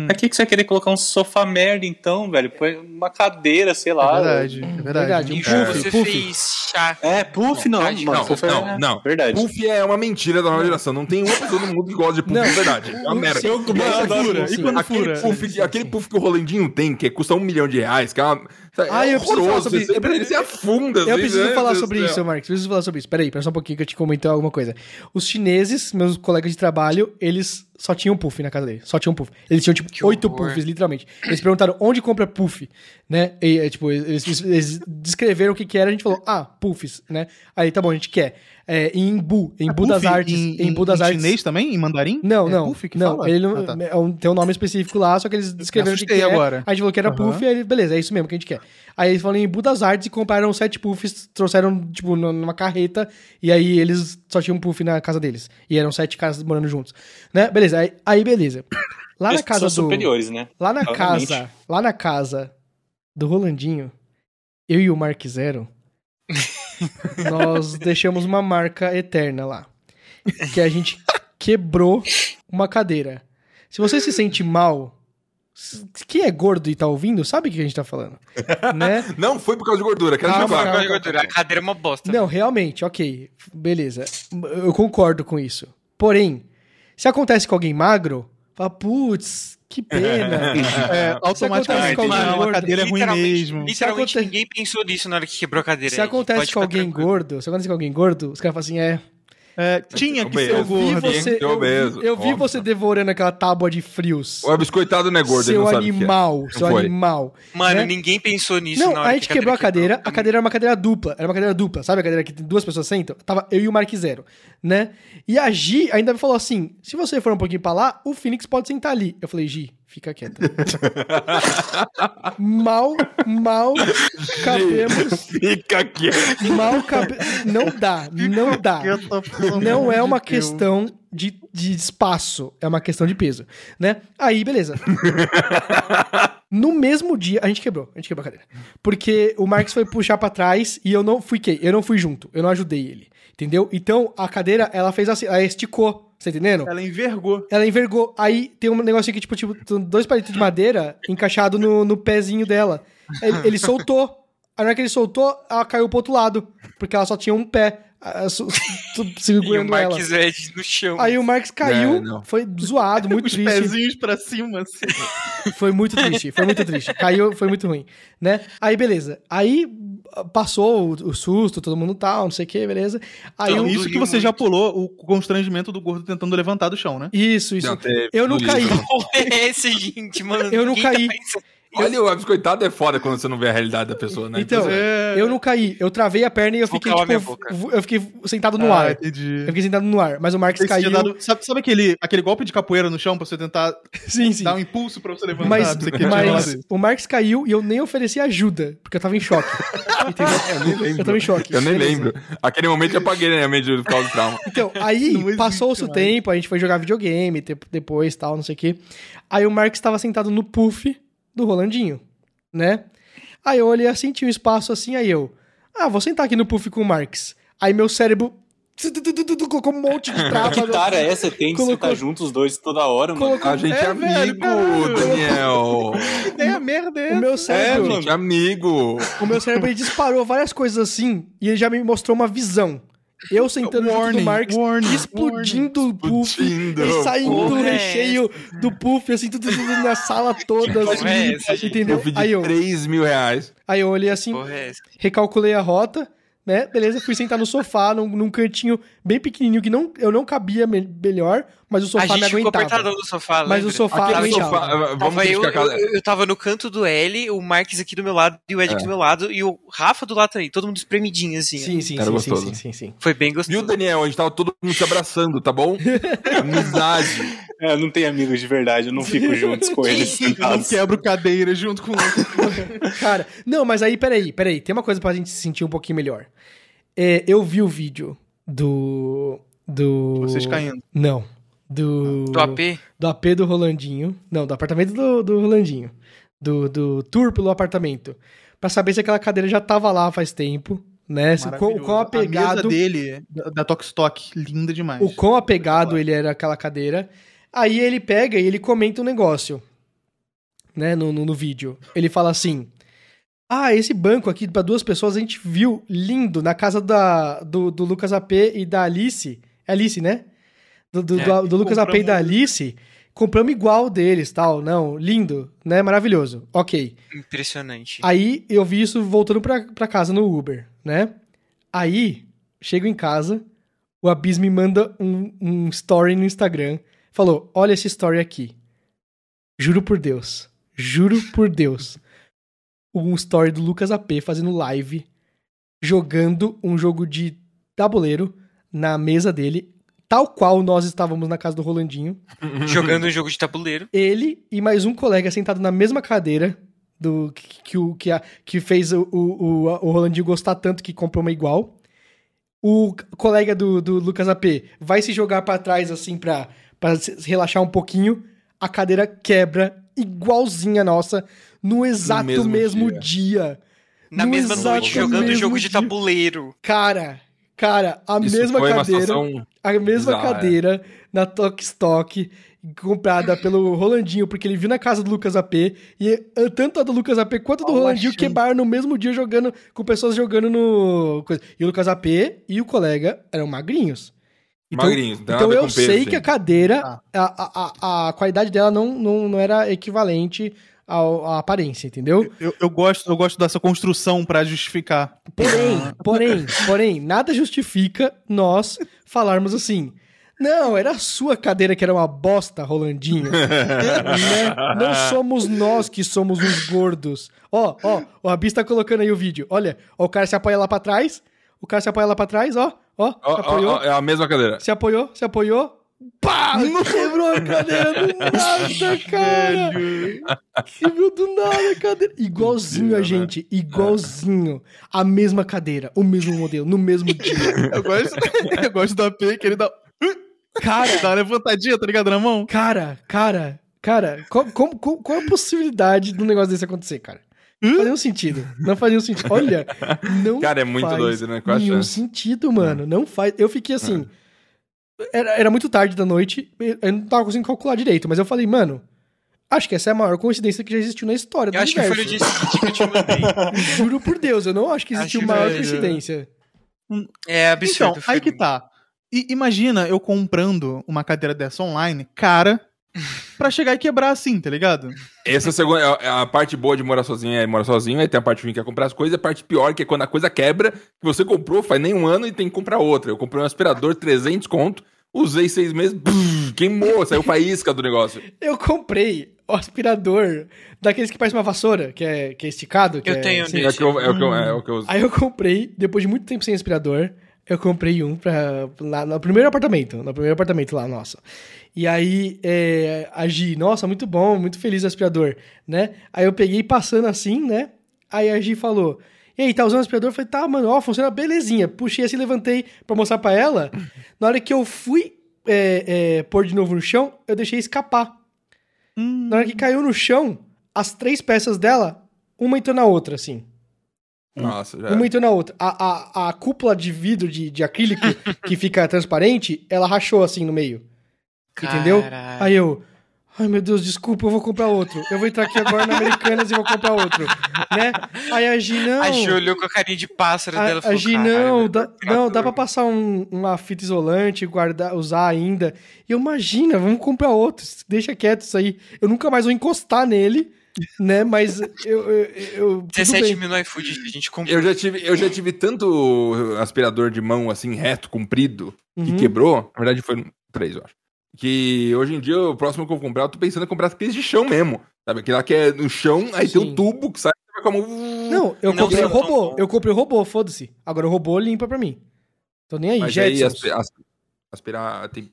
Pra que, que você vai querer colocar um sofá merda, então, velho? Põe uma cadeira, sei lá. É verdade, é verdade. Um E puff, você puff. fez chá. É, puff não, Verdade, mano. não, puff não, é... não. Verdade. Puff é uma mentira da nova geração. Não tem uma pessoa no mundo que gosta de puff Não. de verdade. É uma merda. Eu- eu Esse adoro aqui, fura. E quando aquele? Puff, aquele puff que o Rolendinho tem, que custa um milhão de reais, que é uma. É Ah, eu preciso falar sobre isso. Ele se afunda. Eu assim, preciso né? falar Deus sobre isso. Marcos. Preciso falar sobre isso. Peraí, pera só um pouquinho que eu te comentei alguma coisa. Os chineses, meus colegas de trabalho, eles só tinham puff na casa deles. Só tinham puff. Eles tinham, tipo, Que oito horror. puffs, literalmente. Eles perguntaram onde compra puff, né? E, é, tipo, eles, eles- eles descreveram o que que era, a gente falou, ah, puffs, né? Aí, tá bom, a gente quer. É, em Embu, em Embu das Puff Artes. Em, Em Embu das em Artes. chinês também? Em mandarim? Não, É não. Puff que não, fala? ele não, Ah, tá. é um- tem um nome específico lá, só que eles descreveram o que, que assustei é. agora. A gente falou que era Aham. puff, aí ele, beleza, é isso mesmo que a gente quer. Aí eles falaram em Budas Artes e compraram sete puffs, trouxeram, tipo, nu- numa carreta, e aí eles só tinham um puff na casa deles. E eram sete caras morando juntos. Né? Beleza, aí, aí beleza. Lá na casa são do... superiores, né? Lá na Obviamente. casa, lá na casa do Rolandinho, eu e o Mark Zero, nós deixamos uma marca eterna lá. Que a gente quebrou uma cadeira. Se você se sente mal, quem é gordo e tá ouvindo, sabe o que a gente tá falando. Né? Não foi por causa de gordura, quero calma. Gordura, A cadeira é uma bosta. Não, realmente, ok. Beleza. Eu concordo com isso. Porém, se acontece com alguém magro, fala, putz, que pena. É, acontece automaticamente, com alguém ah, gordo, uma cadeira é ruim Literalmente- mesmo. Literalmente Se aconte- ninguém pensou nisso na hora que quebrou a cadeira. Se aí. acontece com alguém tranquilo. gordo, se acontece com alguém gordo, os caras falam assim, é. É, tinha que ser o Obeso. Vi gordo. você, que eu, vi, eu vi você devorando aquela tábua de frios. O biscoitado não é gordo, ele seu que é. animal, seu foi. animal. Mano, né? ninguém pensou nisso Não, na hora a que gente quebrou a cadeira, quebrou. a cadeira era uma cadeira dupla, era uma cadeira dupla, sabe a cadeira que duas pessoas sentam? Tava eu e o Mark Zero, né? E a Gi ainda me falou assim, se você for um pouquinho pra lá, o Phoenix pode sentar ali. Eu falei, Gi, fica quieta. mal, mal cabemos, Fica aqui. mal cabe... Não dá, não dá. Não é uma questão de, de espaço, é uma questão de peso, né? Aí, beleza. No mesmo dia, a gente quebrou, a gente quebrou a cadeira. Porque o Marcos foi puxar pra trás e eu não fiquei, eu não fui junto, eu não ajudei ele, entendeu? Então, a cadeira, ela fez assim, ela esticou, você tá entendendo? Ela envergou. Ela envergou. Aí tem um negocinho que, tipo, tipo dois palitos de madeira encaixado no, no pezinho dela. Ele, ele soltou. Aí na hora que ele soltou, ela caiu pro outro lado. Porque ela só tinha um pé su- su- E o segurando ela. Marques Ed no chão. Aí o Marcos caiu, É, não. foi zoado, muito Os triste. pezinhos pra cima, assim. Foi muito triste, foi muito triste. Caiu, foi muito ruim, né? Aí, beleza. Aí passou o, o susto, todo mundo tal, não sei o que, beleza. Aí Então, o- isso que você já pulou, o constrangimento do gordo tentando levantar do chão, né? Isso, isso. Não, teve Eu não caí. Porra, é esse, gente, mano? Eu não tá caí. pensando- Olha, o biscoitado é foda quando você não vê a realidade da pessoa, né? Então, É. eu não caí. Eu travei a perna e eu fiquei, tipo, eu fiquei sentado no Ah, ar. entendi. Eu fiquei sentado no ar. Mas o tinha caiu. dado- sabe, sabe aquele, aquele golpe de capoeira no chão pra você tentar Sim, sim. dar um impulso pra você levantar? Mas, Você mas o Marcos caiu e eu nem ofereci ajuda, porque eu tava em choque. Entendeu? Eu nem lembro. Eu tava em choque. Eu nem Beleza. lembro. Aquele momento eu apaguei na minha mente do causa do trauma. Então, aí passou-se o tempo, a gente foi jogar videogame tempo depois tal, não sei o quê. Aí o Marcos estava sentado no puff do Rolandinho, né? Aí eu olhei assim, tinha um espaço assim, aí eu, ah, vou sentar aqui no puff com o Marcos. Aí meu cérebro colocou um monte de trava. Que tara é essa? Tem que sentar juntos os dois toda hora, mano. Colocou- A gente é, É, velho, amigo. Daniel. Que ideia merda é O meu É, cérebro. A gente é amigo. o meu cérebro ele disparou várias coisas assim e ele já me mostrou uma visão. Eu sentando junto do Warning, Marcos, warning, explodindo o puff, Explodindo. e saindo o Porra, é recheio do puff, assim, tudo, tudo na sala toda, porra assim, é essa, entendeu? Aí eu, 3 mil reais. aí eu olhei assim, Porra, é recalculei a rota, né? Beleza, fui sentar no sofá, num, num cantinho bem pequenininho, que não, eu não cabia me- melhor, mas o A sofá me gente ficou aguentava. apertadão no sofá, Mas o sofá Aquele aguentava. sofá, eh, vamos Tava eu, eu, eu tava no canto do L, o Marques aqui do meu lado e o Ed aqui do meu lado e o Rafa do lado também, todo mundo espremidinho assim. Sim, sim, Era sim, gostoso. sim, sim, sim, sim. Foi bem gostoso. Viu, Daniel? A gente tava todo mundo se abraçando, tá bom? Amizade. É, não tenho amigos de verdade, eu não fico juntos com eles Não quebro cadeira junto com Cara, não, mas aí, peraí, peraí. Tem uma coisa pra gente se sentir um pouquinho melhor. É, eu vi o vídeo do. Do. vocês caindo. Não. Do. Do AP? Do AP do Rolandinho. Não, do apartamento do, do Rolandinho. Do, do tour pelo apartamento. Pra saber se aquela cadeira já tava lá faz tempo, né? Se, o quão, o quão Maravilhoso. A mesa apegado. dele, da, da Tok Stock, linda demais. O quão apegado ele era àquela cadeira. Aí ele pega e ele comenta um negócio, né, no, no, no vídeo. Ele fala assim: Ah, esse banco aqui pra duas pessoas a gente viu lindo na casa da, do, do Lucas AP e da Alice. É Alice, né? Do, do, É, do, do Lucas AP e da Alice. Compramos igual deles, tal. Não, lindo, né? Maravilhoso. Ok. Impressionante. Aí eu vi isso voltando pra, pra casa no Uber, né? Aí, chego em casa, o Abis me manda um, um story no Instagram. Falou: Olha esse story aqui. Juro por Deus. Juro por Deus. Um story do Lucas AP fazendo live, jogando um jogo de tabuleiro na mesa dele, tal qual nós estávamos na casa do Rolandinho. Jogando um jogo de tabuleiro. Ele e mais um colega sentado na mesma cadeira do que, que, o- que, a- que fez o, o, o, Rolandinho gostar tanto que comprou uma igual. O colega do, do Lucas AP vai se jogar pra trás assim pra, pra se relaxar um pouquinho. A cadeira quebra igualzinha a nossa no exato mesmo, mesmo dia. Na No mesma noite, jogando jogo de dia. tabuleiro. Cara, cara, a Isso mesma cadeira. A mesma bizarra. cadeira na Tok Stock, comprada pelo Rolandinho, porque ele viu na casa do Lucas AP, e eh, tanto a do Lucas AP quanto a do Olha, Rolandinho achei. quebraram no mesmo dia jogando, com pessoas jogando no. E o Lucas AP e o colega eram magrinhos. Então, magrinhos. Então eu peso, sei que a cadeira, Tá. a, a, a, a qualidade dela não, não, não era equivalente à aparência, entendeu? Eu, eu gosto, eu gosto dessa construção pra justificar. Porém, porém, porém, nada justifica nós falarmos assim. Não, era a sua cadeira que era uma bosta, Rolandinho. né? Não somos nós que somos uns gordos. Ó, ó, o Rabis tá colocando aí o vídeo. Olha, ó, o cara se apoia lá pra trás. O cara se apoia lá pra trás, ó. Ó, se Ó, ó, apoiou. ó, é a mesma cadeira. Se apoiou, se apoiou. Pá! Quebrou a cadeira do nada, cara! Quebrou do nada a cadeira. Igualzinho a Mentira, gente, igualzinho. A mesma cadeira, o mesmo modelo, no mesmo dia. Eu gosto, eu gosto do AP que ele dá, Cara, dá uma levantadinha, tá ligado, na mão? cara, cara, cara, qual, como- qual- qual a possibilidade de um negócio desse acontecer, cara? Não fazia um sentido. Não fazia um sentido. Olha, não Cara, é muito faz doido, né? Qual a nenhum chance? sentido, mano. Não faz. Eu fiquei assim. Era, era muito tarde da noite, eu não tava conseguindo calcular direito, mas eu falei, mano, acho que essa é a maior coincidência que já existiu na história do Eu acho que foi universo. dia seguinte que eu te mandei. Juro por Deus, eu não acho que existiu Acho maior foi, coincidência. É absurdo. Então, aí que tá. E imagina eu comprando uma cadeira dessa online, cara, pra chegar e quebrar assim, tá ligado? Essa é a, segunda, é a parte boa de morar sozinho é morar sozinho, aí tem a parte ruim que é comprar as coisas, a parte pior que é quando a coisa quebra, que você comprou faz nem um ano e tem que comprar outra. Eu comprei um aspirador 300 conto, usei seis meses, brrr, queimou, saiu faísca do negócio. Eu comprei o aspirador daqueles que parece uma vassoura, que é, que é esticado. Que Eu é, tenho um assim. É o que eu, é o que eu, é o que eu uso. Aí eu comprei, depois de muito tempo sem aspirador, eu comprei um pra, lá no primeiro apartamento, no primeiro apartamento lá, nossa. E aí, é, a Gi, nossa, muito bom, muito feliz o aspirador, né? Aí eu peguei passando assim, né? Aí a Gi falou, e aí, tá usando o aspirador? Eu falei, tá, mano, ó, funciona belezinha. Puxei assim, levantei pra mostrar pra ela. Na hora que eu fui é, é, pôr de novo no chão, eu deixei escapar. Hum. Na hora que caiu no chão, as três peças dela, uma entrou na outra, assim. Nossa, já. Uma entrou na outra. A, a, a cúpula de vidro de, de acrílico que fica transparente, ela rachou assim no meio. Entendeu? Caralho. Aí eu. Ai meu Deus, desculpa, eu vou comprar outro. Eu vou entrar aqui agora na Americanas e vou comprar outro. Né? Aí a Gi, não. A Gi olhou com a carinha de pássaro dela e A, a falou, Gi, "Caralho, não, meu dá, não, dá pra passar um- uma fita isolante, guardar, usar ainda. E eu, imagina, vamos comprar outro. Deixa quieto isso aí. Eu nunca mais vou encostar nele, né? Mas eu. eu, eu tudo 17 bem. mil no iFood, a gente comprou. Eu já tive, eu já tive tanto aspirador de mão assim, reto, comprido, que Uhum. quebrou. Na verdade, foi três, eu acho. Que hoje em dia, o próximo que eu vou comprar, eu tô pensando em comprar aqueles de chão mesmo. Sabe? Aquele lá que é no chão, aí tem Sim. um tubo que sai e vai com a mão. Não, eu Não comprei o robô. bons. Eu comprei o robô, foda-se. Agora o robô limpa pra mim. Tô nem aí, Mas aí Jetsons. aspi- as- aspirar tem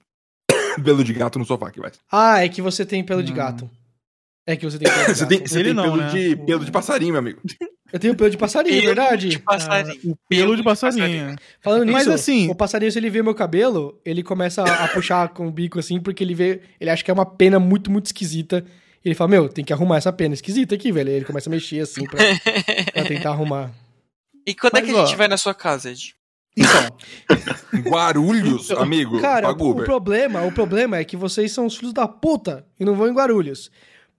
pelo de gato no sofá aqui, vai. Ah, é que você tem pelo de Hum. gato. É que você tem pelo de Você tem, você tem não, pelo, né? de, pelo de passarinho, meu amigo. Eu tenho pelo de passarinho, é Pelo verdade. de passarinho. O pelo de passarinho. Falando nisso, Mas assim- o passarinho, se ele vê meu cabelo, ele começa a, a puxar com o bico assim, porque ele vê. Ele acha que é uma pena muito, muito esquisita. E ele fala, meu, tem que arrumar essa pena esquisita aqui, velho. Ele começa a mexer assim pra, pra tentar arrumar. E quando é Mas, que a gente ó, vai na sua casa, Ed? Então, Guarulhos, amigo. Cara, o problema, o problema é que vocês são os filhos da puta e não vão em Guarulhos.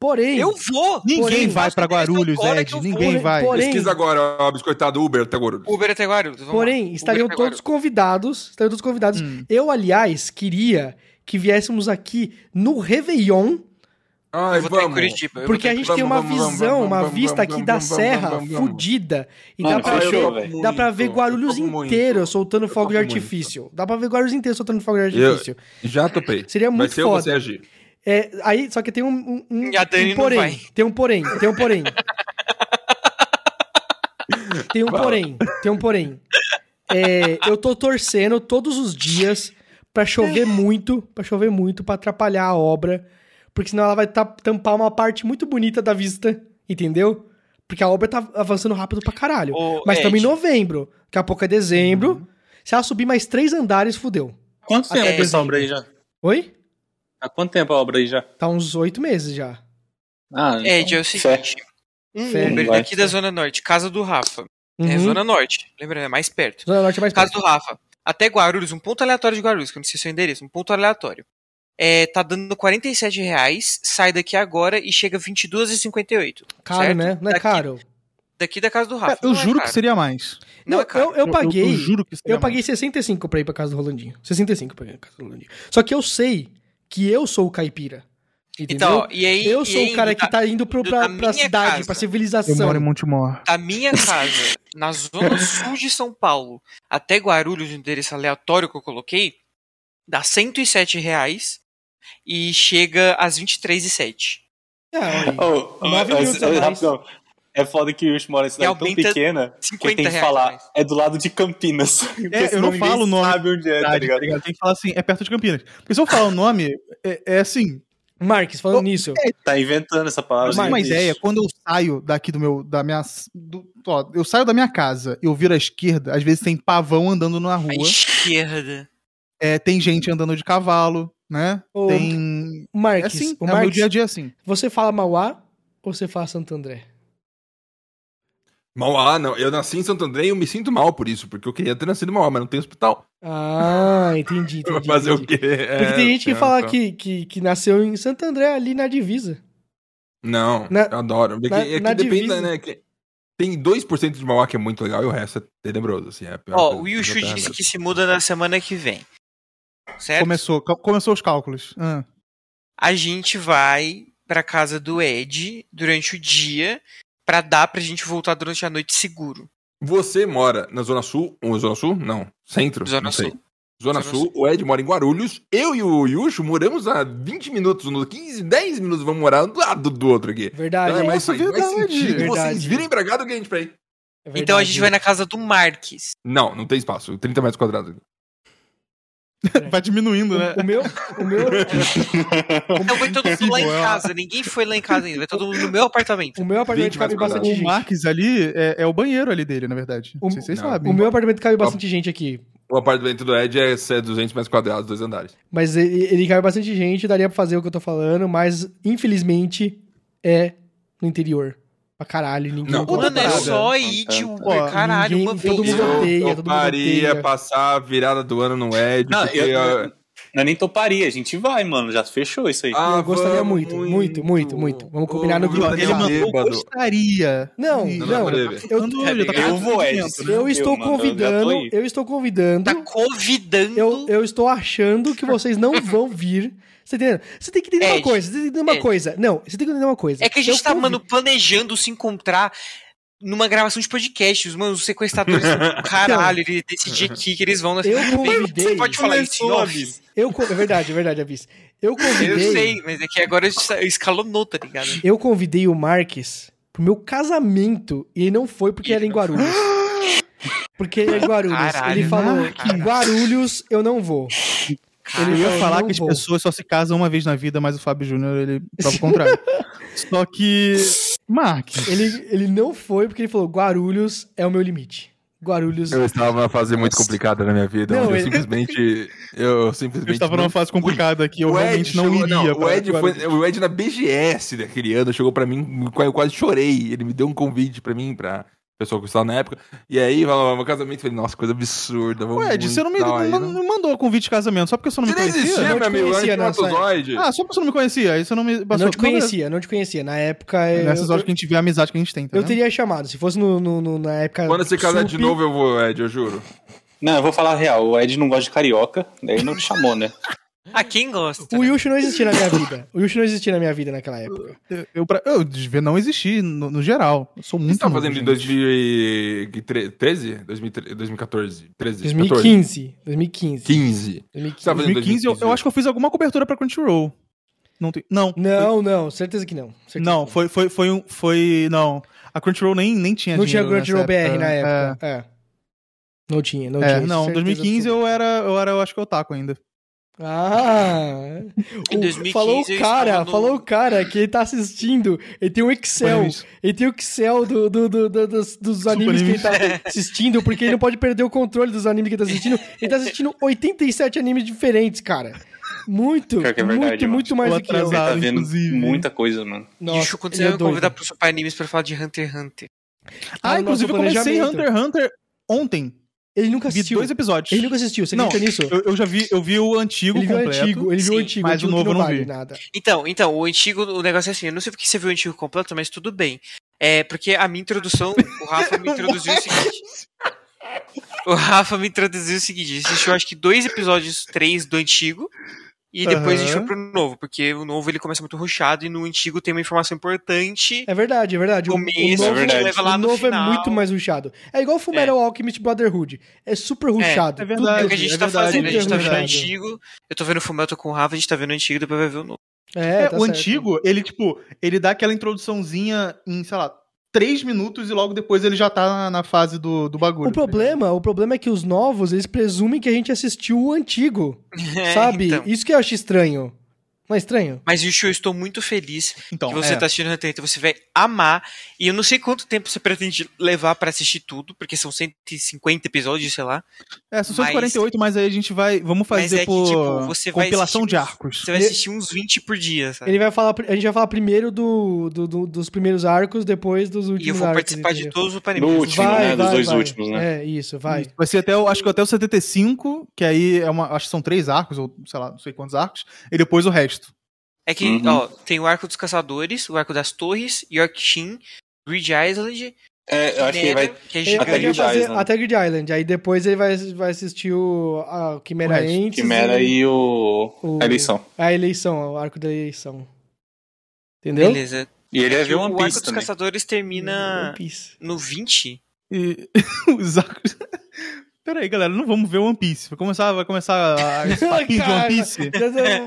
Porém, Eu vou! ninguém Porém, vai pra Guarulhos, agora Ed. Ninguém vou. vai. Porém- Pesquisa agora, ó, biscoitado Uber até Guarulhos. Uber até Guarulhos. vamos Porém, lá. estariam Uber todos convidados. Estariam todos convidados. Hum. Eu, aliás, queria que viéssemos aqui no Réveillon, Ai, Eu vou estar em vamos. Curitiba. eu porque a gente em tem uma vamos, vamos, visão, vamos, uma vamos, vista vamos, aqui da vamos, serra vamos, vamos. fudida. E Mano, dá pra, fechou, ver, dá pra ver Guarulhos topo muito. inteiro soltando fogo de muito. artifício. Dá pra ver Guarulhos inteiro soltando fogo de Eu- artifício. Já topei. Seria Vai muito ser eu, foda. você agir. É, aí, só que tem um, um, um, E a Dani um não porém. vai. Tem um porém, tem um porém. tem um porém, tem um porém. É, eu tô torcendo todos os dias pra chover muito, pra chover muito, pra atrapalhar a obra, porque senão ela vai ta- tampar uma parte muito bonita da vista, entendeu? Porque a obra tá avançando rápido pra caralho. Ô, Mas estamos em novembro, daqui a pouco é dezembro. Se ela subir mais três andares, fudeu. Quanto tempo É, essa obra aí já? Oi? Há quanto tempo a obra aí já? Tá uns oito meses já. Ah, Ed, é o seguinte. Um. Uber Vai. daqui da Zona Norte, casa do Rafa. É Uhum. Zona Norte, lembra? É mais perto. Zona Norte é mais Casa perto. do Rafa. Até Guarulhos, um ponto aleatório de Guarulhos, que eu não sei seu endereço, um ponto aleatório. É, tá dando 47 reais, sai daqui agora e chega 22,58. Caro, certo? né? Não é Daqui- caro. Daqui da casa do Rafa. Eu Não é juro que seria mais. Não é caro. eu, eu paguei. Eu, juro que seria Eu paguei 65 pra ir pra casa do Rolandinho. 65 pra ir pra casa do Rolandinho. Só que eu sei que eu sou o caipira. Entendeu? Então, e aí. eu e sou aí, o cara que da- tá indo pro, pra, pra minha cidade, casa. pra mais. Eu civilização. moro em Montemor. da minha casa, na zona sul de São Paulo, até Guarulhos, o endereço aleatório que eu coloquei, dá 107 reais e chega às 23,07. É, olha aí. Oh, Mas-. É foda que o Yush mora em cidade tão pequena que 50 tem que reais falar. mais. É do lado de Campinas. Porque eu não falo o nome sabe onde é, tá ligado? tá ligado? Tem que falar assim, é perto de Campinas. Porque se eu falar o nome, é, é assim. Marques, falando Oh, nisso. Tá inventando essa palavra. Você ter uma ideia, quando eu saio daqui do meu. Da minha, do- ó, eu saio da minha casa e eu viro à esquerda, às vezes tem pavão andando na À rua. esquerda. É, tem gente andando de cavalo, né? Ô, tem. É Marques, assim, o é o meu Marques, dia a dia assim. você fala Mauá ou você fala Santo André? Mauá, não. Eu nasci em Santo André e eu me sinto mal por isso, porque eu queria ter nascido em Mauá, mas não tem hospital. Ah, entendi, entendi. Vai fazer entendi. o quê? É, Porque tem gente que É, fala então. que, que, que nasceu em Santo André, ali na divisa. Não, Na- eu adoro. Porque na- é que na depende, divisa. né? Que tem 2% de Mauá que é muito legal e o resto é tenebroso, assim. É Ó, o Yushu disse que se muda na semana que vem. Certo? Começou, começou os cálculos. Ah. A gente vai pra casa do Ed durante o dia pra dar pra gente voltar durante a noite seguro. Você mora na Zona Sul? Ou Zona Sul? Não. Centro? Zona não sei. Sul. Zona Zona Sul, o Ed mora em Guarulhos. Eu e o Yusho moramos a 20 minutos, no 15, 10 minutos, vamos morar um do lado do outro aqui. Verdade. Então é mais, Nossa, faz mais verdade. sentido Verdade. vocês virem pra cá do que a gente pra ir. É Então a gente vai na casa do Marques. Não, não tem espaço. 30 metros quadrados. Vai diminuindo, né? O meu, o meu, Então vai todo mundo lá em é. casa. Ninguém foi lá em casa ainda. Vai todo mundo no meu apartamento. o meu apartamento 20 cabe bastante O gente. Marques ali é, é o banheiro ali dele, na verdade. Não O- sei se vocês não. sabem. O meu apartamento cabe bastante gente aqui. O apartamento do Ed é 200 metros quadrados, dois andares. Mas ele, ele cabe bastante gente, daria pra fazer o que eu tô falando, mas infelizmente é no interior. Pra caralho, ninguém Não, Mano, é só Ó, Uber, caralho, ninguém- uma todo vez. mundo eu odeia, todo mundo toparia odeia. passar a virada do ano no Ed. Não, porque, eu, ah, não é nem toparia, a gente vai, mano. Já fechou isso aí. ah, Eu gostaria vamos muito, muito, muito, muito. Vamos combinar no grupo. Ele mandou gostaria. Não, não, Eu- eu ficando vou, Ed. Eu estou eu convidando, eu estou convidando, Tá convidando. eu, eu estou achando que vocês não vão vir. Você tá? Você tem que entender uma coisa, você tem que entender uma Ed. coisa. Não, você tem que entender uma coisa. É que a gente Eu tá, mano, planejando se encontrar numa gravação de podcast. Os, mano, os sequestradores do caralho, ele decidir aqui que eles vão nessa. Eu convidei. Você pode falar isso? Abis. Eu, é verdade, é verdade, Avis. Eu convidei. Eu sei, mas é que agora escalonou, tá ligado? Eu convidei o Marques pro meu casamento e ele não foi porque era em Guarulhos. Porque ele é em Guarulhos. Caralho, ele falou Marques. que Guarulhos eu não vou. Eu Ele ia falou, falar não que as vou. pessoas só se casam uma vez na vida, mas o Fábio Júnior, ele prova o contrário. só que. Marques. Ele, ele não foi porque ele falou Guarulhos é o meu limite. Guarulhos. Eu estava numa fase muito complicada na minha vida, Não, onde eu simplesmente. Eu simplesmente. Eu estava não numa fase complicada aqui, eu O Ed realmente não chegou- iria. o, pra Ed foi, o Ed na BGS daquele ano chegou pra mim, eu quase chorei. Ele me deu um convite pra mim, pra pessoa que eu estava na época. E aí, falou, meu casamento, eu falei, nossa, coisa absurda. Vamos Ué, Ed, você não me, aí, não, não mandou convite de casamento só porque você não me Você nem conhecia? existia, não meu amigo, antes conhecia. Matozoide. Ah, só porque você não me conhecia, aí você não me Eu passou. não te conhecia, não te conhecia. Na época. eu- Nessas eu, horas que a gente vê a amizade que a gente tem, tá eu vendo? teria chamado. Se fosse no, no- no- na época. Quando você casar de novo, eu vou, Ed, eu juro. Não, eu vou falar a real. O Ed não gosta de carioca, daí não te chamou, né? Ah, quem gosta? O né? Yushi não existia na minha vida. O Yushi não existia na minha vida naquela época. Eu, eu, eu devia não existir no, no geral. Eu sou muito. você tava novo, fazendo em gente. 2013? 2014? 13? 14? 2015. 2015. 15. 2015. Você tava fazendo 2015, eu, eu acho que eu fiz alguma cobertura pra Crunchyroll. Não, tem, não, Não, não, certeza que não. Certeza não, que foi, foi, foi um. Foi. Não. A Crunchyroll nem, nem tinha Não tinha Crunchyroll BR na É. época. É. Não tinha, não É, tinha. não, certeza 2015 absoluta. eu era, eu era, eu acho que otaku ainda. Ah! Em O- 2015 falou o eu cara, no- falou o cara que ele tá assistindo. Ele tem um Excel. Ele tem o Excel do, do- do- do- dos, dos animes que ele tá assistindo, porque ele não pode perder o controle dos animes que ele tá assistindo. Ele tá assistindo 87 animes diferentes, cara. Muito, é verdade, muito, mano. muito mais do que eu. Ele tá atrasado. vendo inclusive. muita coisa, mano. Nossa, Yushi, quando você é vai convidar pro Super Animes pra falar de Hunter x Hunter? Ah, nosso inclusive eu comecei. Hunter x Hunter ontem. Ele nunca Vi assistiu. dois episódios. Ele nunca assistiu, você Não, acredita nisso? Eu, eu já vi, eu vi o antigo Ele viu o completo. antigo, ele viu o Sim, antigo, mas o novo eu não vale vi. nada. Então, então, o antigo, o negócio é assim, eu não sei porque você viu o antigo completo, mas tudo bem. É, porque a minha introdução, o Rafa me introduziu o seguinte. O Rafa me introduziu o seguinte, assistiu acho que dois episódios, três do antigo, e depois a gente foi pro novo, porque o novo ele começa muito rushado e no antigo tem uma informação importante. É verdade, é verdade. O, o Começo, novo, é verdade. leva lá o no novo final. é muito mais rushado. É igual Fullmetal Alchemist Brotherhood. É super rushado. é verdade. É o que a gente é tá verdade, fazendo, a gente tá é vendo o verdade. antigo, eu tô vendo o Fumeto com o Rafa, a gente tá vendo o antigo, depois vai ver o novo. É, É, tá o certo. antigo, ele, tipo, ele dá aquela introduçãozinha em, sei lá, três minutos e logo depois ele já tá na, na fase do, do bagulho. O problema, o problema é que os novos, eles presumem que a gente assistiu o antigo, É, sabe? então. Isso que eu acho estranho. Não é estranho? Mas, Yushi, eu estou muito feliz Então, que você é. tá assistindo Hunter x Hunter, você vai amar. E eu não sei quanto tempo você pretende levar pra assistir tudo, porque são 150 episódios, sei lá. É, são mas- 148, mas aí a gente vai. Vamos Mas fazer é que, por tipo, você vai compilação assistir de arcos. Você vai assistir uns 20 por dia, sabe? Ele vai falar, a gente vai falar primeiro do, do- do- dos primeiros arcos, depois dos últimos E eu vou arcos. participar de todos os No animes. último, né? Dos dois últimos, né? É, isso, vai. Vai ser até, o- acho que até o 75, que aí é uma, acho que são três arcos, ou sei lá, não sei quantos arcos, e depois o resto. É que, Uhum. ó, tem o arco dos caçadores, o arco das torres, Yorkshire, Grid Island, É, eu acho que ele vai. Que é Até Grid fazer Island. até Grid Island. Aí depois ele vai, vai assistir o a Quimera O. Entes. Quimera e o. o- A eleição. A eleição, o arco da eleição. Entendeu? Beleza. E ele É vai que ver o One arco Piece dos também. caçadores termina no 20? E os arcos. Peraí, galera, não vamos ver One Piece. Vai começar, vai começar a- papinho de One Piece.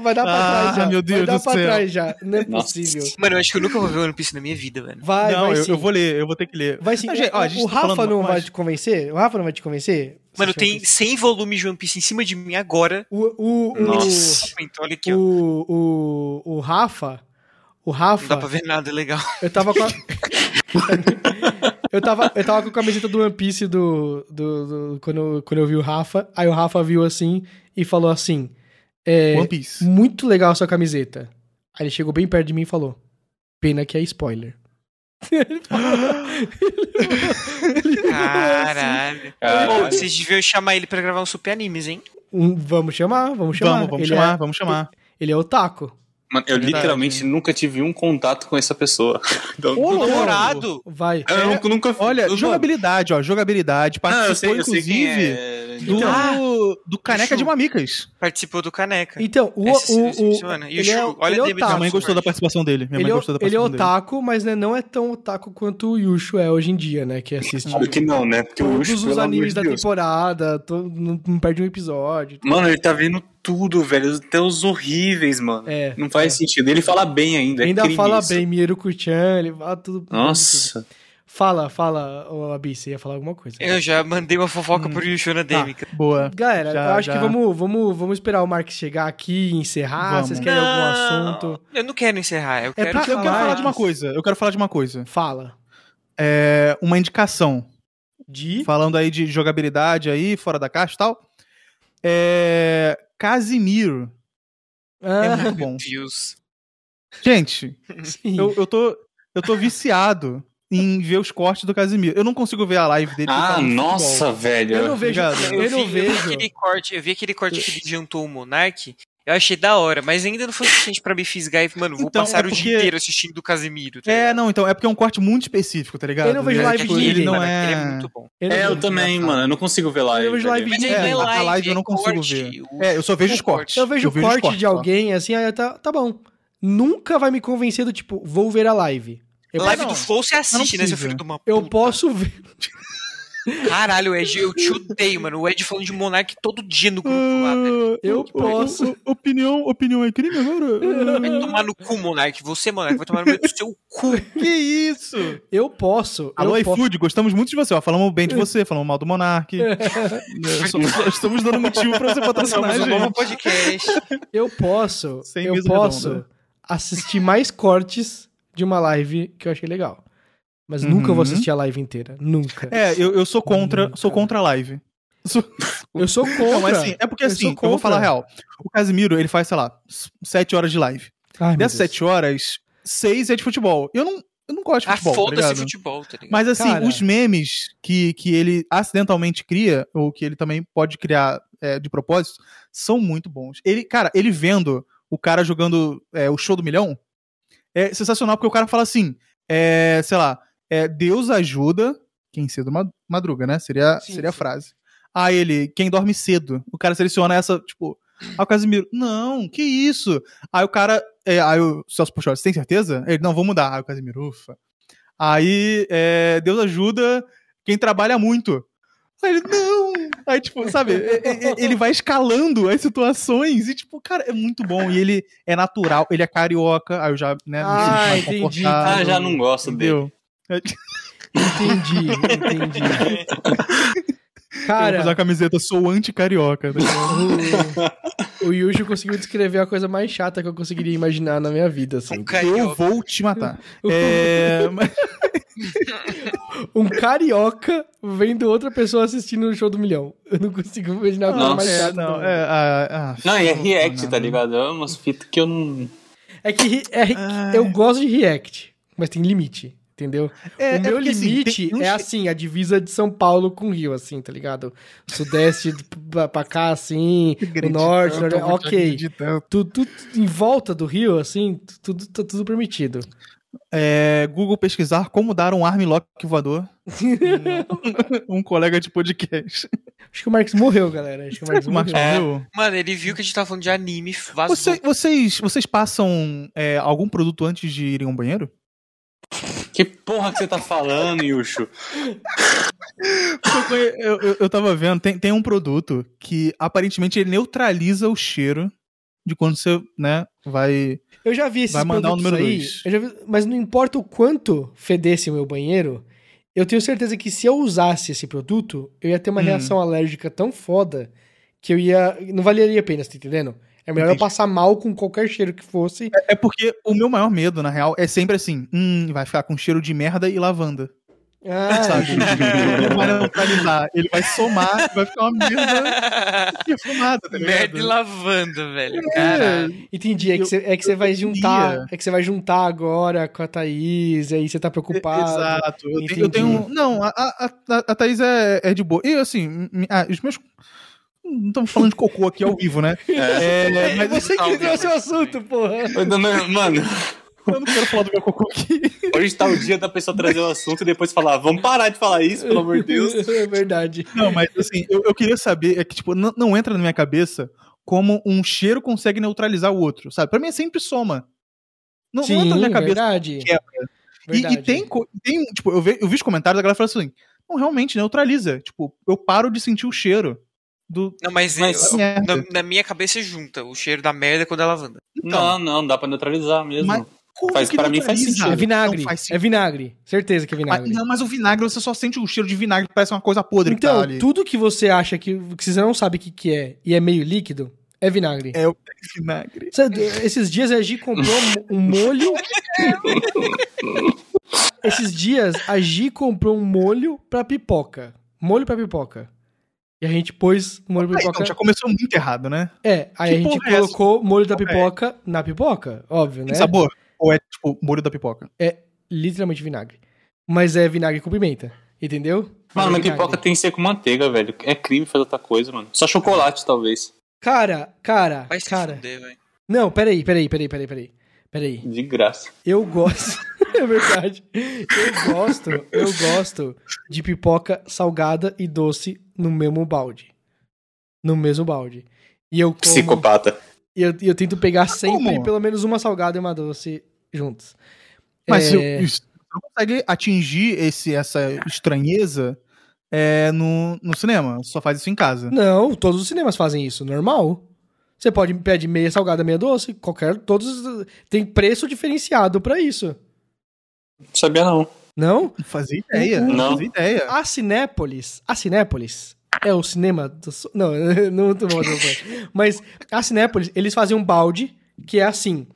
Vai dar pra Ah, trás já. meu Deus vai dar do pra céu. trás já. Não é Nossa. possível. Mano, eu acho que eu nunca vou ver One Piece na minha vida, velho. Vai, não, vai eu, sim. eu vou ler, eu vou ter que ler. Vai sim. Não, gente, ó, a gente o tá Rafa falando não vai te convencer? O Rafa não vai te convencer? Mano, tem Piece? 100 volumes de One Piece em cima de mim agora. O, o, o, Nossa. Então, olha aqui, ó. o, o, o Rafa. O Não Rafa. dá pra ver nada legal. Eu tava com a... eu, tava, eu tava com a camiseta do One Piece do, do, do- quando, quando eu vi o Rafa. Aí o Rafa viu assim e falou assim: é, One Piece. Muito legal a sua camiseta. Aí ele chegou bem perto de mim e falou: Pena que é spoiler. Caralho. Caralho. Pô, vocês deviam chamar ele pra gravar um super animes, hein? Um, vamos chamar, vamos chamar. Vamos, vamos ele chamar, É, vamos chamar. ele é otaku. Mano, eu Verdade. literalmente nunca tive um contato com essa pessoa. Então, Ô, namorado. Vai. eu nunca, nunca Olha, eu- jogabilidade, ó, jogabilidade. Participou, eu sei, inclusive, é. do, Ah, do Caneca de Mamicas. Participou do Caneca. Então, o. Essa o, o funciona. E o é, Shu, olha ele é Minha mãe gostou da participação dele. Minha Ele mãe é, gostou da ele é participação dele. otaku, mas né, não é tão otaku quanto o Yushu é hoje em dia, né? Que assiste Claro que não, né? Porque o todos Yushu, os pelo amor animes da temporada, não perde um episódio. Mano, ele tá vendo tudo, velho. Até os horríveis, mano. É, Não faz é. sentido. Ele fala bem ainda. é Ainda crime fala isso. bem, Mieru Kuchan, ele fala tudo. tudo. Nossa. Fala, fala, ô Abi, você ia falar alguma coisa. Eu já mandei uma fofoca pro Yushu na DM. cara. Boa. Galera, Já- eu acho já. que vamos, vamos, vamos esperar o Mark chegar aqui e encerrar. Vamos. Vocês querem algum Não, assunto? Eu não quero encerrar, eu quero porque Eu quero falar de uma coisa. Eu quero falar de uma coisa. Fala. É uma indicação. De. Falando aí de jogabilidade aí, fora da caixa e tal. É. Casimiro. É Ah, muito bom. Views. Gente, eu, eu, tô, eu tô viciado em ver os cortes do Casimiro. Eu não consigo ver a live dele. Ah, de nossa, futebol. velho. Eu não vejo. Eu, Eu, não vi, eu vi vejo. aquele corte, eu vi aquele corte que ele jantou o Monark. Eu achei da hora, mas ainda não foi suficiente pra me fisgar e, mano, vou Então, passar é o porque- dia inteiro assistindo do Casemiro. Tá É, não, então, é porque é um corte muito específico, tá ligado? Eu não vejo É, live tipo, de ele ninguém, não Monark, é... ele é muito bom. Eu não É, eu vejo. também, mano. Eu não consigo ver live. Eu vejo live de- É, não a é live, live eu é não consigo corte. ver. O- É, eu só vejo os o corte. cortes. Eu vejo os corte cortes de alguém, assim, aí tá, tá bom. Nunca vai me convencer do tipo, vou ver a live. Eu, Live não, do Flow você assiste, né, seu filho de uma eu puta? posso ver. Caralho, Ed, eu te odeio, mano. O Ed falando de Monark todo dia no grupo lá, velho. Ah, Eu o- posso. opinião, opinião é crime agora? Vai tomar no cu, Monark. Você, Monark, vai tomar no meio do seu cu. que isso? Eu posso. Alô, eu posso. iFood, gostamos muito de você. Ó, falamos bem de você, falamos mal do Monark. É, estamos dando motivo pra você patrocinar um novo podcast. Eu posso. Sem eu posso redonda. assistir mais cortes de uma live que eu achei legal. Mas Uhum. nunca vou assistir a live inteira. Nunca. É, eu, eu sou contra, Nunca. sou contra a live. Eu sou contra. Não, mas assim, é porque Eu assim, sou eu vou falar a real. O Casimiro, ele faz, sei lá, sete horas de live. Ai, Dessas sete horas, seis é de futebol. Eu não, eu não gosto de Ah, futebol, tá foda-se ligado? futebol, tá ligado? Mas assim, Cara. os memes que, que ele acidentalmente cria, ou que ele também pode criar é, de propósito, são muito bons. Ele, cara, ele vendo o cara jogando é, o show do milhão, é sensacional, porque o cara fala assim, é, sei lá, é, Deus ajuda quem cedo ma- madruga, né? Seria, Sim, seria a frase. Aí ele, quem dorme cedo. O cara seleciona essa, tipo, aí o Casimiro, não, que isso? Aí o cara, é, aí o Celso você tem certeza? Ele, não, vou mudar. Aí o Casimiro, ufa. Aí, é, Deus ajuda quem trabalha muito. Aí ele, não! Aí, tipo, sabe, ele vai escalando as situações e, tipo, cara, é muito bom. E ele é natural, ele é carioca, aí eu já, né, me Ah, entendi. Ah, já não gosto dele. Entendi, entendi. Eu vou Cara, usar a camiseta, sou anti-carioca. ligado? o, o Yushu conseguiu descrever a coisa mais chata que eu conseguiria imaginar na minha vida, assim. Um eu vou te matar. É, Um carioca vendo outra pessoa assistindo o show do milhão. Eu não consigo imaginar a coisa Nossa. mais chata. não, é, ah, ah, Não, e é react, vou tá ligado? É umas fitas que eu não. É que é Ai. eu gosto de react, mas tem limite, entendeu? É, o meu é porque, assim, limite tem um é assim, a divisa de São Paulo com Rio, assim, tá ligado? Sudeste pra, cá, assim, o norte, ok. Tudo, tudo em volta do Rio, assim, tudo, tá tudo permitido. É, Google pesquisar como dar um armlock voador. um colega de podcast. Acho que o Marcos morreu, galera. Acho que o Marcos O Marcos morreu. morreu. Mano, ele viu que a gente tava falando de anime, vazou. Você- vocês, vocês passam é, algum produto antes de irem ao banheiro? Que porra que você tá falando, Yusho? Eu, eu, eu, tava vendo, tem, tem um produto que aparentemente ele neutraliza o cheiro de quando você, né, vai. Eu já vi esses Vai mandar o produtos número aí, dois. eu já vi- mas não importa o quanto fedesse o meu banheiro, eu tenho certeza que se eu usasse esse produto, eu ia ter uma Hum. reação alérgica tão foda que eu ia. Não valeria a pena, você tá entendendo? É melhor eu Entendi. passar mal com qualquer cheiro que fosse. É porque o meu maior medo, na real, é sempre assim: hum, vai ficar com cheiro de merda e lavanda. Ah, Sabe? Ele não vai neutralizar, ele vai somar, vai ficar uma merda perfumada, tá ligado? Merda e lavanda, velho. Caralho. Entendi, é que Eu- você, é que você vai eu juntar. queria. É que você vai juntar agora com a Thaís, aí você tá preocupado. Exato. Eu eu tenho- Não, a, a, a, a Thaís é, é de boa. E assim, ah, os meus. Não estamos falando de cocô aqui ao vivo, né? É, mas Você que trouxe o mas assunto, porra. Mano, eu não quero falar do meu cocô aqui. hoje tá o dia da pessoa trazer o assunto e depois falar, vamos parar de falar isso, pelo amor de Deus. É verdade. Não, mas assim, eu, eu queria saber, é que, tipo, não, não entra na minha cabeça como um cheiro consegue neutralizar o outro, sabe? Pra mim é sempre soma. Não, não entra na minha cabeça. verdade. quebra. E, Verdade. e tem, co- tem, tipo, eu, ve, eu vi os comentários da galera falando assim, não, realmente, neutraliza. Tipo, eu paro de sentir o cheiro do... Não, mas, Mas- eu- na, na minha cabeça junta o cheiro da merda com o da lavanda. Não, não, dá pra neutralizar mesmo. Mas- Como Faz- que pra mim faz sentido. É vinagre. Faz É sentido. vinagre. Certeza que é Mas, vinagre. não, mas o vinagre, você só sente o cheiro de vinagre, parece uma coisa podre que Então, tá ali. tudo que você acha que, que você não sabe o que, que é e é meio líquido, é vinagre. É o vinagre. Esses dias a Gi comprou um molho. Esses dias a Gi comprou um molho pra pipoca. Molho pra pipoca. E a gente pôs o molho Aí, pipoca. então, já começou muito errado, né? É, aí Que a gente é essa? colocou molho da é pipoca na pipoca, óbvio, né? Tem sabor? Ou é, tipo, molho da pipoca? Literalmente vinagre. Mas é vinagre com pimenta, entendeu? Mano, É mas pipoca tem que ser com manteiga, velho. É crime fazer outra coisa, mano. Só chocolate, talvez. Cara, cara, Vai se cara. fuder, velho. Não, peraí, peraí, peraí, peraí, peraí. Peraí. De graça. Eu gosto. é verdade. Eu gosto, eu gosto de pipoca salgada e doce no mesmo balde. No mesmo balde. E eu como. Psicopata. E eu, eu tento pegar sempre como? pelo menos uma salgada e uma doce juntos. Mas É, eu- não consegue atingir esse, essa estranheza é, no, no cinema. Você só faz isso em casa. Não, todos os cinemas fazem isso, normal. Você pode pedir meia salgada, meia doce, qualquer. Todos. Tem preço diferenciado pra isso. Não sabia não. Não? Não fazia ideia. Não. Não fazia ideia. A Cinépolis. A Cinépolis é o cinema do. Não, não tô falando. Mas a Cinépolis, eles fazem um balde que é assim.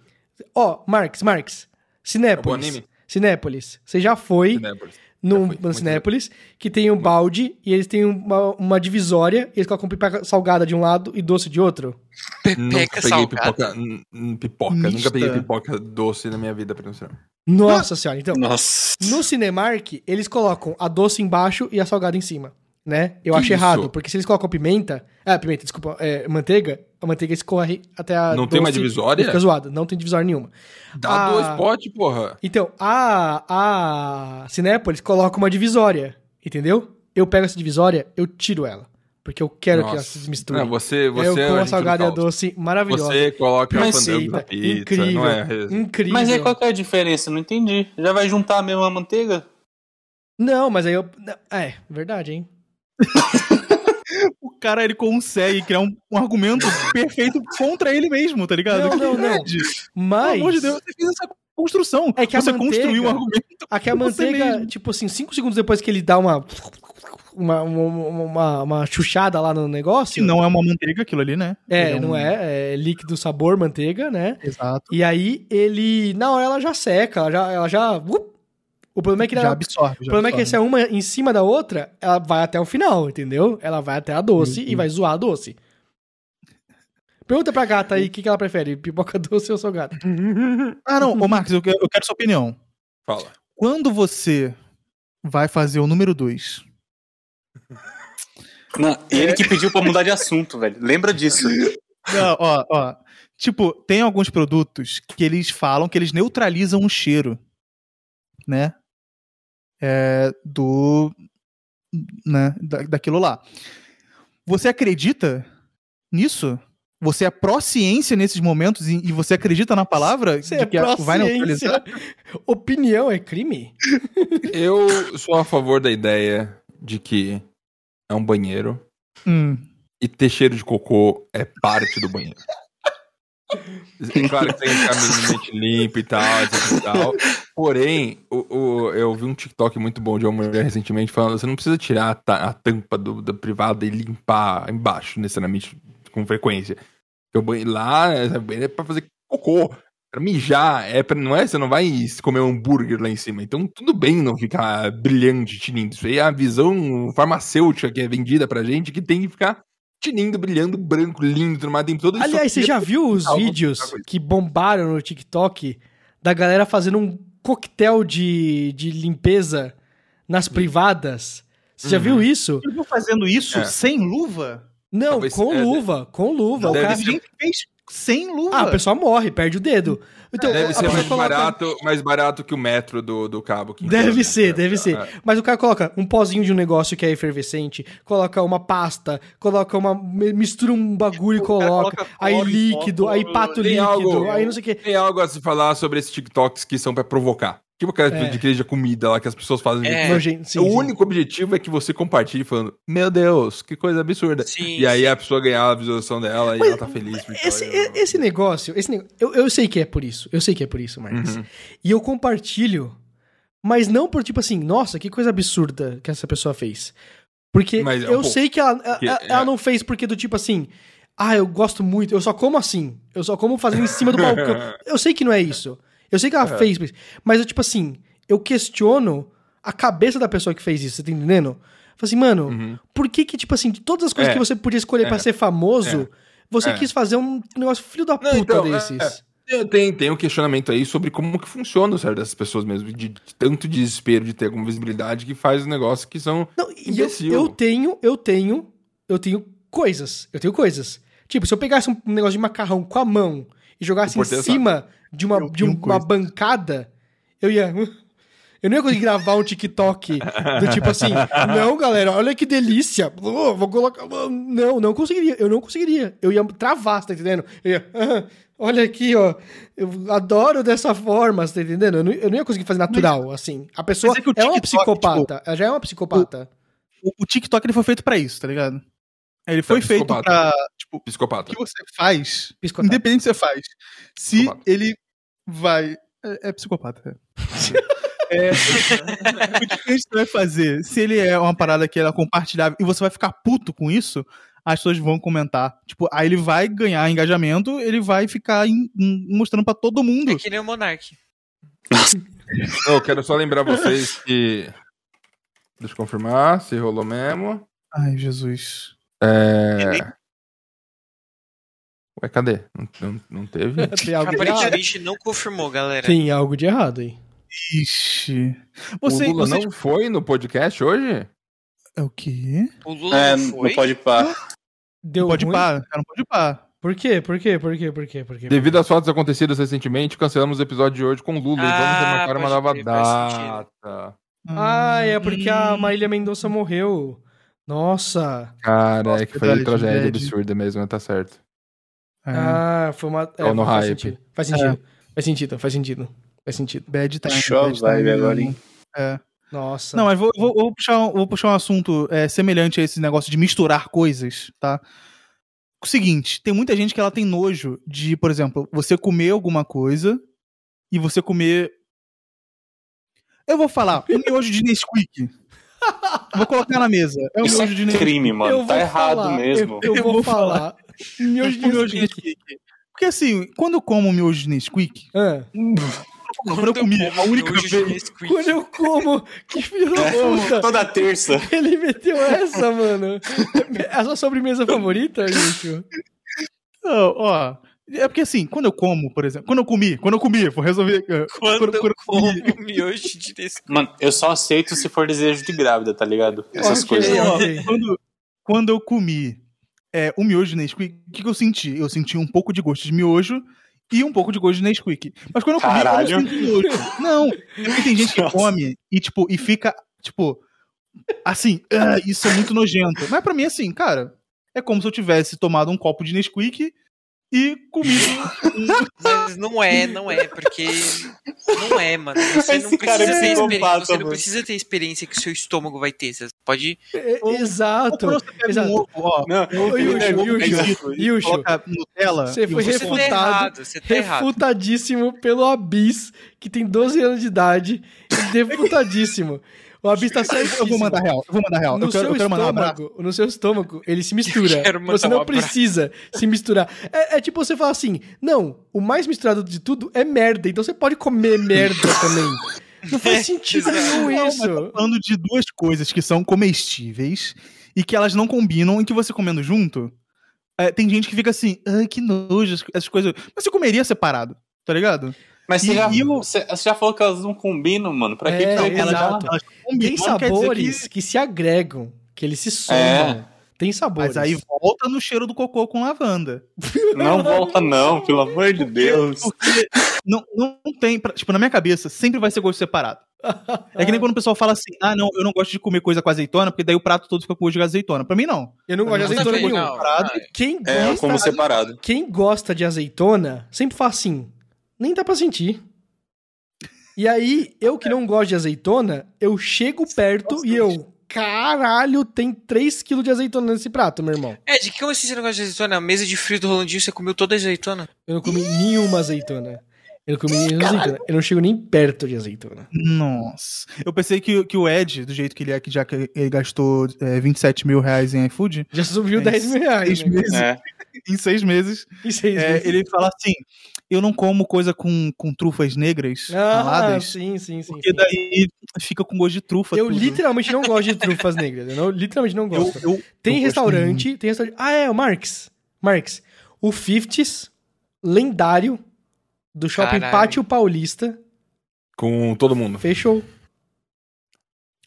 Ó, Marx, Marx. Cinépolis. É um anime? Cinépolis. Você já foi Cinépolis. No, Cinépolis, que tem um balde e eles têm uma, uma divisória, e eles colocam pipoca salgada de um lado e doce de outro. Nunca Pepeca peguei salgada. pipoca, pipoca. Mista. Nunca peguei pipoca doce na minha vida pra ir no cinema. Nossa senhora, então. Nossa. No Cinemark, eles colocam a doce embaixo e a salgada em cima, né? Eu Que acho isso? errado, porque se eles colocam pimenta... Ah, pimenta, desculpa, é, manteiga, a manteiga escorre até a Não tem uma doce divisória? Fica zoada, não tem divisória nenhuma. Dá Ah. dois potes, porra. Então, a, a Cinépolis coloca uma divisória, entendeu? Eu pego essa divisória, eu tiro ela, porque eu quero que ela Nossa. se misture. Não, você, você eu é com a salgada e a doce maravilhosa. Você coloca Mas fandango na Receita pizza, incrível, não é? incrível. Mas aí qual que é a diferença? Não entendi. Já vai juntar a mesma manteiga? Não, mas aí eu... É, verdade, hein? O cara, ele consegue criar um, um argumento perfeito contra ele mesmo, tá ligado? Não, Que não, não. Mas... Pelo amor de Deus, você fez essa construção. É que a você manteiga- construiu um argumento. Aqui a Você manteiga, mesmo. tipo assim, cinco segundos depois que ele dá uma. Uma, uma, uma, uma chuchada lá no negócio. Que não é uma manteiga aquilo ali, né? É, Ele um- não é. É líquido sabor manteiga, né? Exato. E aí ele. Na hora ela já seca, ela já. Ela já uh! O problema é que, Já ela, absorve. o problema é que se é uma em cima da outra, ela vai até o final, entendeu? Ela vai até a doce e vai zoar a doce. Pergunta pra gata aí o que, que ela prefere, pipoca doce ou salgada. Ah, não. Ô, Marcos, eu quero, eu quero sua opinião. Fala. Quando você vai fazer o número 2, Não, ele que pediu pra mudar de assunto, velho. Lembra disso. Não, ó, ó. Tipo, tem alguns produtos que eles falam que eles neutralizam o cheiro, né? É, do. Né? Da, daquilo lá. Você acredita nisso? você é pró-ciência nesses momentos e, e você acredita na palavra Você de é que a- vai neutralizar? Opinião é crime? Eu sou a favor da ideia de que é um banheiro Hum. e ter cheiro de cocô é parte do banheiro. É Claro que tem que ficar minimamente limpo e tal, e tal. Porém, o, o- eu vi um TikTok muito bom de uma mulher recentemente falando: você não precisa tirar a, a tampa do, da privada e limpar embaixo, necessariamente, com frequência. Porque o banheiro lá, é pra fazer cocô. Pra mijar, é pra, não é? Você não vai comer um hambúrguer lá em cima. Então, tudo bem não ficar brilhante, tinindo. Isso aí é a visão farmacêutica que é vendida pra gente, que tem que ficar tinindo, brilhando, branco, lindo, tudo mais. Tem todo Aliás, você já viu os Algo- vídeos algo- que bombaram no TikTok da galera fazendo um coquetel de, de limpeza nas privadas? Você já Uhum. viu isso? Eu fazendo isso É. sem luva? Não, Talvez- com é, luva, com luva. O deve cara- ser- Gente fez sem luva. Ah, a pessoa morre, perde o dedo. Então, Deve ser mais coloca- barato, mais barato que o metro do, do cabo. que Deve encontra. ser, deve ser. É. Mas o cara coloca um pozinho de um negócio que é efervescente, coloca uma pasta, coloca uma. mistura um bagulho e coloca. coloca Aí líquido, aí pato líquido, algo- aí não sei o quê. Tem algo a se falar sobre esses TikToks que são pra provocar. Tipo aquela É. de de comida lá que as pessoas fazem. É. Nojento, sim, o sim. único objetivo é que você compartilhe falando, meu Deus, que coisa absurda. Sim, e aí sim. a pessoa ganhar a visualização dela e Mas ela tá feliz. Esse, olha, esse negócio, esse negócio eu, eu sei que é por isso. Eu sei que é por isso, Marcos. Uhum. E eu compartilho, mas não por tipo assim, nossa, que coisa absurda que essa pessoa fez. Porque Mas é eu pouco. sei que ela, ela, Porque ela é- não fez porque do tipo assim, ah, eu gosto muito, eu só como assim. Eu só como fazendo em cima do balcão. Eu sei que não é isso. Eu sei que ela É. fez, mas eu tipo assim, eu questiono a cabeça da pessoa que fez isso, você tá entendendo? Falo assim, mano, Uhum. por que que, tipo assim, de todas as coisas É. que você podia escolher É. pra ser famoso, você É. quis fazer um negócio filho da puta Não, então, é, desses? Tem, tem, tem um questionamento aí sobre como que funciona o cérebro dessas pessoas mesmo, de, de tanto desespero de ter alguma visibilidade que faz os negócios que são Não, e eu, eu tenho, eu tenho, eu tenho coisas. Eu tenho coisas. Tipo, se eu pegasse um negócio de macarrão com a mão e jogasse em cima de uma, Eu de um- uma bancada, eu ia. Eu não ia conseguir gravar um TikTok do tipo assim, não, galera, olha que delícia. Oh, vou colocar. Não, não conseguiria. Eu não conseguiria. Eu ia travar, você tá entendendo? Eu ia. "Ah, olha aqui, ó. Eu adoro dessa forma, você tá entendendo? Eu não, eu não ia conseguir fazer natural, assim. A pessoa Mas é que o é uma TikTok, psicopata. Ela já é uma psicopata. O, o TikTok ele foi feito pra isso, tá ligado? Ele foi É, feito pra. Tipo, o psicopata. que você faz, Psicopata. independente do que você faz, se Psicopata. ele vai. É, é psicopata. É. é, o que você vai fazer? Se ele é uma parada que é compartilhável e você vai ficar puto com isso, as pessoas vão comentar. Tipo, aí ele vai ganhar engajamento, ele vai ficar em- em- mostrando pra todo mundo. É que nem o Monark. Não, Eu quero só lembrar vocês que. Deixa eu confirmar se rolou mesmo. Ai, Jesus. É. Ué, cadê? Não, não, não teve? Tem algo de errado. Aparentemente não confirmou, galera. Tem algo de errado aí. Ixi. Você, o Lula você não foi no podcast hoje? É o quê? O Lula É, não não foi? pode pá. Deu pode ruim? pá, cara, não pode pá. Por quê? Por quê? Por quê? Por quê? Por quê? Devido aos fatos acontecidos recentemente, cancelamos o episódio de hoje com o Lula e vamos Ah, remarcar uma nova sentido. data. Ah, é porque a Hum. Marília Mendonça morreu. Nossa. Cara, Nossa, é que foi verdade, tragédia verdade. absurda mesmo, tá certo. É. Ah, foi uma. É, no faz hype. sentido. Faz sentido. Faz sentido, faz sentido. Faz sentido. Bad time. Show bad vibe agora, hein? É. Nossa. Não, mas vou, vou- vou puxar, um- vou puxar um assunto é, semelhante a esse negócio de misturar coisas, tá? O seguinte, tem muita gente que ela tem nojo de, por exemplo, você comer alguma coisa e você comer. Eu vou falar, um miojo de Nesquik. vou colocar na mesa. É um Isso é de Nesquik. crime, Eu mano. vou Tá errado falar, mesmo. Eu, eu Eu vou vou falar. Miojo de miojo Nesquik. Porque assim, quando eu como miojo de Nesquik, Ah, quando eu comi, a única vez. Nesquik. quando eu como. Que filho da puta. Toda terça. Ele meteu essa, mano. É a sua sobremesa favorita, bicho? Não, ó. É porque assim, quando eu como, por exemplo, quando eu comi, quando eu comi, vou resolver. eh, Quando eu comi- como miojo de Nesquik. Mano, eu só aceito se for desejo de grávida, tá ligado? Essas Ok. coisas. Ó, ok. quando, quando eu comi é, o miojo de Nesquik, o que, que eu senti? Eu senti um pouco de gosto de miojo e um pouco de gosto de Nesquik. Mas quando eu comi, Caralho. eu não senti nojo. Não, é porque tem gente que come e, tipo, e fica, tipo, assim, "Ah, isso é muito nojento. Mas pra mim, assim, cara, é como se eu tivesse tomado um copo de Nesquik e comido. Mas não é, não é, porque. Não é, mano. Você Esse não cara é precisa ter experiência. Você não mano. precisa ter experiência que o seu estômago vai ter. Você pode. É, exato. Pega exato. Nutella. você foi você tá refutado, errado, você tá errado. refutadíssimo pelo Abis, que tem 12 anos de idade, refutadíssimo. O Abis tá Eu vou mandar real, eu vou mandar real. No Eu quero, seu eu quero mandar um estômago, no seu estômago, ele se mistura. Você um não precisa se misturar. É, é tipo você falar assim: não, o mais misturado de tudo é merda, então você pode comer merda também. Não faz sentido nenhum Não, isso. tô falando de duas coisas que são comestíveis e que elas não combinam e que você comendo junto. é, tem gente que fica assim, ai, que nojo, as- essas coisas. Mas você comeria separado, tá ligado? Mas E- você, já, e o- você, você já falou que elas não combinam, mano. Pra que É, que exato. elas Tem sabores que- que... se agregam, que eles se somam. É. Tem sabores. Mas aí volta no cheiro do cocô com lavanda. Não volta, não, pelo amor de Deus. Porque não, não tem. pra- Tipo, na minha cabeça, sempre vai ser gosto separado. É que nem quando o pessoal fala assim: ah, não, eu não gosto de comer coisa com azeitona, porque daí o prato todo fica com gosto de azeitona. Pra mim, não. Eu não gosto de azeitona. Parado. Ah, Quem É, eu gosta, como separado. quem gosta de azeitona sempre fala assim: nem dá pra sentir. E aí, eu que não gosto de azeitona, eu chego perto e eu. Caralho, tem 3kg de azeitona nesse prato, meu irmão. É, de que como você não gosta de azeitona? A mesa de frio do Rolandinho, você comeu toda a azeitona? Eu não comi nenhuma azeitona. Eu não comi nenhuma azeitona. Eu não chego nem perto de azeitona. Nossa. Eu pensei que, que o Ed, do jeito que ele é, que já que ele gastou é, 27 mil reais em iFood, Já subiu Em 10 mil reais. seis Né? meses, É. em seis meses, Em seis é, meses. ele fala assim: eu não como coisa com, com trufas negras Ah, raladas, sim, sim, sim. porque sim. daí fica com gosto de trufa. Eu tudo. literalmente não gosto de trufas negras. Eu não- literalmente não Eu- gosto. eu- Tem eu gosto restaurante, tem restaurante. Ah, é, o Marx. Marx. O 50s, lendário, do shopping Caralho. Pátio Paulista. Com todo mundo. Fechou.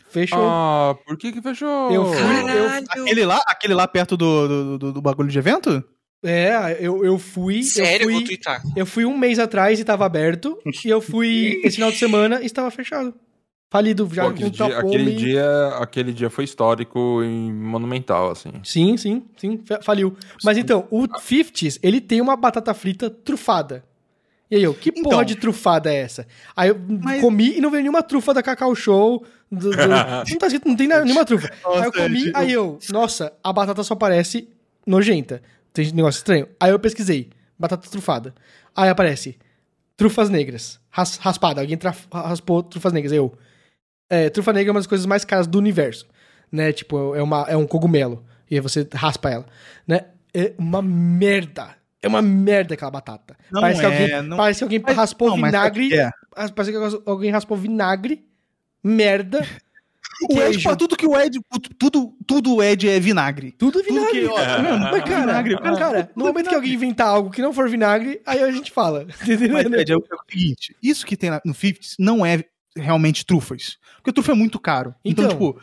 Fechou. Ah, por que que fechou? Eu fui- Caralho! Aquele lá, aquele lá perto do, do, do- do bagulho de evento? É, eu, eu fui. Sério, eu eu vou fui, twittar. eu fui um mês atrás e tava aberto. e eu fui esse final de semana e estava fechado. Falido já Pô, com aquele, dia, aquele, dia, aquele dia foi histórico e monumental, assim. Sim, sim, sim, fa- faliu. Mas então, o 50s, ele tem uma batata frita trufada. E aí eu, que Então. porra de trufada é essa? Aí eu Mas- comi e não veio nenhuma trufa da Cacau Show. do- do- não tá escrito, não tem nenhuma trufa. aí eu Nossa, comi, gente, aí eu, nossa, a batata só parece nojenta. Tem negócio estranho. Aí eu pesquisei, batata trufada. Aí aparece, trufas negras, ras, raspada. Alguém tra- raspou trufas negras. Eu, é, trufa negra é uma das coisas mais caras do universo, né? Tipo, é, uma, é um cogumelo. E aí você raspa ela, né? É uma merda. É uma merda aquela batata. Não parece, que é, alguém, não- parece que alguém raspou não, mas vinagre. que é? Parece que alguém raspou vinagre, merda. O Ed, queijo. pô, tudo que o Ed. Tudo, tudo o Ed é vinagre. Tudo Tudo vinagre. que, ó, tá vendo? Mas, cara, Vinagre, cara, cara, no tudo momento que alguém inventar algo que não for vinagre, aí a gente fala. Mas, Ed, é o é o seguinte: isso que tem no 50 não é realmente trufas. Porque trufa é muito caro. Então, Então. tipo,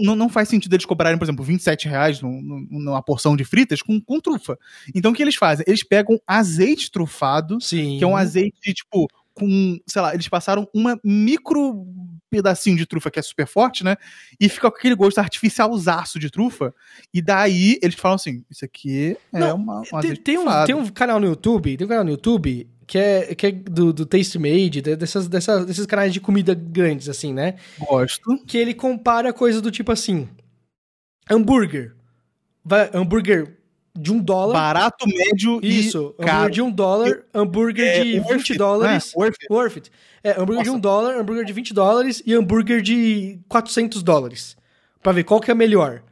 não, não- faz sentido eles cobrarem, por exemplo, 27 reais num- num- numa porção de fritas com, com trufa. Então, o que eles fazem? Eles pegam azeite trufado, Sim. que é um azeite, tipo, com, sei lá, eles passaram uma micro pedacinho de trufa que é super forte, né? E fica com aquele gosto artificialzaço de trufa. E daí eles falam assim: Isso aqui é Não, uma, um Tem, tem um, tem um canal no YouTube, tem um canal no YouTube que é, que é do, do Taste Made, de- dessas, dessas, desses canais de comida grandes, assim, né? Gosto. Que ele compara coisa do tipo assim: hambúrguer. Vai, hambúrguer de um dólar. Barato, médio Isso, e hambúrguer de um dólar, hambúrguer É, de worth 20 it, dólares. né? Worth it. Worth it. É, hambúrguer de um dólar, hambúrguer de 20 dólares e hambúrguer de 400 dólares. Pra ver qual que é melhor.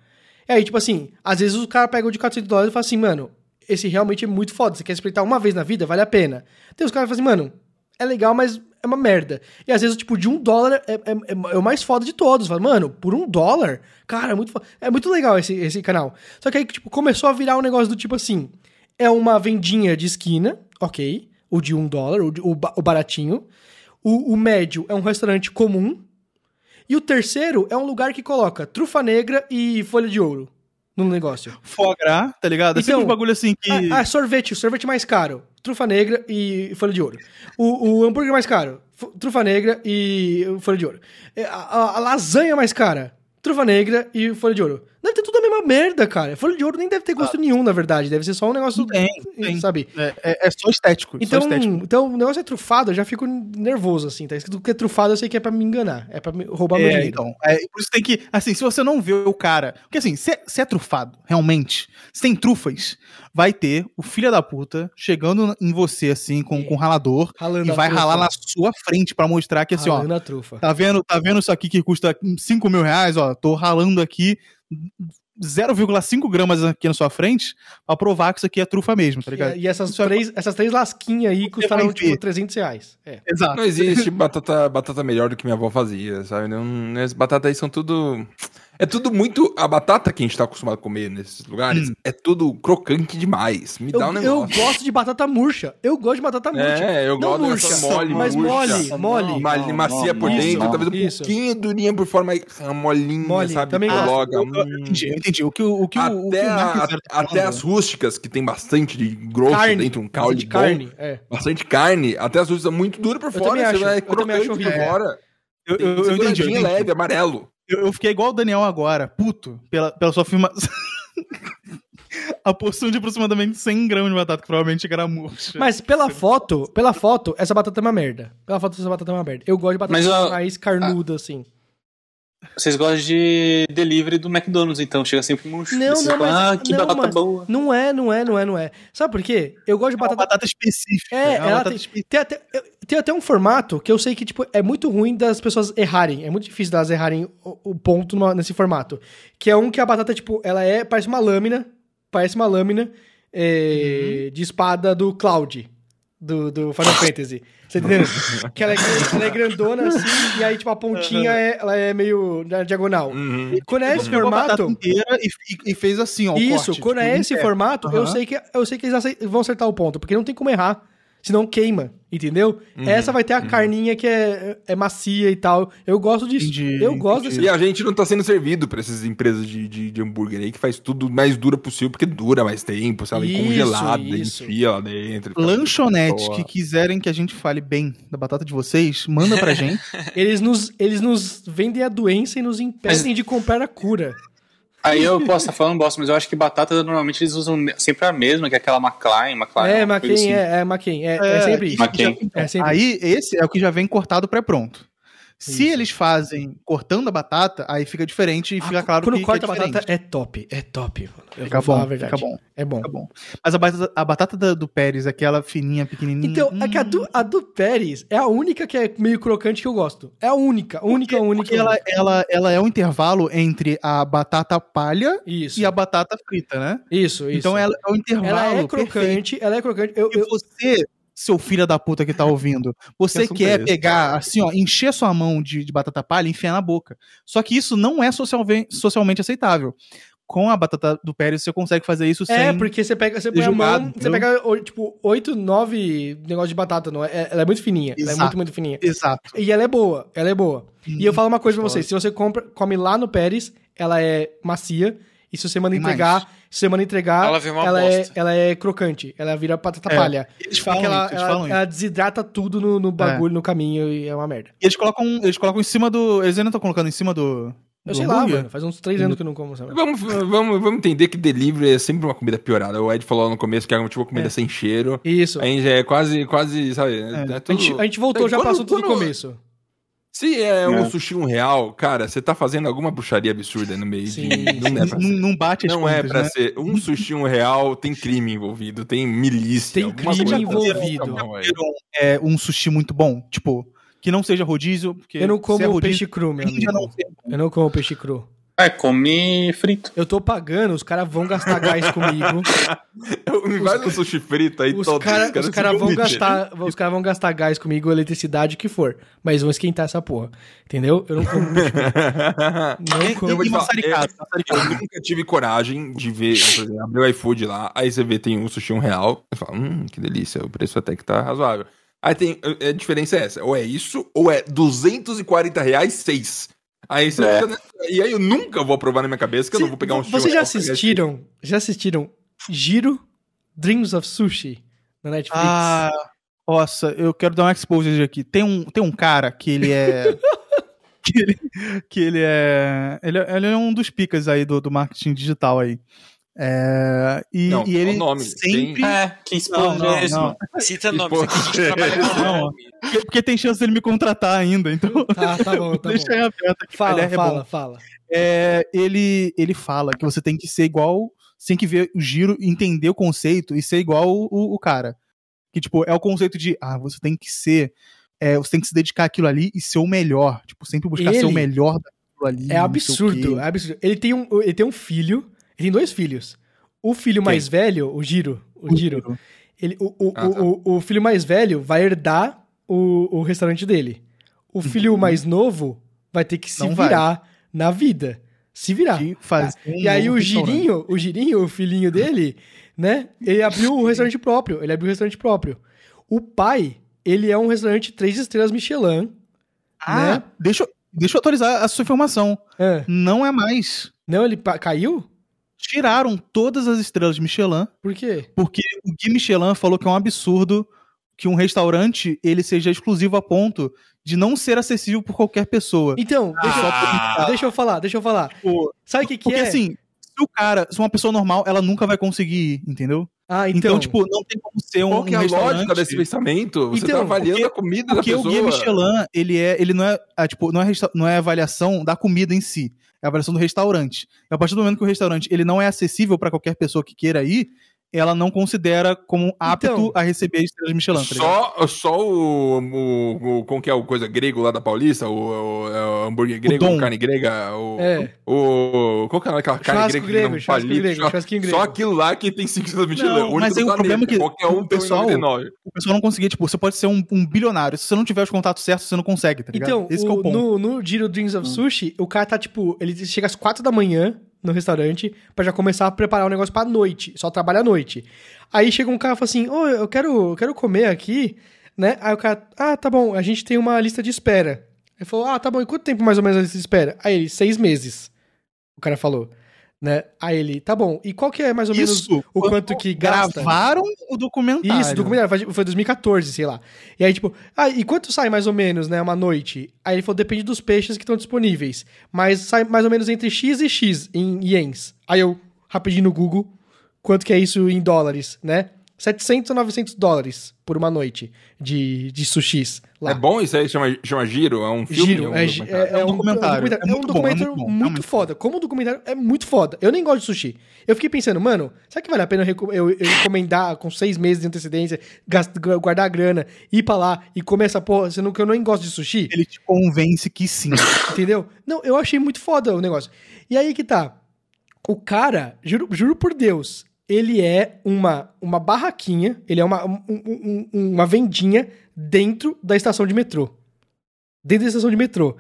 E aí, tipo assim, às vezes o cara pega o de 400 dólares e fala assim, mano, esse realmente é muito foda. Você quer experimentar uma vez na vida, vale a pena. Tem os caras que falam assim, mano, é legal, mas é uma merda. E às vezes, tipo, de um dólar é, é, é- é o mais foda de todos. Fala, mano, por um dólar? Cara, é muito foda. É muito legal esse, esse canal. Só que aí, tipo, começou a virar um negócio do tipo assim, é uma vendinha de esquina, ok, o de um dólar, o, de- o, o baratinho. O, o médio é um restaurante comum. E o terceiro é um lugar que coloca trufa negra e folha de ouro no negócio. Foie gras, tá ligado? É sempre Então, um bagulho assim que. Ah, ah, sorvete, o sorvete mais caro, trufa negra e folha de ouro. O, o hambúrguer mais caro, trufa negra e folha de ouro. É, A, a- a lasanha mais cara, trufa negra e folha de ouro. Deve ter tudo a mesma merda, cara. Folha de ouro nem deve ter gosto nenhum, na verdade. Deve ser só um negócio. Tem, tem. Sabe? É, é- é só estético. Então, só estético. então, o negócio é trufado, eu já fico nervoso, assim. Tá escrito que é trufado, eu sei que é pra me enganar. É pra roubar meu É, dinheiro. então. É, por isso tem que. Assim, se você não vê o cara. Porque assim, se é, se é trufado, realmente, se tem trufas, vai ter o filho da puta chegando em você, assim, com, com um ralador, Ralando e vai trufa. ralar na sua frente pra mostrar que, assim, ó. Ralando trufa. Tá vendo, tá vendo isso aqui que custa 5 mil reais? Ó, tô ralando aqui 0,5 gramas aqui na sua frente pra provar que isso aqui é trufa mesmo, tá ligado? E, e essas, é- três, essas três lasquinhas aí custaram, tipo, ver. 300 reais. É. Exato. Não existe batata, batata melhor do que minha avó fazia, sabe? Não, não- as batatas aí são tudo. É tudo muito. A batata que a gente tá acostumado a comer nesses lugares é tudo crocante demais. Me Eu, dá um eu negócio. gosto de batata murcha. Eu gosto de batata murcha. É, eu Não gosto murcha, dessa mole, mas murcha. mole, mole. Mal- Não, macia não, por não, dentro, não. talvez um Isso. pouquinho durinha por fora, mas ah, molinha, Mole, sabe? também. Coloca. Eu, eu hum. entendi, eu entendi. O que o, o, que o, o que Até, o Marcos a- tá até falando- as rústicas, que tem bastante de grosso Carne. dentro, um Bastante caule bom, carne. É. bastante carne, até as rústicas são muito duras por Eu fora, você acho, vai eu crocante por fora. Eu, eu, eu eu entendi. leve, amarelo. Eu, eu fiquei igual o Daniel agora, puto, pela, pela sua afirmação. A porção de aproximadamente 100 gramas de batata, que provavelmente era murcha. Mas pela foto, pela foto, essa batata é uma merda. Pela foto, essa batata é uma merda. Eu gosto de batata Mas, ó, mais carnuda, assim. Vocês gostam de delivery do McDonald's, então chega sempre. Não, Vocês não, falam, mas- Ah, que não, batata mas- boa. Não é, não é, não é, não é. Sabe por quê? Eu gosto de é uma batata... batata específica. É, é uma ela batata tem, específica. tem, até, eu- tem até um formato que eu sei que tipo, é muito ruim das pessoas errarem. É muito difícil delas errarem o, o ponto numa- nesse formato. Que é um que a batata, tipo, ela é. Parece uma lâmina. Parece uma lâmina é, de espada do Cloud. Do, do Final Fantasy. Você entendeu? que ela é, ela é grandona assim, e aí, tipo, a pontinha é, ela é meio na diagonal. Uhum. Quando é esse pegou a batata formato. inteira e, e- fez assim, ó. Isso, corte, quando tipo, é esse inteiro. formato, eu sei que eu sei que eles vão acertar o ponto, porque não tem como errar. Senão queima, entendeu? Uhum, Essa vai ter a carninha que é, é macia e tal. Eu gosto disso. Entendi, eu gosto entendi. desse. E a gente não tá sendo servido pra essas empresas de, de, de hambúrguer aí que faz tudo mais dura possível, porque dura mais tempo, sabe? Isso, Congelada, isso. enfia lá dentro. boa. que quiserem que a gente fale bem da batata de vocês, manda pra gente. Eles, nos, eles nos vendem a doença e nos impedem de comprar a cura. Aí eu posso estar falando bosta, mas eu acho que batata normalmente eles usam sempre a mesma, que é aquela McLean, McLean. é, McCain, assim. é, é McCain. É, é sempre isso. McCain. É sempre Aí, esse é o que já vem cortado pré-pronto. Se Isso. eles fazem cortando a batata, aí fica diferente e fica claro Quando que, corta que a é batata, é top. É top. Eu Fica bom, fica bom. É bom. Fica bom. Mas a batata, a batata da- do Pérez, aquela fininha, pequenininha. Então, é que a hum, do, a do Pérez é a única que é meio crocante que eu gosto. É a única, única, única. Porque ela, única. ela, ela é um intervalo entre a batata palha Isso. e a batata frita, né? Isso, isso. Então ela é um intervalo. Ela é perfeito. crocante, ela é crocante. Eu, eu- você, seu filho da puta que tá ouvindo, você Que é quer esse? pegar, assim, ó, encher sua mão de, de batata palha e enfiar na boca. Só que isso não é socialmente, socialmente aceitável. Com a batata do Pérez, você consegue fazer isso sem. É, porque você pega, você põe a julgado, mão, você entendeu? pega, tipo, 8, 9 negócios de batata, não é? É- Ela é muito fininha. Ela é Exato. muito, muito fininha. Exato. E ela é boa, ela é boa. E eu falo uma coisa pra vocês, se você compra, come lá no Pérez, ela é macia, e se você manda entregar, mais. se você manda entregar, Ela ela, é, ela é crocante, ela vira batata É, palha. Eles falam ela, isso, eles ela- falam isso. ela desidrata tudo no, no bagulho, no caminho, e é uma merda. E eles colocam, eles colocam em cima do. Eles ainda estão colocando em cima do. Eu do sei lá, mano, faz uns 3 anos que eu não como, sabe? Vamos, vamos, vamos entender que delivery é sempre uma comida piorada. O Ed falou no começo que é tipo uma comida É. sem cheiro. Isso. Aí já é quase, quase, sabe? É. A tudo- gente, a gente voltou já Quando- pro assunto do quando- começo. Se é um É. sushi um real, cara, você tá fazendo alguma bruxaria absurda no meio Sim, de. Não é pra Não, ser. não bate as Não é contas, pra né? ser. Um sushi um real tem crime envolvido, tem milícia. Tem crime coisa envolvido. Viram, é, um sushi muito bom. Tipo, que não seja rodízio. Porque Eu não se como é rodízio, peixe cru, meu amigo. não. Eu não como peixe cru. É, come frito. Eu tô pagando, os caras vão gastar gás comigo. Me faz um sushi frito aí Os todo. caras caras cara vão gastar, os cara vão gastar gás comigo, eletricidade, o que for. Mas vão esquentar essa porra. Entendeu? Eu não como. Não como. Eu vou e te falar, maçaricado, Eu maçaricado. nunca tive coragem de ver, por exemplo, abrir o iFood lá, aí você vê tem um sushi um real, você fala, hum, que delícia, o preço até que tá razoável. Aí tem, a diferença é essa, ou é isso, ou é 240 reais, seis. Aí você É. fica, e aí eu nunca vou aprovar na minha cabeça que eu não vou pegar um sushi Vocês já assistiram? Já assistiram Giro Dreams of Sushi na Netflix? Ah, nossa, eu quero dar um exposure aqui. Tem um, tem um cara que ele é. que ele, que ele é. Ele, é- ele é um dos picas aí do, do marketing digital aí. É, e, Não, e ele o nome, sempre. É, que Não, esponja não, é não. mano? Cita aqui, a gente trabalha com Não. nome. Porque, porque tem chance dele me contratar ainda, então. Tá, tá bom, tá deixa bom. aí aberto aqui. Fala, ele é fala, bom. fala. É, ele, ele fala que você tem que ser igual. Você tem que ver o giro, entender o conceito e ser igual o, o, o cara. Que, tipo, é o conceito de, ah, você tem que ser. é, você tem que se dedicar àquilo ali e ser o melhor. Tipo, sempre buscar ser Ele- o melhor daquilo ali. É não absurdo, é absurdo. Ele tem, um, ele tem um filho, ele tem dois filhos. O filho mais velho, o Giro, o Giro, ele, o, o, Ah, tá. o, o filho mais velho vai herdar o, o restaurante dele. O filho mais novo vai ter que se Uhum. Não vai. virar na vida. Se virar. Um E aí o. Girinho, o Girinho, o filhinho dele, né? Ele abriu o restaurante próprio. Ele abriu o restaurante próprio. O pai, ele é um restaurante três estrelas Michelin. Ah, né? deixa, eu- deixa eu atualizar a sua informação. Ah, Não é mais. não, ele caiu? Tiraram todas as estrelas de Michelin, Por quê? porque o Guy Michelin falou que é um absurdo que um restaurante ele seja exclusivo a ponto de não ser acessível por qualquer pessoa. Então, deixa, Ah. eu, deixa eu falar, deixa eu falar. Tipo, Sabe o que, que porque é? assim, se o cara, se uma pessoa normal, ela nunca vai conseguir ir, entendeu? ah, Então, então, tipo, não tem como ser um, Qual que é a restaurante. lógica desse pensamento? Você Então, tá avaliando porque- a comida da Porque o pessoa. Guia Michelin, ele é, ele não é, ah, tipo, não é, resta- não é avaliação da comida em si, é a avaliação do restaurante. E a partir do momento que o restaurante ele não é acessível pra qualquer pessoa que queira ir, ela não considera como apto Então, a receber estrelas Michelin, tá? Só, só o, o, o. Como que é o coisa grego lá da Paulista? O, o, é o hambúrguer grego, Dom. carne grega? O, É. o. Qual que é aquela carne grega que grego, churrasco palito? grego, Só- churrasquinho Só grego. aquilo lá que tem 5 estrelas Michelin. Não, O mas aí o problema é que Qualquer um o tem pessoal- 99. O pessoal não conseguia, tipo, você pode ser um, um bilionário, se você não tiver os contatos certos, você não consegue, tá ligado? Então, Esse que é o- o ponto. Hum. no, no Giro Dreams of Sushi, o cara tá tipo. Ele chega às quatro da manhã no restaurante pra já começar a preparar o negócio pra noite. Só trabalha à noite. Aí chega um cara e fala assim: Ô, eu quero, eu quero comer aqui, né? Aí o cara, ah, tá bom, a gente tem uma lista de espera. Ele falou, ah, tá bom, e quanto tempo mais ou menos a lista de espera? Aí ele, seis meses. O cara falou. Né? Aí ele, tá bom, e qual que é mais ou menos Isso, o quanto que gasta? Gravaram o documentário. Isso, documentário, foi- foi 2014, sei lá. E aí, tipo, ah, e quanto sai mais ou menos, né, uma noite? Aí ele falou, depende dos peixes que estão disponíveis. Mas sai mais ou menos entre X e X em ienes. Aí eu, rapidinho no Google, quanto que é isso em dólares, né? 700 a 900 dólares por uma noite de, de sushis lá. É bom isso aí? Chama, chama Giro? É um filme? Giro, um é, documentário? é, é um um documentário. É um documentário muito é foda. Como o documentário é muito foda. Eu nem gosto de sushi. Eu fiquei pensando, mano, será que vale a pena eu, eu- eu encomendar com seis meses de antecedência, gast- gu- guardar a grana, ir pra lá e comer essa porra, sendo que eu nem gosto de sushi? Ele te convence que sim. Entendeu? Não, eu achei muito foda o negócio. E aí que tá. O cara, juro, juro por Deus, ele é uma, uma barraquinha, ele é uma, um- um- um- uma vendinha dentro da estação de metrô. Dentro da estação de metrô.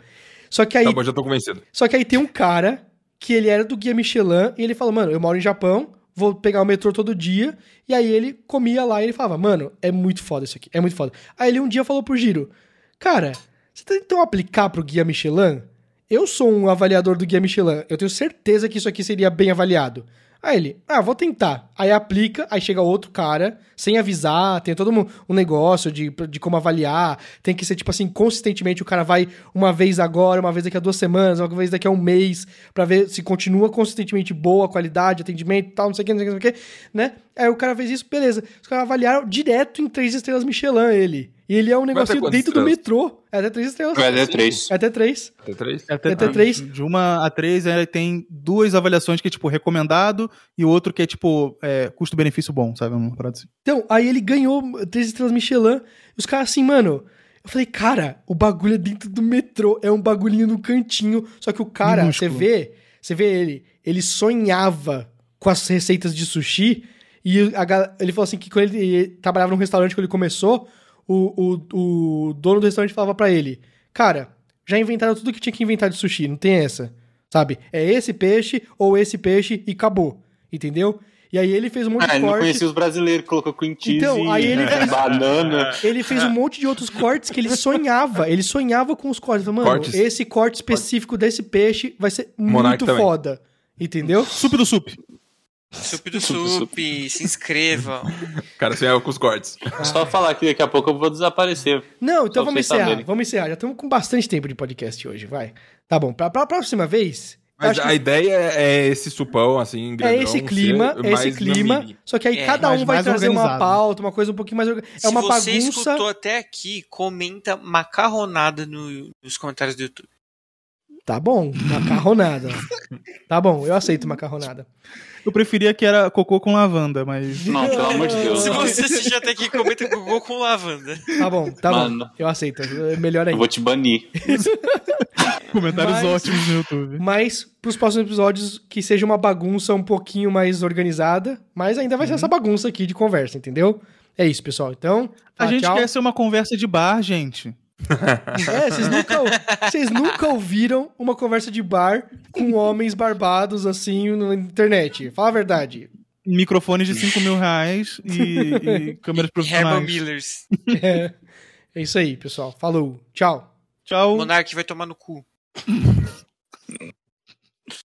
Só que aí, Tá bom, já tô convencido. só que aí tem um cara que ele era do guia Michelin e ele falou, mano, eu moro em Japão, vou pegar o metrô todo dia. E aí ele comia lá e ele falava, mano, é muito foda isso aqui, é muito foda. Aí ele um dia falou pro Giro, cara, você tentou aplicar pro guia Michelin? Eu sou um avaliador do guia Michelin, eu tenho certeza que isso aqui seria bem avaliado. Aí ele, ah, vou tentar. Aí aplica, aí chega outro cara, sem avisar, tem todo um, um negócio de, de como avaliar. Tem que ser, tipo assim, consistentemente o cara vai uma vez agora, uma vez daqui a duas semanas, uma vez daqui a um mês, pra ver se continua consistentemente boa a qualidade, atendimento tal, não sei o não sei o que, não sei o que, né? Aí o cara fez isso, beleza. Os caras avaliaram direto em três estrelas Michelin ele. E ele é um negocinho quantas dentro do estrelas? metrô. É até três estrelas. Vai dar três. É até três. Até três? É até, Até três. De uma a três, ele tem duas avaliações que é, tipo, recomendado e o outro que é, tipo, é, custo-benefício bom, sabe? Uma parada assim. Então, aí ele ganhou três estrelas Michelin. E os caras assim, mano. Eu falei, cara, o bagulho é dentro do metrô. É um bagulhinho no cantinho. Só que o cara, você vê, você vê ele, ele sonhava com as receitas de sushi. E a ele falou assim que quando ele trabalhava num restaurante quando ele começou, o, o, o dono do restaurante falava pra ele: Cara, já inventaram tudo que tinha que inventar de sushi, não tem essa. Sabe? É esse peixe ou esse peixe e acabou. Entendeu? E aí ele fez um monte Ah, de ele não corte. conhecia os brasileiros, colocou cream cheese, Então, aí ele fez- banana. Ele fez um monte de outros cortes que ele sonhava. Ele sonhava com os cortes. Mano, Cortes. esse corte específico desse peixe vai ser muito também. foda. Entendeu? Sup do sup. Sup do Sup se inscrevam. Cara, sem erro com os cortes. Só falar que daqui a pouco eu vou desaparecer. Não, então vamos encerrar. saberem. Vamos encerrar. Já estamos com bastante tempo de podcast hoje, vai. Tá bom. Pra, pra próxima vez. Mas a que ideia é esse supão, assim, é grandão, esse clima, ser é esse clima. Só que aí É, cada um vai trazer uma pauta, uma coisa um pouquinho mais. orga- É Se uma você bagunça. escutou até aqui, comenta macarronada no- nos comentários do YouTube. Tá bom, macarronada. tá bom, eu aceito macarronada. Eu preferia que era cocô com lavanda, mas. Não, pelo amor de Deus. Se você assistir até aqui, comenta Google com lavanda. Tá bom, tá Mano. bom. Eu aceito. é Melhor Eu ainda. vou te banir. Comentários Mas- ótimos no YouTube. Mas pros próximos episódios que seja uma bagunça um pouquinho mais organizada, mas ainda vai Uhum. ser essa bagunça aqui de conversa, entendeu? É isso, pessoal. Então, A tá, gente tchau. quer ser uma conversa de bar, gente. É, vocês nunca, vocês nunca ouviram uma conversa de bar com homens barbados assim na internet. Fala a verdade. Microfones de 5 mil reais e, e câmeras profissionais. Millers. É, é isso aí, pessoal. Falou. Tchau. Tchau. Monark vai tomar no cu.